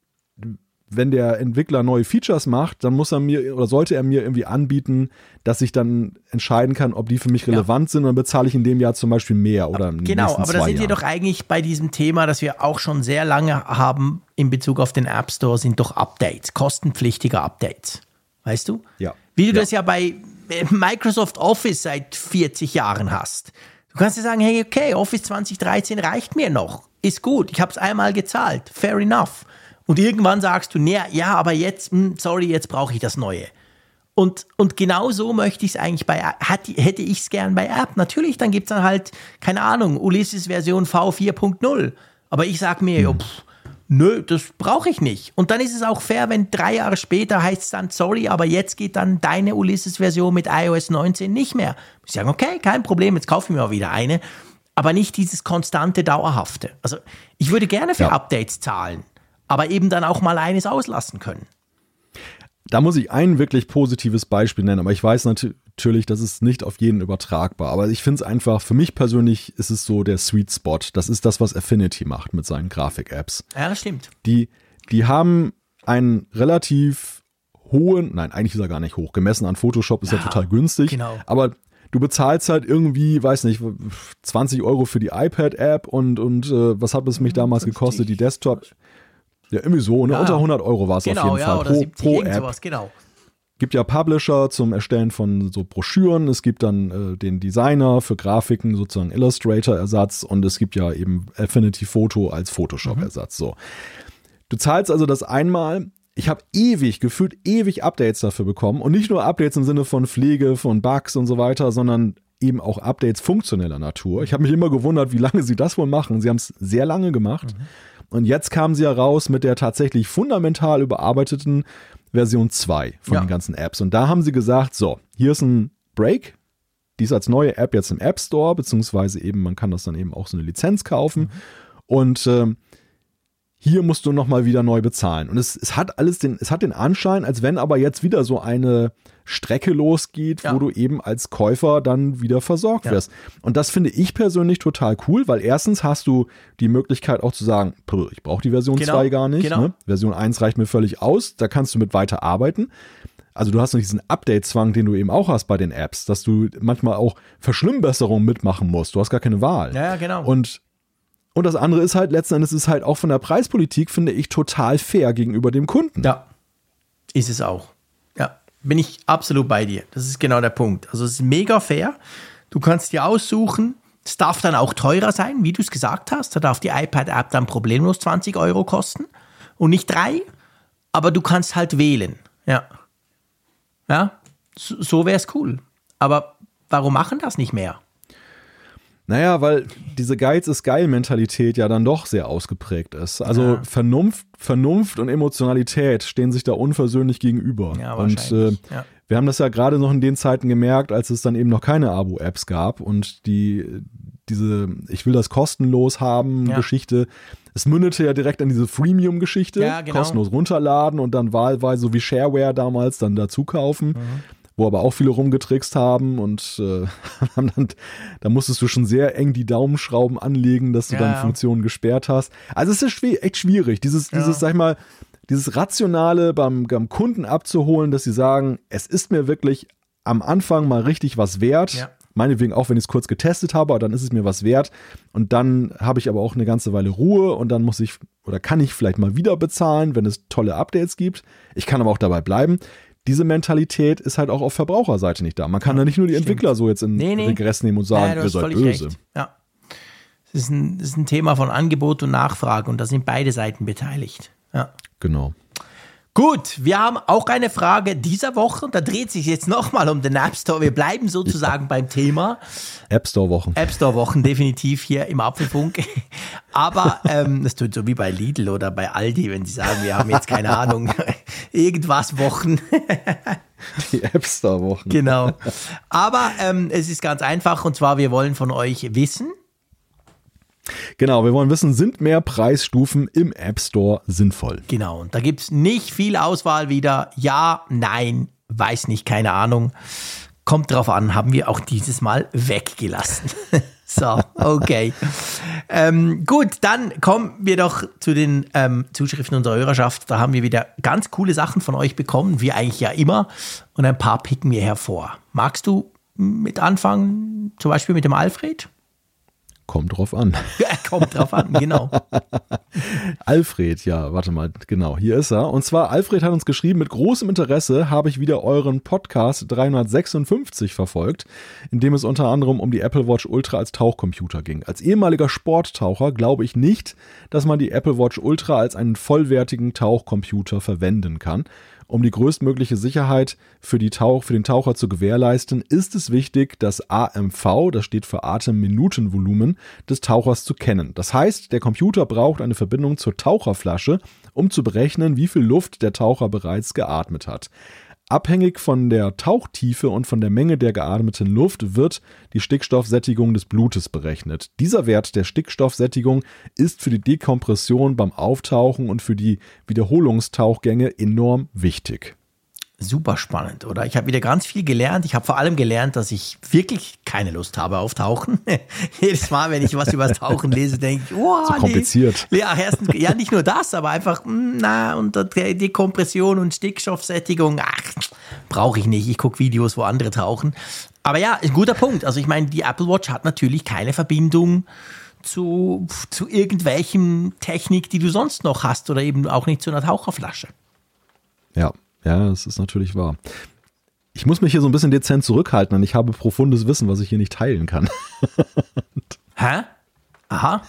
wenn der Entwickler neue Features macht, dann muss er mir oder sollte er mir irgendwie anbieten, dass ich dann entscheiden kann, ob die für mich relevant sind, und dann bezahle ich in dem Jahr zum Beispiel mehr oder den Genau, aber da sind wir doch eigentlich bei diesem Thema, das wir auch schon sehr lange haben in Bezug auf den App Store, sind doch Updates, kostenpflichtige Updates. Weißt du? Ja. Wie du Ja. das ja bei äh, Microsoft Office seit 40 Jahren hast. Du kannst ja sagen, hey, okay, Office 2013 reicht mir noch. Ist gut, ich habe es einmal gezahlt. Fair enough. Und irgendwann sagst du, nee, ja, aber jetzt, hm, sorry, jetzt brauche ich das Neue. Und, und genau so möchte ich es eigentlich bei, hat, hätte ich es gern bei App. Natürlich, dann gibt es dann halt, keine Ahnung, Ulysses Version V4.0. Aber ich sag mir, jo, pff, nö, das brauche ich nicht. Und dann ist es auch fair, wenn drei Jahre später heißt es dann, sorry, aber jetzt geht dann deine Ulysses Version mit iOS 19 nicht mehr. Ich sage, okay, kein Problem, jetzt kaufe ich mir mal wieder eine. Aber nicht dieses konstante, dauerhafte. Also ich würde gerne für Ja. Updates zahlen, aber eben dann auch mal eines auslassen können. Da muss ich ein wirklich positives Beispiel nennen, aber ich weiß nat- natürlich, das ist nicht auf jeden übertragbar. Aber ich finde es einfach, für mich persönlich ist es so der Sweet Spot. Das ist das, was Affinity macht mit seinen Grafik-Apps. Ja, das stimmt. Die, die haben einen relativ hohen, nein, eigentlich ist er gar nicht hoch, gemessen an Photoshop ist er Ja, total günstig. genau. Aber du bezahlst halt irgendwie, weiß nicht, 20 Euro für die iPad-App und, und äh, was hat es mich damals 50. gekostet, die Desktop? Ja, irgendwie so, ne? Ja. Unter 100 Euro war es Genau, auf jeden ja, Fall oder pro, 70, pro App. sowas, genau. gibt ja Publisher zum Erstellen von so Broschüren, es gibt dann äh, den Designer für Grafiken, sozusagen Illustrator-Ersatz und es gibt ja eben Affinity Photo als Photoshop-Ersatz. So. Du zahlst also das einmal. Ich habe ewig, gefühlt ewig Updates dafür bekommen und nicht nur Updates im Sinne von Pflege, von Bugs und so weiter, sondern eben auch Updates funktioneller Natur. Ich habe mich immer gewundert, wie lange sie das wohl machen. Sie haben es sehr lange gemacht. Mhm. Und jetzt kamen sie ja raus mit der tatsächlich fundamental überarbeiteten Version 2 von ja. den ganzen Apps. Und da haben sie gesagt, so, hier ist ein Break. Die ist als neue App jetzt im App Store, beziehungsweise eben, man kann das dann eben auch so eine Lizenz kaufen. Mhm. Und ähm, hier musst du nochmal wieder neu bezahlen. Und es, es hat alles den, es hat den Anschein, als wenn aber jetzt wieder so eine Strecke losgeht, ja. wo du eben als Käufer dann wieder versorgt ja. wirst. Und das finde ich persönlich total cool, weil erstens hast du die Möglichkeit auch zu sagen, ich brauche die Version genau. 2 gar nicht. Genau. Ne? Version 1 reicht mir völlig aus, da kannst du mit weiter arbeiten. Also du hast noch diesen Update-Zwang, den du eben auch hast bei den Apps, dass du manchmal auch Verschlimmbesserungen mitmachen musst. Du hast gar keine Wahl. Ja, genau. Und und das andere ist halt, letzten Endes ist halt auch von der Preispolitik, finde ich, total fair gegenüber dem Kunden. Ja, ist es auch. Ja, bin ich absolut bei dir. Das ist genau der Punkt. Also es ist mega fair. Du kannst dir aussuchen, es darf dann auch teurer sein, wie du es gesagt hast. Da darf die iPad-App dann problemlos 20 Euro kosten und nicht drei. Aber du kannst halt wählen. Ja. Ja, so, so wäre es cool. Aber warum machen das nicht mehr? Naja, weil diese Geiz ist geil Mentalität ja dann doch sehr ausgeprägt ist. Also ja. Vernunft, Vernunft und Emotionalität stehen sich da unversöhnlich gegenüber. Ja, und äh, ja. wir haben das ja gerade noch in den Zeiten gemerkt, als es dann eben noch keine Abo-Apps gab und die diese Ich will das kostenlos haben. Geschichte. Es mündete ja direkt an diese Freemium-Geschichte. Genau. Kostenlos runterladen und dann wahlweise, so wie Shareware damals, dann dazu kaufen. Mhm wo aber auch viele rumgetrickst haben und äh, dann, da musstest du schon sehr eng die Daumenschrauben anlegen, dass du ja, dann Funktionen gesperrt hast. Also es ist schwer, echt schwierig, dieses, ja. dieses, sag ich mal, dieses Rationale beim, beim Kunden abzuholen, dass sie sagen, es ist mir wirklich am Anfang mal richtig was wert. Ja. Meinetwegen auch, wenn ich es kurz getestet habe, dann ist es mir was wert. Und dann habe ich aber auch eine ganze Weile Ruhe und dann muss ich oder kann ich vielleicht mal wieder bezahlen, wenn es tolle Updates gibt. Ich kann aber auch dabei bleiben diese Mentalität ist halt auch auf Verbraucherseite nicht da. Man kann ja, da nicht nur die stimmt. Entwickler so jetzt in nee, nee. Regress nehmen und sagen, ja, ihr seid böse. Recht. Ja. Es ist, ein, ist ein Thema von Angebot und Nachfrage und da sind beide Seiten beteiligt. Ja. Genau. Gut, wir haben auch eine Frage dieser Woche und da dreht sich jetzt nochmal um den App Store. Wir bleiben sozusagen ja. beim Thema. App Store Wochen. App Store Wochen definitiv hier im Apfelfunk. Aber ähm, das tut so wie bei Lidl oder bei Aldi, wenn sie sagen, wir haben jetzt keine Ahnung, irgendwas Wochen. Die App Store Wochen. Genau. Aber ähm, es ist ganz einfach und zwar, wir wollen von euch wissen, Genau, wir wollen wissen, sind mehr Preisstufen im App Store sinnvoll? Genau, und da gibt es nicht viel Auswahl wieder. Ja, nein, weiß nicht, keine Ahnung. Kommt drauf an, haben wir auch dieses Mal weggelassen. so, okay. ähm, gut, dann kommen wir doch zu den ähm, Zuschriften unserer Hörerschaft. Da haben wir wieder ganz coole Sachen von euch bekommen, wie eigentlich ja immer. Und ein paar picken wir hervor. Magst du mit anfangen, zum Beispiel mit dem Alfred? Kommt drauf an. Kommt drauf an, genau. Alfred, ja, warte mal, genau, hier ist er. Und zwar, Alfred hat uns geschrieben, mit großem Interesse habe ich wieder euren Podcast 356 verfolgt, in dem es unter anderem um die Apple Watch Ultra als Tauchcomputer ging. Als ehemaliger Sporttaucher glaube ich nicht, dass man die Apple Watch Ultra als einen vollwertigen Tauchcomputer verwenden kann. Um die größtmögliche Sicherheit für, die Tauch, für den Taucher zu gewährleisten, ist es wichtig, das AMV, das steht für Atemminutenvolumen, des Tauchers zu kennen. Das heißt, der Computer braucht eine Verbindung zur Taucherflasche, um zu berechnen, wie viel Luft der Taucher bereits geatmet hat. Abhängig von der Tauchtiefe und von der Menge der geatmeten Luft wird die Stickstoffsättigung des Blutes berechnet. Dieser Wert der Stickstoffsättigung ist für die Dekompression beim Auftauchen und für die Wiederholungstauchgänge enorm wichtig super spannend, oder? Ich habe wieder ganz viel gelernt. Ich habe vor allem gelernt, dass ich wirklich keine Lust habe auf Tauchen. Jedes Mal, wenn ich was über das Tauchen lese, denke ich, oh, so kompliziert. Nee. Ja, erstens, ja, nicht nur das, aber einfach, hm, na, und Dekompression und Stickstoffsättigung, ach, brauche ich nicht. Ich gucke Videos, wo andere tauchen. Aber ja, ein guter Punkt. Also ich meine, die Apple Watch hat natürlich keine Verbindung zu, zu irgendwelchen Technik, die du sonst noch hast oder eben auch nicht zu einer Taucherflasche. Ja, Ja, das ist natürlich wahr. Ich muss mich hier so ein bisschen dezent zurückhalten, denn ich habe profundes Wissen, was ich hier nicht teilen kann. Hä? Aha.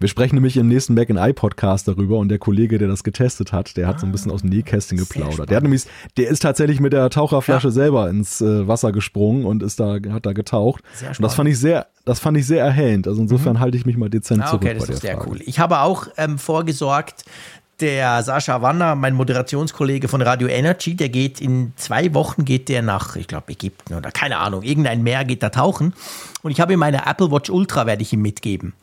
Wir sprechen nämlich im nächsten Mac Eye Podcast darüber und der Kollege, der das getestet hat, der hat so ein bisschen aus dem Nähkästchen geplaudert. Der hat nämlich, der ist tatsächlich mit der Taucherflasche ja. selber ins äh, Wasser gesprungen und ist da, hat da getaucht. Sehr und das fand ich sehr, das fand ich sehr erhellend. Also insofern mhm. halte ich mich mal dezent ah, zurück. Okay, das ist sehr Frage. cool. Ich habe auch ähm, vorgesorgt, der Sascha Wanner, mein Moderationskollege von Radio Energy, der geht in zwei Wochen geht der nach, ich glaube, Ägypten oder keine Ahnung, irgendein Meer geht da tauchen. Und ich habe ihm meine Apple Watch Ultra, werde ich ihm mitgeben.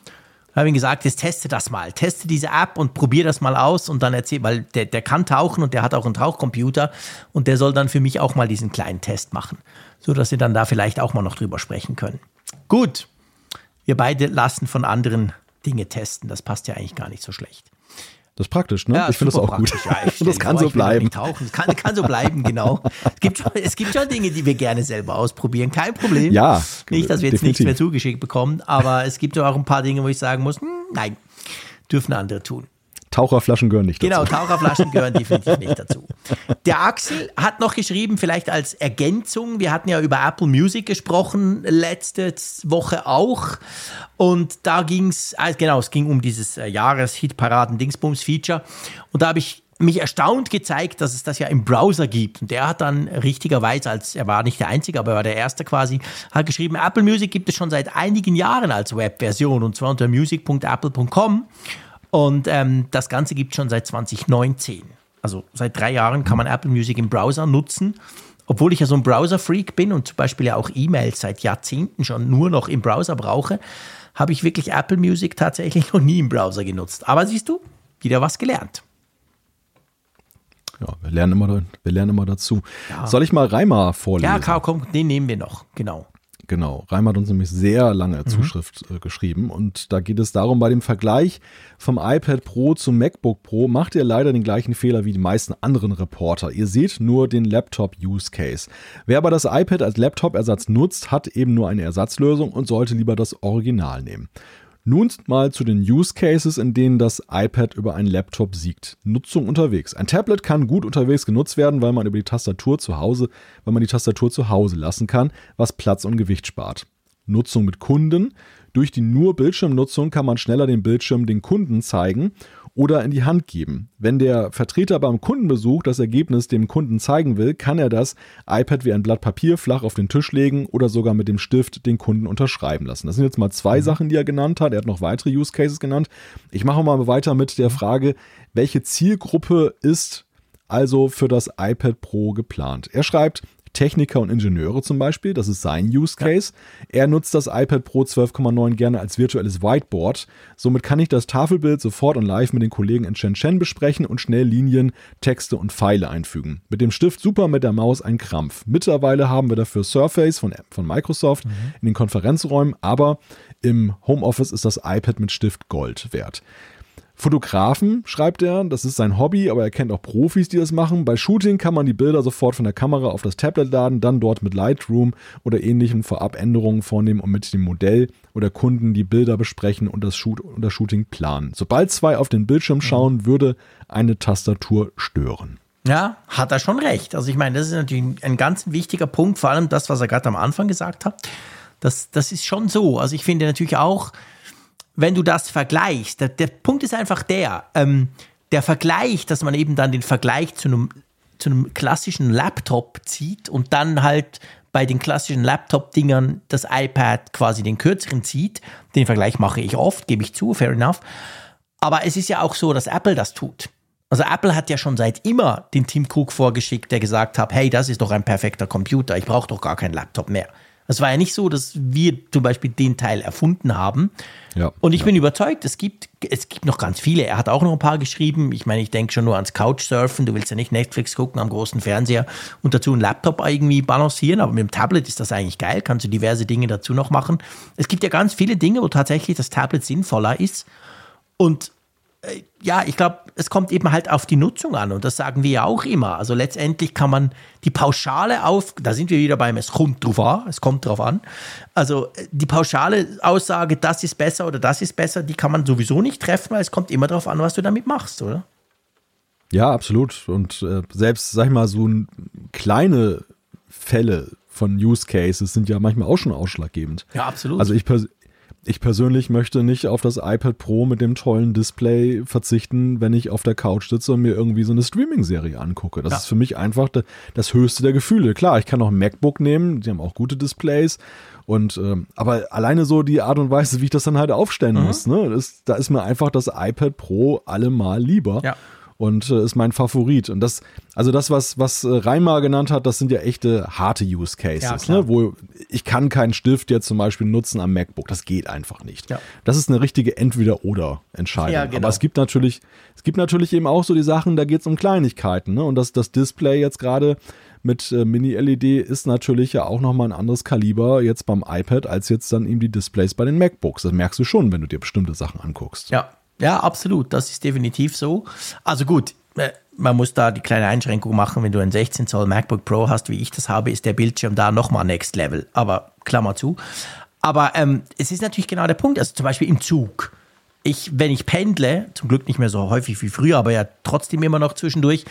Ich habe ihm gesagt, jetzt teste das mal, teste diese App und probier das mal aus und dann erzähl, weil der, der kann tauchen und der hat auch einen Tauchcomputer und der soll dann für mich auch mal diesen kleinen Test machen, so dass wir dann da vielleicht auch mal noch drüber sprechen können. Gut, wir beide lassen von anderen Dinge testen, das passt ja eigentlich gar nicht so schlecht. Das ist praktisch, ne? Ja, ich finde das auch gut. Ja, das kann so bleiben. Das kann, kann, so bleiben, genau. es, gibt schon, es gibt schon Dinge, die wir gerne selber ausprobieren. Kein Problem. Ja. Nicht, dass wir jetzt definitiv. nichts mehr zugeschickt bekommen, aber es gibt auch ein paar Dinge, wo ich sagen muss, hm, nein, dürfen andere tun. Taucherflaschen gehören nicht dazu. Genau, Taucherflaschen gehören definitiv nicht dazu. Der Axel hat noch geschrieben, vielleicht als Ergänzung, wir hatten ja über Apple Music gesprochen, letzte Woche auch. Und da ging es, äh, genau, es ging um dieses äh, Jahreshitparaden-Dingsbums-Feature. Und da habe ich mich erstaunt gezeigt, dass es das ja im Browser gibt. Und der hat dann richtigerweise, als er war nicht der Einzige, aber er war der Erste quasi, hat geschrieben, Apple Music gibt es schon seit einigen Jahren als Webversion und zwar unter music.apple.com. Und ähm, das Ganze gibt es schon seit 2019. Also seit drei Jahren kann man Apple Music im Browser nutzen. Obwohl ich ja so ein Browser-Freak bin und zum Beispiel ja auch E-Mails seit Jahrzehnten schon nur noch im Browser brauche, habe ich wirklich Apple Music tatsächlich noch nie im Browser genutzt. Aber siehst du, wieder was gelernt. Ja, wir lernen immer, wir lernen immer dazu. Ja. Soll ich mal Reimer vorlesen? Ja, komm, den nehmen wir noch, genau. Genau. Reim hat uns nämlich sehr lange mhm. Zuschrift äh, geschrieben und da geht es darum, bei dem Vergleich vom iPad Pro zum MacBook Pro macht ihr leider den gleichen Fehler wie die meisten anderen Reporter. Ihr seht nur den Laptop-Use Case. Wer aber das iPad als Laptop-Ersatz nutzt, hat eben nur eine Ersatzlösung und sollte lieber das Original nehmen. Nun mal zu den Use Cases, in denen das iPad über einen Laptop siegt. Nutzung unterwegs. Ein Tablet kann gut unterwegs genutzt werden, weil man über die Tastatur zu Hause, weil man die Tastatur zu Hause lassen kann, was Platz und Gewicht spart. Nutzung mit Kunden. Durch die nur Bildschirmnutzung kann man schneller den Bildschirm den Kunden zeigen oder in die Hand geben. Wenn der Vertreter beim Kundenbesuch das Ergebnis dem Kunden zeigen will, kann er das iPad wie ein Blatt Papier flach auf den Tisch legen oder sogar mit dem Stift den Kunden unterschreiben lassen. Das sind jetzt mal zwei mhm. Sachen, die er genannt hat. Er hat noch weitere Use Cases genannt. Ich mache mal weiter mit der Frage, welche Zielgruppe ist also für das iPad Pro geplant? Er schreibt, Techniker und Ingenieure zum Beispiel, das ist sein Use Case. Ja. Er nutzt das iPad Pro 12,9 gerne als virtuelles Whiteboard. Somit kann ich das Tafelbild sofort und live mit den Kollegen in Shenzhen besprechen und schnell Linien, Texte und Pfeile einfügen. Mit dem Stift super, mit der Maus ein Krampf. Mittlerweile haben wir dafür Surface von, von Microsoft mhm. in den Konferenzräumen, aber im Homeoffice ist das iPad mit Stift Gold wert. Fotografen, schreibt er, das ist sein Hobby, aber er kennt auch Profis, die das machen. Bei Shooting kann man die Bilder sofort von der Kamera auf das Tablet laden, dann dort mit Lightroom oder ähnlichen Vorabänderungen vornehmen und mit dem Modell oder Kunden die Bilder besprechen und das, Shoot und das Shooting planen. Sobald zwei auf den Bildschirm schauen, mhm. würde eine Tastatur stören. Ja, hat er schon recht. Also ich meine, das ist natürlich ein ganz wichtiger Punkt, vor allem das, was er gerade am Anfang gesagt hat. Das, das ist schon so. Also ich finde natürlich auch, wenn du das vergleichst, der, der Punkt ist einfach der, ähm, der Vergleich, dass man eben dann den Vergleich zu einem, zu einem klassischen Laptop zieht und dann halt bei den klassischen Laptop-Dingern das iPad quasi den kürzeren zieht. Den Vergleich mache ich oft, gebe ich zu, fair enough. Aber es ist ja auch so, dass Apple das tut. Also Apple hat ja schon seit immer den Tim Cook vorgeschickt, der gesagt hat, hey, das ist doch ein perfekter Computer, ich brauche doch gar keinen Laptop mehr. Es war ja nicht so, dass wir zum Beispiel den Teil erfunden haben. Ja, und ich ja. bin überzeugt, es gibt, es gibt noch ganz viele. Er hat auch noch ein paar geschrieben. Ich meine, ich denke schon nur ans Couchsurfen. Du willst ja nicht Netflix gucken am großen Fernseher und dazu einen Laptop irgendwie balancieren. Aber mit dem Tablet ist das eigentlich geil. Kannst du diverse Dinge dazu noch machen. Es gibt ja ganz viele Dinge, wo tatsächlich das Tablet sinnvoller ist. Und ja, ich glaube, es kommt eben halt auf die Nutzung an und das sagen wir ja auch immer. Also letztendlich kann man die pauschale auf, da sind wir wieder beim, es kommt drauf an, es kommt drauf an. Also äh, die pauschale Aussage, das ist besser oder das ist besser, die kann man sowieso nicht treffen, weil es kommt immer darauf an, was du damit machst, oder? Ja, absolut. Und äh, selbst, sag ich mal, so ein, kleine Fälle von Use Cases sind ja manchmal auch schon ausschlaggebend. Ja, absolut. Also ich, pers ich persönlich möchte nicht auf das iPad Pro mit dem tollen Display verzichten, wenn ich auf der Couch sitze und mir irgendwie so eine Streaming-Serie angucke. Das Ja. ist für mich einfach das höchste der Gefühle. Klar, ich kann auch ein MacBook nehmen, die haben auch gute Displays. Und ähm, aber alleine so die Art und Weise, wie ich das dann halt aufstellen Mhm. muss, ne, das, da ist mir einfach das iPad Pro allemal lieber Ja. Und äh, ist mein Favorit. Und das, also das, was, was äh, Reimer genannt hat, das sind ja echte harte Use Ja, Cases, klar. ne? wo ich kann keinen Stift jetzt zum Beispiel nutzen am MacBook. Das geht einfach nicht. Ja. Das ist eine richtige Entweder-Oder-Entscheidung. Ja, genau. Aber es gibt natürlich, es gibt natürlich eben auch so die Sachen, da geht es um Kleinigkeiten. Ne? Und das, das Display jetzt gerade mit äh, Mini-LED ist natürlich ja auch nochmal ein anderes Kaliber jetzt beim iPad, als jetzt dann eben die Displays bei den MacBooks. Das merkst du schon, wenn du dir bestimmte Sachen anguckst. Ja, ja, absolut. Das ist definitiv so. Also gut, äh, man muss da die kleine Einschränkung machen, wenn du ein 16 Zoll MacBook Pro hast, wie ich das habe, ist der Bildschirm da nochmal Next Level. Aber Klammer zu. Aber ähm, es ist natürlich genau der Punkt. Also zum Beispiel im Zug. Ich, wenn ich pendle, zum Glück nicht mehr so häufig wie früher, aber ja trotzdem immer noch zwischendurch,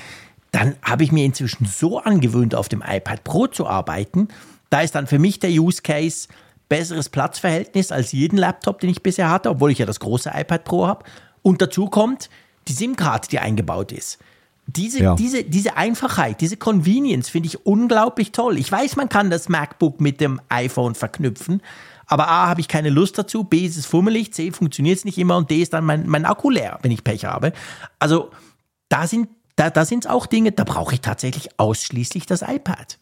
dann habe ich mir inzwischen so angewöhnt, auf dem iPad Pro zu arbeiten. Da ist dann für mich der Use Case besseres Platzverhältnis als jeden Laptop, den ich bisher hatte, obwohl ich ja das große iPad Pro habe. Und dazu kommt die SIM-Karte, die eingebaut ist. Diese, Ja. diese, diese Einfachheit, diese Convenience finde ich unglaublich toll. Ich weiß, man kann das MacBook mit dem iPhone verknüpfen, aber A, habe ich keine Lust dazu, B, ist es fummelig, C, funktioniert es nicht immer und D, ist dann mein, mein Akku leer, wenn ich Pech habe. Also da sind da, da sind es auch Dinge, da brauche ich tatsächlich ausschließlich das iPad.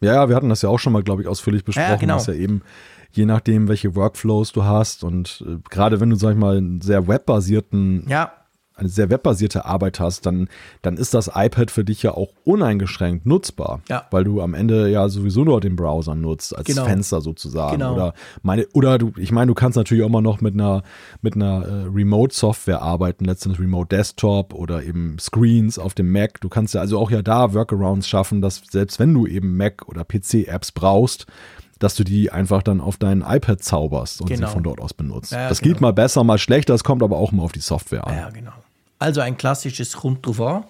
Ja. Ja, ja, wir hatten das ja auch schon mal, glaube ich, ausführlich besprochen, genau. dass ja eben je nachdem, welche Workflows du hast und äh, gerade wenn du, sag ich mal, einen sehr webbasierten, Ja, eine sehr webbasierte Arbeit hast, dann, dann ist das iPad für dich ja auch uneingeschränkt nutzbar, Ja. weil du am Ende ja sowieso nur den Browser nutzt als Genau. Fenster sozusagen Genau. oder meine oder du, ich meine, du kannst natürlich auch immer noch mit einer mit einer äh, Remote-Software arbeiten, letztendlich Remote Desktop oder eben Screens auf dem Mac. Du kannst ja also auch ja da Workarounds schaffen, dass selbst wenn du eben Mac oder PC-Apps brauchst, dass du die einfach dann auf dein iPad zauberst und Genau. sie von dort aus benutzt. Ja, das genau. geht mal besser, mal schlechter, es kommt aber auch mal auf die Software an. ja, genau. Also ein klassisches Rundtour.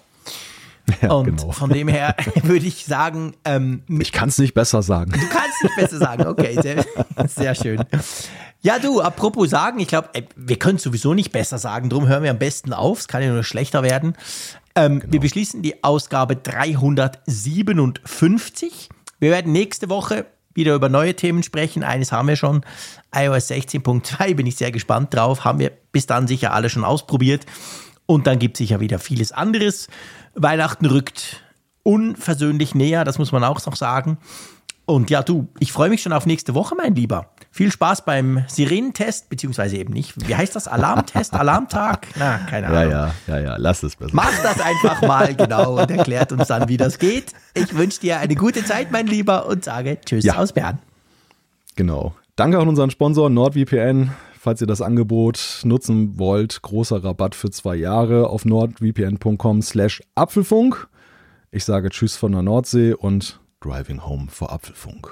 Ja, und genau. von dem her würde ich sagen, ähm, Ich kann es nicht besser sagen. Du kannst nicht besser sagen. Okay, sehr, sehr schön. Ja, du, apropos sagen, ich glaube, wir können es sowieso nicht besser sagen, darum hören wir am besten auf. Es kann ja nur schlechter werden. Ähm, Wir beschließen die Ausgabe 357. Wir werden nächste Woche wieder über neue Themen sprechen. Eines haben wir schon, iOS 16.2, bin ich sehr gespannt drauf. Haben wir bis dann sicher alle schon ausprobiert. Und dann gibt es sicher wieder vieles anderes. Weihnachten rückt unversöhnlich näher, das muss man auch noch sagen. Und ja, du, ich freue mich schon auf nächste Woche, mein Lieber. Viel Spaß beim Sirenentest, beziehungsweise eben nicht. Wie heißt das? Alarmtest? Alarmtag? Na, keine Ja, Ahnung. ja, ja, ja, lass es besser. Mach das einfach mal, genau, und erklärt uns dann, wie das geht. Ich wünsche dir eine gute Zeit, mein Lieber, und sage Tschüss Ja. aus Bern. Genau. Danke an unseren Sponsor NordVPN. Falls ihr das Angebot nutzen wollt, großer Rabatt für zwei Jahre auf nordvpn.com slash Apfelfunk. Ich sage Tschüss von der Nordsee und Driving Home vor Apfelfunk.